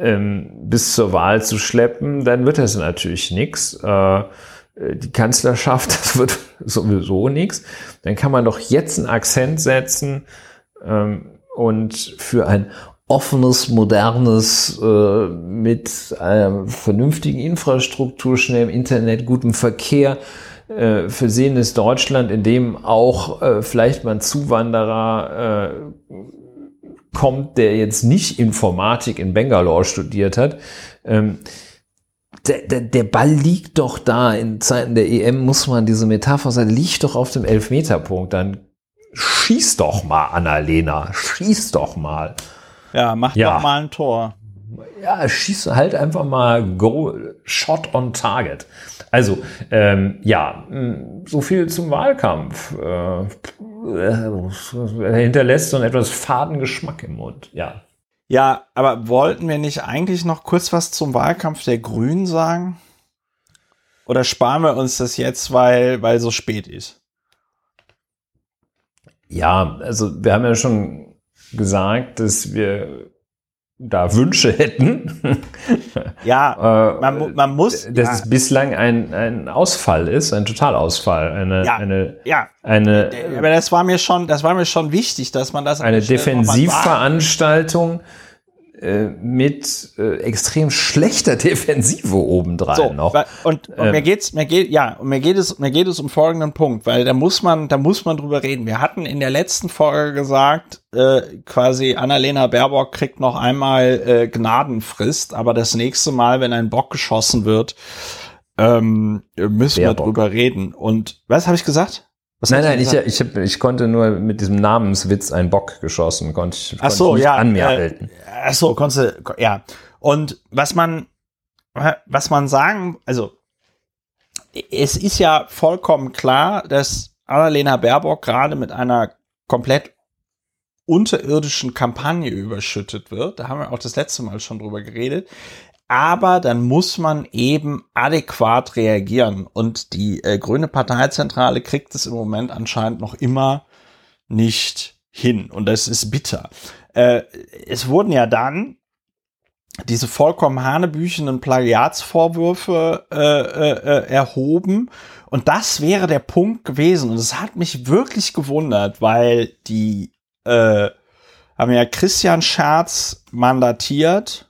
ähm, bis zur Wahl zu schleppen, dann wird das natürlich nichts. Äh, die Kanzlerschaft, das wird sowieso nichts. Dann kann man doch jetzt einen Akzent setzen ähm, und für ein offenes, modernes, äh, mit einer vernünftigen Infrastruktur, schnellem Internet, gutem Verkehr äh, versehenes Deutschland, in dem auch äh, vielleicht mal ein Zuwanderer äh, kommt, der jetzt nicht Informatik in Bangalore studiert hat. Ähm, der, der, der Ball liegt doch da. In Zeiten der EM muss man diese Metapher sein, liegt doch auf dem Elfmeterpunkt. Dann schieß doch mal, Annalena. Schieß doch mal.
Ja, mach ja. doch mal ein Tor.
Ja, schieß halt einfach mal Go, Shot on Target. Also, ähm, ja, so viel zum Wahlkampf. Äh, hinterlässt so einen etwas faden Geschmack im Mund, ja.
Ja, aber wollten wir nicht eigentlich noch kurz was zum Wahlkampf der Grünen sagen? Oder sparen wir uns das jetzt, weil, weil so spät ist?
Ja, also wir haben ja schon gesagt, dass wir da Wünsche hätten.
Ja, äh, man, man muss.
Dass ja. es bislang ein, ein Ausfall ist, ein Totalausfall. Eine,
ja,
eine,
ja.
eine.
Aber das war mir schon, das war mir schon wichtig, dass man das.
Eine Defensivveranstaltung mit äh, extrem schlechter Defensive obendrein so, noch.
Und, und ähm. mir geht's, mir geht, ja, und mir geht es, mir geht es um folgenden Punkt, weil da muss man, da muss man drüber reden. Wir hatten in der letzten Folge gesagt, äh, quasi Annalena Baerbock kriegt noch einmal äh, Gnadenfrist, aber das nächste Mal, wenn ein Bock geschossen wird, ähm, müssen Baerbock. wir drüber reden. Und was habe ich gesagt?
Was nein, nein, ich, ich, hab, ich konnte nur mit diesem Namenswitz einen Bock geschossen, konnte ich,
ach so,
ich
ja,
an mir äh, halten.
Ach so, konntest du, ja. Und was man, was man sagen, also es ist ja vollkommen klar, dass Annalena Baerbock gerade mit einer komplett unterirdischen Kampagne überschüttet wird. Da haben wir auch das letzte Mal schon drüber geredet aber dann muss man eben adäquat reagieren. Und die äh, Grüne Parteizentrale kriegt es im Moment anscheinend noch immer nicht hin. Und das ist bitter. Äh, es wurden ja dann diese vollkommen hanebüchenden Plagiatsvorwürfe äh, äh, äh, erhoben. Und das wäre der Punkt gewesen. Und es hat mich wirklich gewundert, weil die äh, haben ja Christian Scherz mandatiert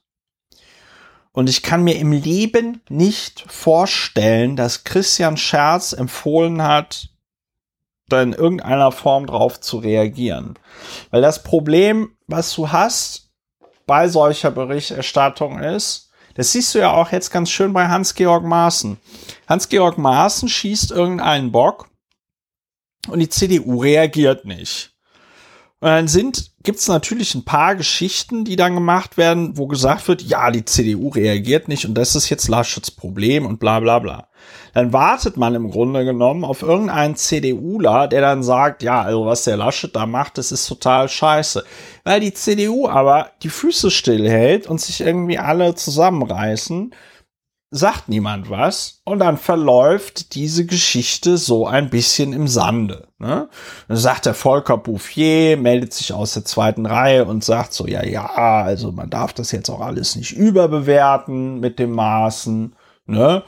und ich kann mir im Leben nicht vorstellen, dass Christian Scherz empfohlen hat, da in irgendeiner Form drauf zu reagieren. Weil das Problem, was du hast bei solcher Berichterstattung ist, das siehst du ja auch jetzt ganz schön bei Hans-Georg Maaßen. Hans-Georg Maaßen schießt irgendeinen Bock und die CDU reagiert nicht. Und dann sind, gibt's natürlich ein paar Geschichten, die dann gemacht werden, wo gesagt wird, ja, die CDU reagiert nicht und das ist jetzt Laschets Problem und bla bla bla. Dann wartet man im Grunde genommen auf irgendeinen CDUler, der dann sagt, ja, also was der Laschet da macht, das ist total scheiße. Weil die CDU aber die Füße stillhält und sich irgendwie alle zusammenreißen sagt niemand was und dann verläuft diese Geschichte so ein bisschen im Sande. Ne? Dann sagt der Volker Bouffier, meldet sich aus der zweiten Reihe und sagt so, ja, ja, also man darf das jetzt auch alles nicht überbewerten mit dem Maßen. Ne?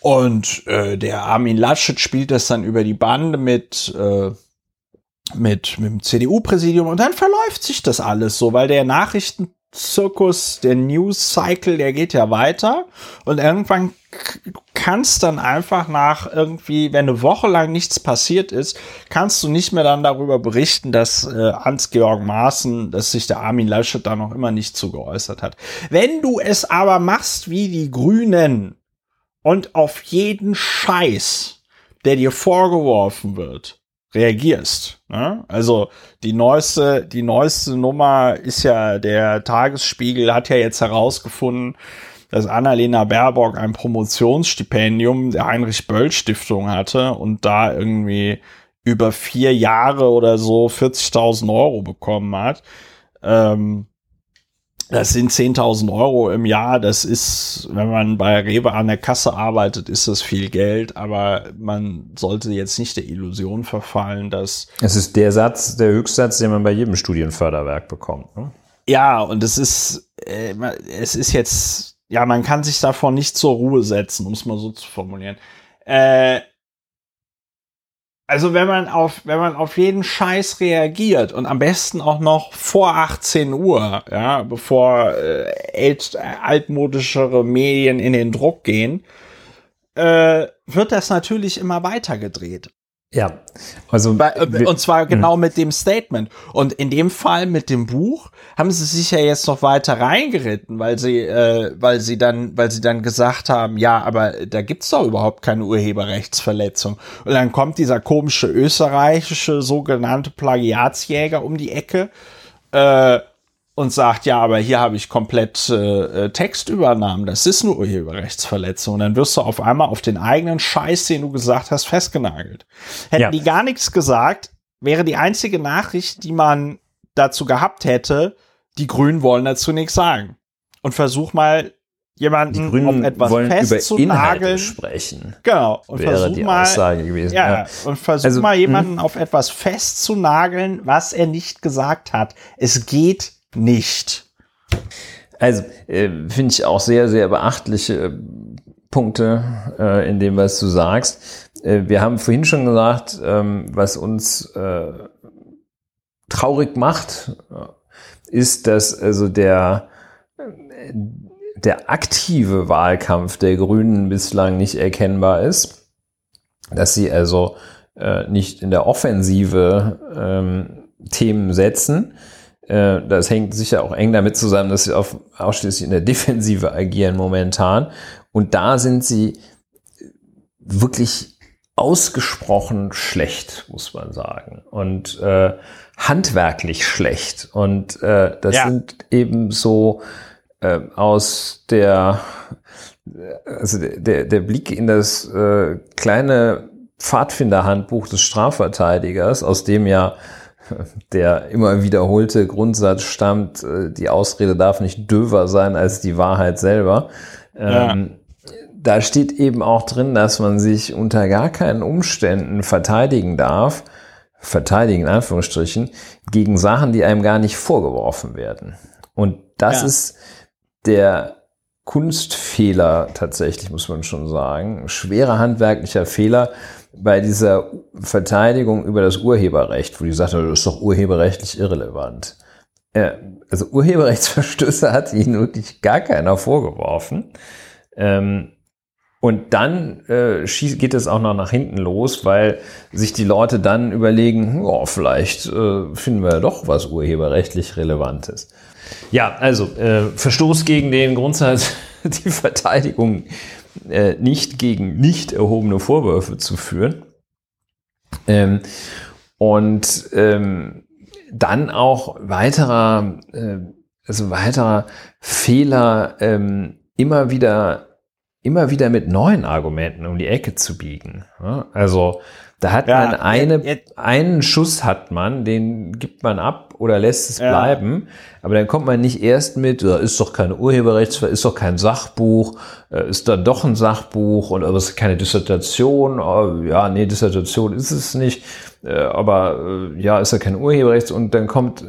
Und äh, der Armin Laschet spielt das dann über die Bande mit, äh, mit, mit dem CDU-Präsidium und dann verläuft sich das alles so, weil der Nachrichten Zirkus, der News Cycle, der geht ja weiter und irgendwann kannst dann einfach nach irgendwie, wenn eine Woche lang nichts passiert ist, kannst du nicht mehr dann darüber berichten, dass äh, Hans-Georg Maaßen, dass sich der Armin Laschet da noch immer nicht zu geäußert hat. Wenn du es aber machst wie die Grünen und auf jeden Scheiß, der dir vorgeworfen wird, reagierst. Ne? Also die neueste, die neueste Nummer ist ja, der Tagesspiegel hat ja jetzt herausgefunden, dass Annalena Baerbock ein Promotionsstipendium der Heinrich-Böll-Stiftung hatte und da irgendwie über vier Jahre oder so 40.000 Euro bekommen hat. Ähm, Das sind 10.000 Euro im Jahr. Das ist, wenn man bei Rewe an der Kasse arbeitet, ist das viel Geld. Aber man sollte jetzt nicht der Illusion verfallen, dass.
Es ist der Satz, der Höchstsatz, den man bei jedem Studienförderwerk bekommt. Ne?
Ja, und es ist, äh, es ist jetzt, ja, man kann sich davon nicht zur Ruhe setzen, um es mal so zu formulieren. Äh, also wenn man auf, wenn man auf jeden Scheiß reagiert und am besten auch noch vor 18 Uhr, ja, bevor äh, altmodischere Medien in den Druck gehen, äh, wird das natürlich immer weiter gedreht.
Ja, also
äh, und zwar genau mit dem Statement. Und in dem Fall mit dem Buch haben sie sich ja jetzt noch weiter reingeritten, weil sie, äh, weil sie dann, weil sie dann gesagt haben, ja, aber da gibt's doch überhaupt keine Urheberrechtsverletzung. Und dann kommt dieser komische österreichische sogenannte Plagiatsjäger um die Ecke. Äh, und sagt, ja, aber hier habe ich komplett äh, Textübernahmen, das ist eine Urheberrechtsverletzung. Und dann wirst du auf einmal auf den eigenen Scheiß, den du gesagt hast, festgenagelt. Hätten ja. die gar nichts gesagt, wäre die einzige Nachricht, die man dazu gehabt hätte, die Grünen wollen dazu nichts sagen. Und versuch mal jemanden
die Grünen
auf etwas
wollen
festzunageln.
sprechen.
Genau. Und
wäre
versuch
die
mal,
Aussage gewesen.
Ja,
Ja.
und versuch
Also,
mal
hm.
jemanden auf etwas festzunageln, was er nicht gesagt hat. Es geht nicht.
Also äh, finde ich auch sehr, sehr beachtliche äh, Punkte äh, in dem, was du sagst. Äh, wir haben vorhin schon gesagt, ähm, was uns äh, traurig macht, äh, ist, dass also der, der aktive Wahlkampf der Grünen bislang nicht erkennbar ist. Dass sie also nicht in der Offensive ähm, Themen setzen, das hängt sicher auch eng damit zusammen, dass sie auf, ausschließlich in der Defensive agieren momentan. Und da sind sie wirklich ausgesprochen schlecht, muss man sagen. Und äh, handwerklich schlecht. Und äh, das
Ja.
sind eben so äh, aus der, also der, der Blick in das äh, kleine Pfadfinderhandbuch des Strafverteidigers, aus dem ja der immer wiederholte Grundsatz stammt, äh, die Ausrede darf nicht döver sein als die Wahrheit selber. Ähm, Da steht eben auch drin, dass man sich unter gar keinen Umständen verteidigen darf, verteidigen in Anführungsstrichen, gegen Sachen, die einem gar nicht vorgeworfen werden. Und das
Ja.
ist der Kunstfehler tatsächlich, muss man schon sagen. Ein Schwerer handwerklicher Fehler bei dieser Verteidigung über das Urheberrecht, wo die sagte, das ist doch urheberrechtlich irrelevant. Äh, Also Urheberrechtsverstöße hat ihnen wirklich gar keiner vorgeworfen. Ähm, und dann äh, geht es auch noch nach hinten los, weil sich die Leute dann überlegen, oh, vielleicht äh, finden wir doch was urheberrechtlich Relevantes. Ja, also Verstoß gegen den Grundsatz, die Verteidigung äh, nicht gegen nicht erhobene Vorwürfe zu führen. Ähm, und ähm, dann auch weiterer, äh, also weiterer Fehler, ähm, immer wieder immer wieder mit neuen Argumenten um die Ecke zu biegen. Ja, Also da hat
Ja,
man eine,
jetzt- jetzt-
einen Schuss hat man, den gibt man ab oder lässt es
Ja.
bleiben. Aber dann kommt man nicht erst mit, da ist doch keine Urheberrechtsver, ist doch kein Sachbuch, äh, ist dann doch ein Sachbuch und aber es ist keine Dissertation. Oh, ja, nee, Dissertation ist es nicht. Äh, aber äh, ja, ist ja kein Urheberrechts und dann kommt,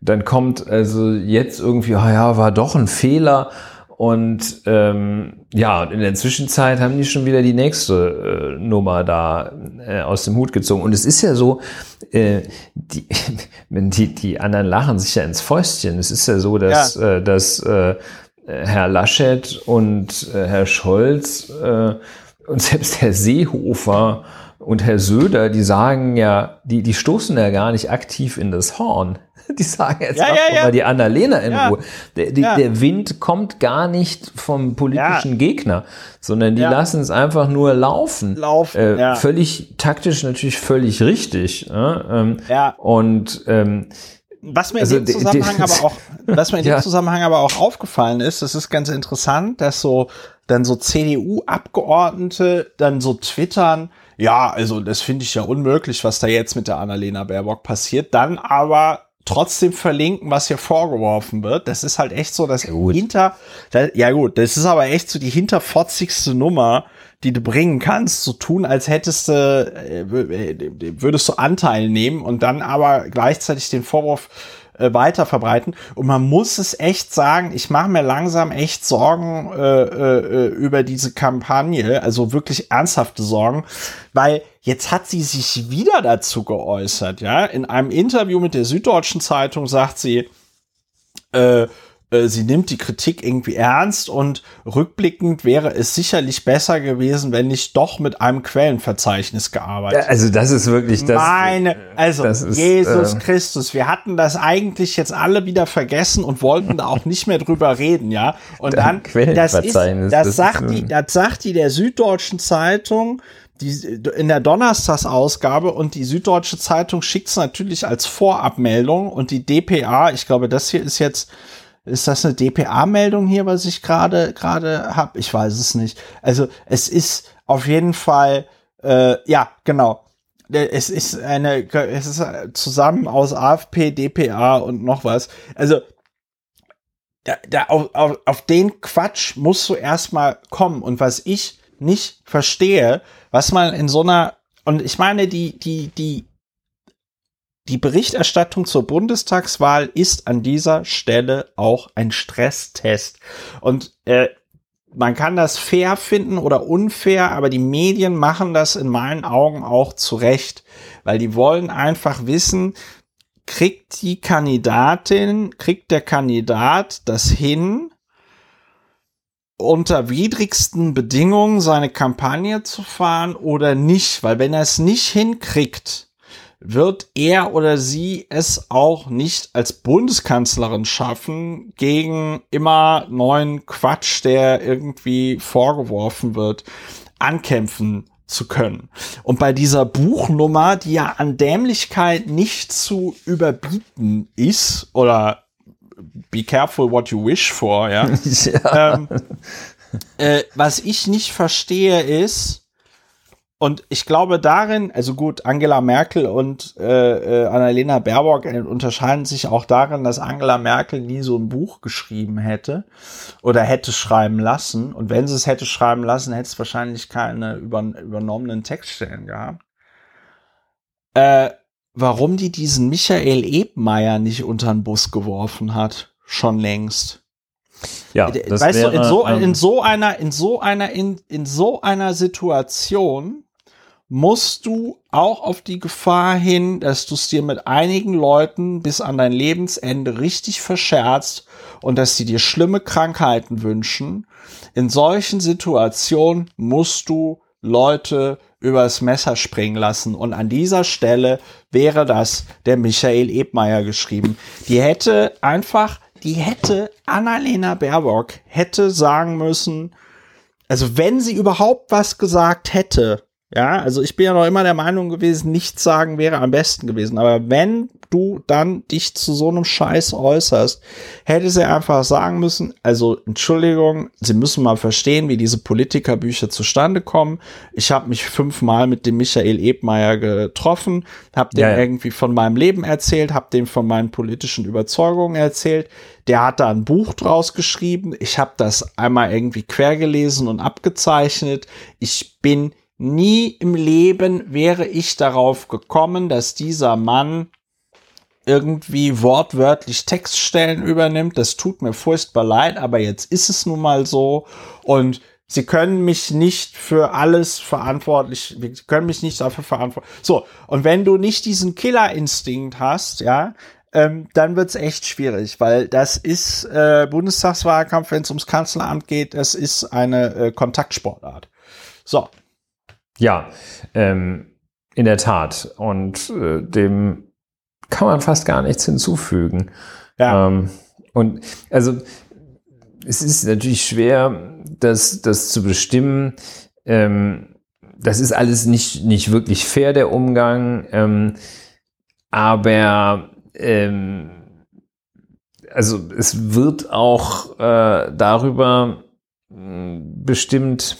dann kommt also jetzt irgendwie, ah ja, war doch ein Fehler. Und ähm, ja, in der Zwischenzeit haben die schon wieder die nächste äh, Nummer da äh, aus dem Hut gezogen. Und es ist ja so, äh, die, die, die anderen lachen sich ja ins Fäustchen. Es ist ja so, dass, äh, dass äh, Herr Laschet und äh, Herr Scholz äh, und selbst Herr Seehofer und Herr Söder, die sagen ja, die, die stoßen ja gar nicht aktiv in das Horn. Die sagen jetzt
Ja,
ab,
ja, ja.
mal die Annalena in
Ja.
Ruhe. Der, die,
Ja.
der Wind kommt gar nicht vom politischen Gegner, sondern die
Ja.
lassen es einfach nur laufen.
Laufen,
Äh,
ja.
Völlig taktisch natürlich völlig richtig. Ja, ähm,
Ja.
Und ähm,
Was mir in
Also
dem
die-
Zusammenhang
die-
aber auch, was mir in
Ja.
dem Zusammenhang aber auch aufgefallen ist, das ist ganz interessant, dass so dann so CDU-Abgeordnete dann so twittern, ja, also das finde ich ja unmöglich, was da jetzt mit der Annalena Baerbock passiert, dann aber trotzdem verlinken, was hier vorgeworfen wird. Das ist halt echt so, dass
Ja,
hinter, da, ja gut, das ist aber echt so die hinterfotzigste Nummer, die du bringen kannst, so tun, als hättest du, äh, äh, würdest du Anteil nehmen und dann aber gleichzeitig den Vorwurf äh, weiter verbreiten. Und man muss es echt sagen, ich mache mir langsam echt Sorgen äh, äh, über diese Kampagne, also wirklich ernsthafte Sorgen, weil jetzt hat sie sich wieder dazu geäußert, ja. In einem Interview mit der Süddeutschen Zeitung sagt sie, äh, äh, sie nimmt die Kritik irgendwie ernst und rückblickend wäre es sicherlich besser gewesen, wenn ich doch mit einem Quellenverzeichnis gearbeitet
Ja, also das ist wirklich das.
meine, also
das ist,
Jesus
äh,
Christus, wir hatten das eigentlich jetzt alle wieder vergessen und wollten da auch nicht mehr drüber reden, ja. Und dann, das ist, das
das
sagt
ist,
die, das sagt die der Süddeutschen Zeitung, die in der Donnerstagsausgabe und die Süddeutsche Zeitung schickt es natürlich als Vorabmeldung und die DPA, ich glaube, das hier ist jetzt ist das eine DPA-Meldung hier, was ich gerade gerade habe? Ich weiß es nicht. Also es ist auf jeden Fall, äh, ja, genau. Äh, Es ist eine, es ist zusammen aus AFP, DPA und noch was. Also da, da auf, auf, auf den Quatsch musst du erstmal kommen. Und was ich nicht verstehe, was man in so einer, und ich meine, die, die, die, die Berichterstattung zur Bundestagswahl ist an dieser Stelle auch ein Stresstest. Und äh, man kann das fair finden oder unfair, aber die Medien machen das in meinen Augen auch zurecht, weil die wollen einfach wissen, kriegt die Kandidatin, kriegt der Kandidat das hin, unter widrigsten Bedingungen seine Kampagne zu fahren oder nicht, weil wenn er es nicht hinkriegt, wird er oder sie es auch nicht als Bundeskanzlerin schaffen, gegen immer neuen Quatsch, der irgendwie vorgeworfen wird, ankämpfen zu können. Und bei dieser Buchnummer, die ja an Dämlichkeit nicht zu überbieten ist, oder be careful what you wish for, ja.
ja.
ähm, äh, was ich nicht verstehe ist, und ich glaube darin, also gut, Angela Merkel und äh, äh, Annalena Baerbock äh, unterscheiden sich auch darin, dass Angela Merkel nie so ein Buch geschrieben hätte oder hätte schreiben lassen. Und wenn sie es hätte schreiben lassen, hätte es wahrscheinlich keine über, übernommenen Textstellen gehabt. Äh, warum die diesen Michael Ebmeier nicht unter den Bus geworfen hat, schon längst.
ja, das
weißt
wäre,
du, in so,
ähm,
in so einer, in so einer, in, in so einer Situation musst du auch auf die Gefahr hin, dass du es dir mit einigen Leuten bis an dein Lebensende richtig verscherzt und dass sie dir schlimme Krankheiten wünschen. In solchen Situationen musst du Leute übers Messer springen lassen. Und an dieser Stelle wäre das der Michael Ebmeier geschrieben. Die hätte einfach, die hätte Annalena Baerbock hätte sagen müssen, also wenn sie überhaupt was gesagt hätte, ja, also ich bin ja noch immer der Meinung gewesen, nichts sagen wäre am besten gewesen. Aber wenn du dann dich zu so einem Scheiß äußerst, hätte sie einfach sagen müssen, also Entschuldigung, Sie müssen mal verstehen, wie diese Politikerbücher zustande kommen. Ich habe mich fünfmal mit dem Michael Ebmeier getroffen, habe dem
Ja, ja.
irgendwie von meinem Leben erzählt, habe dem von meinen politischen Überzeugungen erzählt. Der hat da ein Buch draus geschrieben. Ich habe das einmal irgendwie quer gelesen und abgezeichnet. Ich bin nie im Leben wäre ich darauf gekommen, dass dieser Mann irgendwie wortwörtlich Textstellen übernimmt. Das tut mir furchtbar leid, aber jetzt ist es nun mal so. Und sie können mich nicht für alles verantwortlich, sie können mich nicht dafür verantwortlich. So, und wenn du nicht diesen Killerinstinkt hast, ja, ähm, dann wird's echt schwierig, weil das ist äh, Bundestagswahlkampf, wenn es ums Kanzleramt geht, das ist eine äh, Kontaktsportart. So,
Ja, ähm, in der Tat. Und äh, dem kann man fast gar nichts hinzufügen.
ja.
Ähm, und also es ist natürlich schwer, das, das zu bestimmen. Ähm, das ist alles nicht, nicht wirklich fair, der Umgang. Ähm, aber ähm, also es wird auch äh, darüber mh, bestimmt,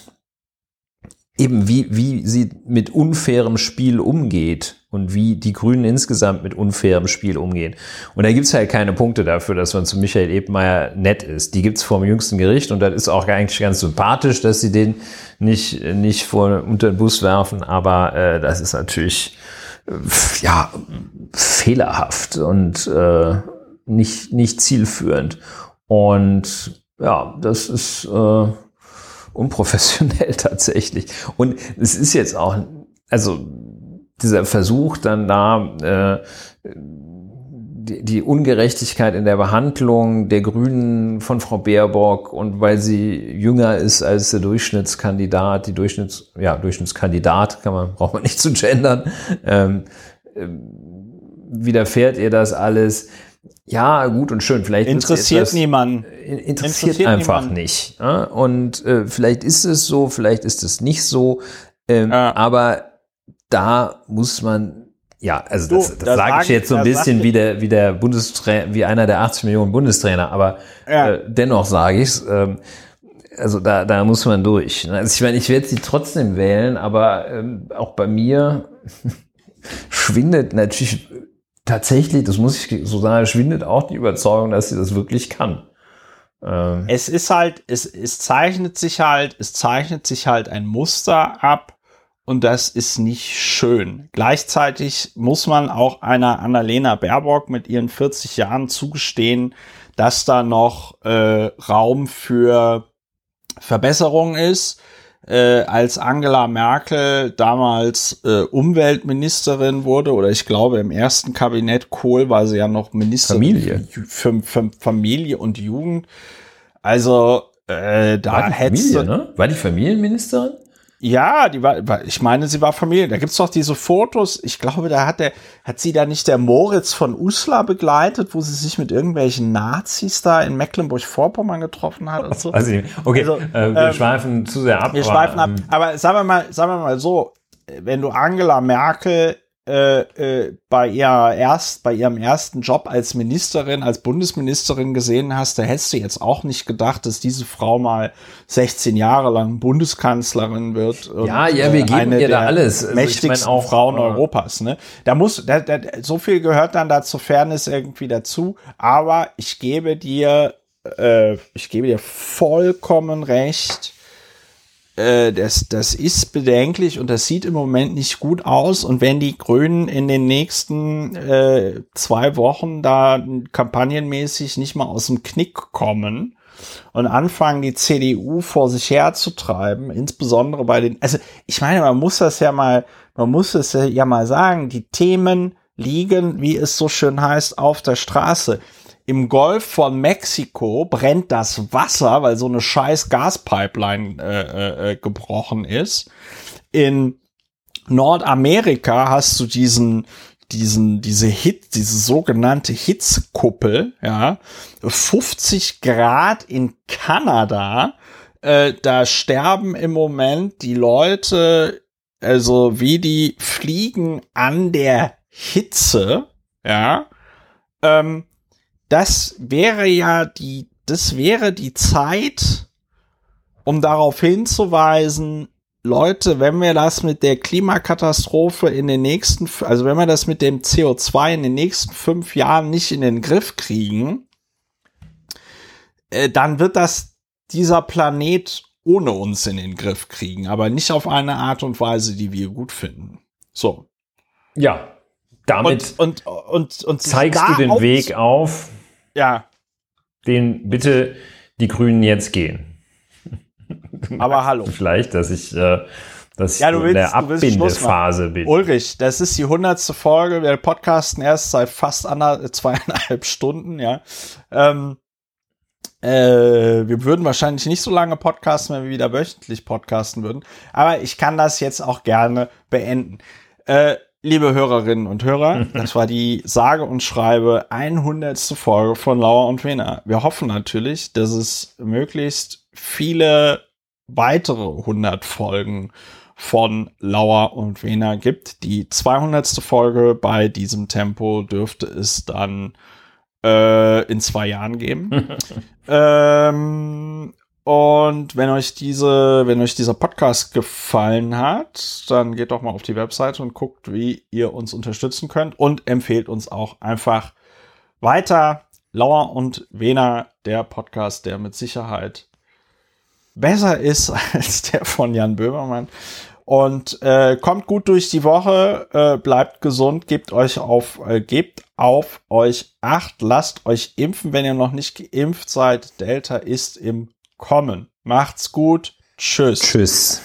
eben wie, wie sie mit unfairem Spiel umgeht und wie die Grünen insgesamt mit unfairem Spiel umgehen. Und da gibt's halt keine Punkte dafür, dass man zu Michael Ebmeier nett ist. Die gibt's vor dem jüngsten Gericht und das ist auch eigentlich ganz sympathisch, dass sie den nicht, nicht vor, unter den Bus werfen, aber äh, das ist natürlich äh, ja fehlerhaft und äh, nicht, nicht zielführend. Und ja, das ist äh, unprofessionell tatsächlich. Und es ist jetzt auch, also dieser Versuch dann da, äh, die, die Ungerechtigkeit in der Behandlung der Grünen von Frau Baerbock und weil sie jünger ist als der Durchschnittskandidat, die Durchschnitts, ja, Durchschnittskandidat, kann man, braucht man nicht zu gendern, ähm, äh, widerfährt ihr das alles ja, gut und schön. Vielleicht
interessiert niemanden.
Interessiert, interessiert einfach niemand. nicht. Und äh, vielleicht ist es so, vielleicht ist es nicht so. Ähm, ja. Aber da muss man ja, also das, das, das sage ich jetzt so ein bisschen wie der, wie der Bundestrainer, wie einer der 80 Millionen Bundestrainer, aber ja. äh, dennoch sage ich es. Ähm, also da, da muss man durch. Ne? Also ich meine, ich werde sie trotzdem wählen, aber ähm, auch bei mir schwindet natürlich tatsächlich, das muss ich so sagen, schwindet auch die Überzeugung, dass sie das wirklich kann.
Ähm. Es ist halt, es, es zeichnet sich halt, es zeichnet sich halt ein Muster ab und das ist nicht schön. Gleichzeitig muss man auch einer Annalena Baerbock mit ihren 40 Jahren zugestehen, dass da noch äh, Raum für Verbesserung ist äh, als Angela Merkel damals äh, Umweltministerin wurde, oder ich glaube im ersten Kabinett Kohl war sie ja noch Ministerin
Familie.
Für, für, Familie und Jugend. Also äh, da
war die Familie, ne? War die Familienministerin?
Ja, die war, ich meine, sie war Familie. Da gibt's doch diese Fotos. Ich glaube, da hat der, hat sie da nicht der Moritz von Uslar begleitet, wo sie sich mit irgendwelchen Nazis da in Mecklenburg-Vorpommern getroffen hat und so.
Also, okay, also, äh, wir ähm, schweifen zu sehr ab.
Wir aber, schweifen ab. Ähm, aber sagen wir mal, sagen wir mal so, wenn du Angela Merkel äh, äh, bei ihrer erst bei ihrem ersten Job als Ministerin, als Bundesministerin gesehen hast, da hättest du jetzt auch nicht gedacht, dass diese Frau mal 16 Jahre lang Bundeskanzlerin wird.
Ja, ja, wir geben ihr da alles.
Also mächtigsten ich mein auch, Frauen äh, Europas. Ne? Da muss, da, da, so viel gehört dann dazu Fairness irgendwie dazu. Aber ich gebe dir, äh, ich gebe dir vollkommen recht äh, das, das ist bedenklich und das sieht im Moment nicht gut aus. Und wenn die Grünen in den nächsten äh, zwei Wochen da kampagnenmäßig nicht mal aus dem Knick kommen und anfangen, die CDU vor sich herzutreiben, insbesondere bei den, also ich meine, man muss das ja mal, man muss es ja mal sagen, die Themen liegen, wie es so schön heißt, auf der Straße im Golf von Mexiko brennt das Wasser, weil so eine scheiß Gaspipeline äh, äh, äh, gebrochen ist. In Nordamerika hast du diesen diesen diese Hit diese sogenannte Hitzkuppel, ja, 50 Grad in Kanada. Äh, da sterben im Moment die Leute, also wie die fliegen an der Hitze, ja. Ähm, das wäre ja die, das wäre die Zeit, um darauf hinzuweisen, Leute, wenn wir das mit der Klimakatastrophe in den nächsten, also wenn wir das mit dem CO2 in den nächsten fünf Jahren nicht in den Griff kriegen, äh, dann wird das dieser Planet ohne uns in den Griff kriegen, aber nicht auf eine Art und Weise, die wir gut finden. So.
Ja, damit
und, und, und, und
zeigst du den Weg auf,
ja.
Den bitte die Grünen jetzt gehen.
Aber hallo.
Vielleicht, dass ich, äh, dass
ja, du willst,
in der Abbindephase bin.
Ulrich, das ist die hundertste Folge. Wir podcasten erst seit fast anderth zweieinhalb Stunden, ja. Ähm, äh, wir würden wahrscheinlich nicht so lange podcasten, wenn wir wieder wöchentlich podcasten würden. Aber ich kann das jetzt auch gerne beenden. Äh, liebe Hörerinnen und Hörer, das war die sage und schreibe 100. Folge von Lauer und Wiener. Wir hoffen natürlich, dass es möglichst viele weitere 100 Folgen von Lauer und Wiener gibt. Die 200. Folge bei diesem Tempo dürfte es dann äh, in zwei Jahren geben. ähm, Und wenn euch diese, wenn euch dieser Podcast gefallen hat, dann geht doch mal auf die Webseite und guckt, wie ihr uns unterstützen könnt und empfehlt uns auch einfach weiter. Lauer und Wena, der Podcast, der mit Sicherheit besser ist als der von Jan Böhmermann. Und äh, kommt gut durch die Woche, äh, bleibt gesund, gebt euch auf, äh, gebt auf euch acht, lasst euch impfen, wenn ihr noch nicht geimpft seid. Delta ist im Kommen. Macht's gut. Tschüss.
Tschüss.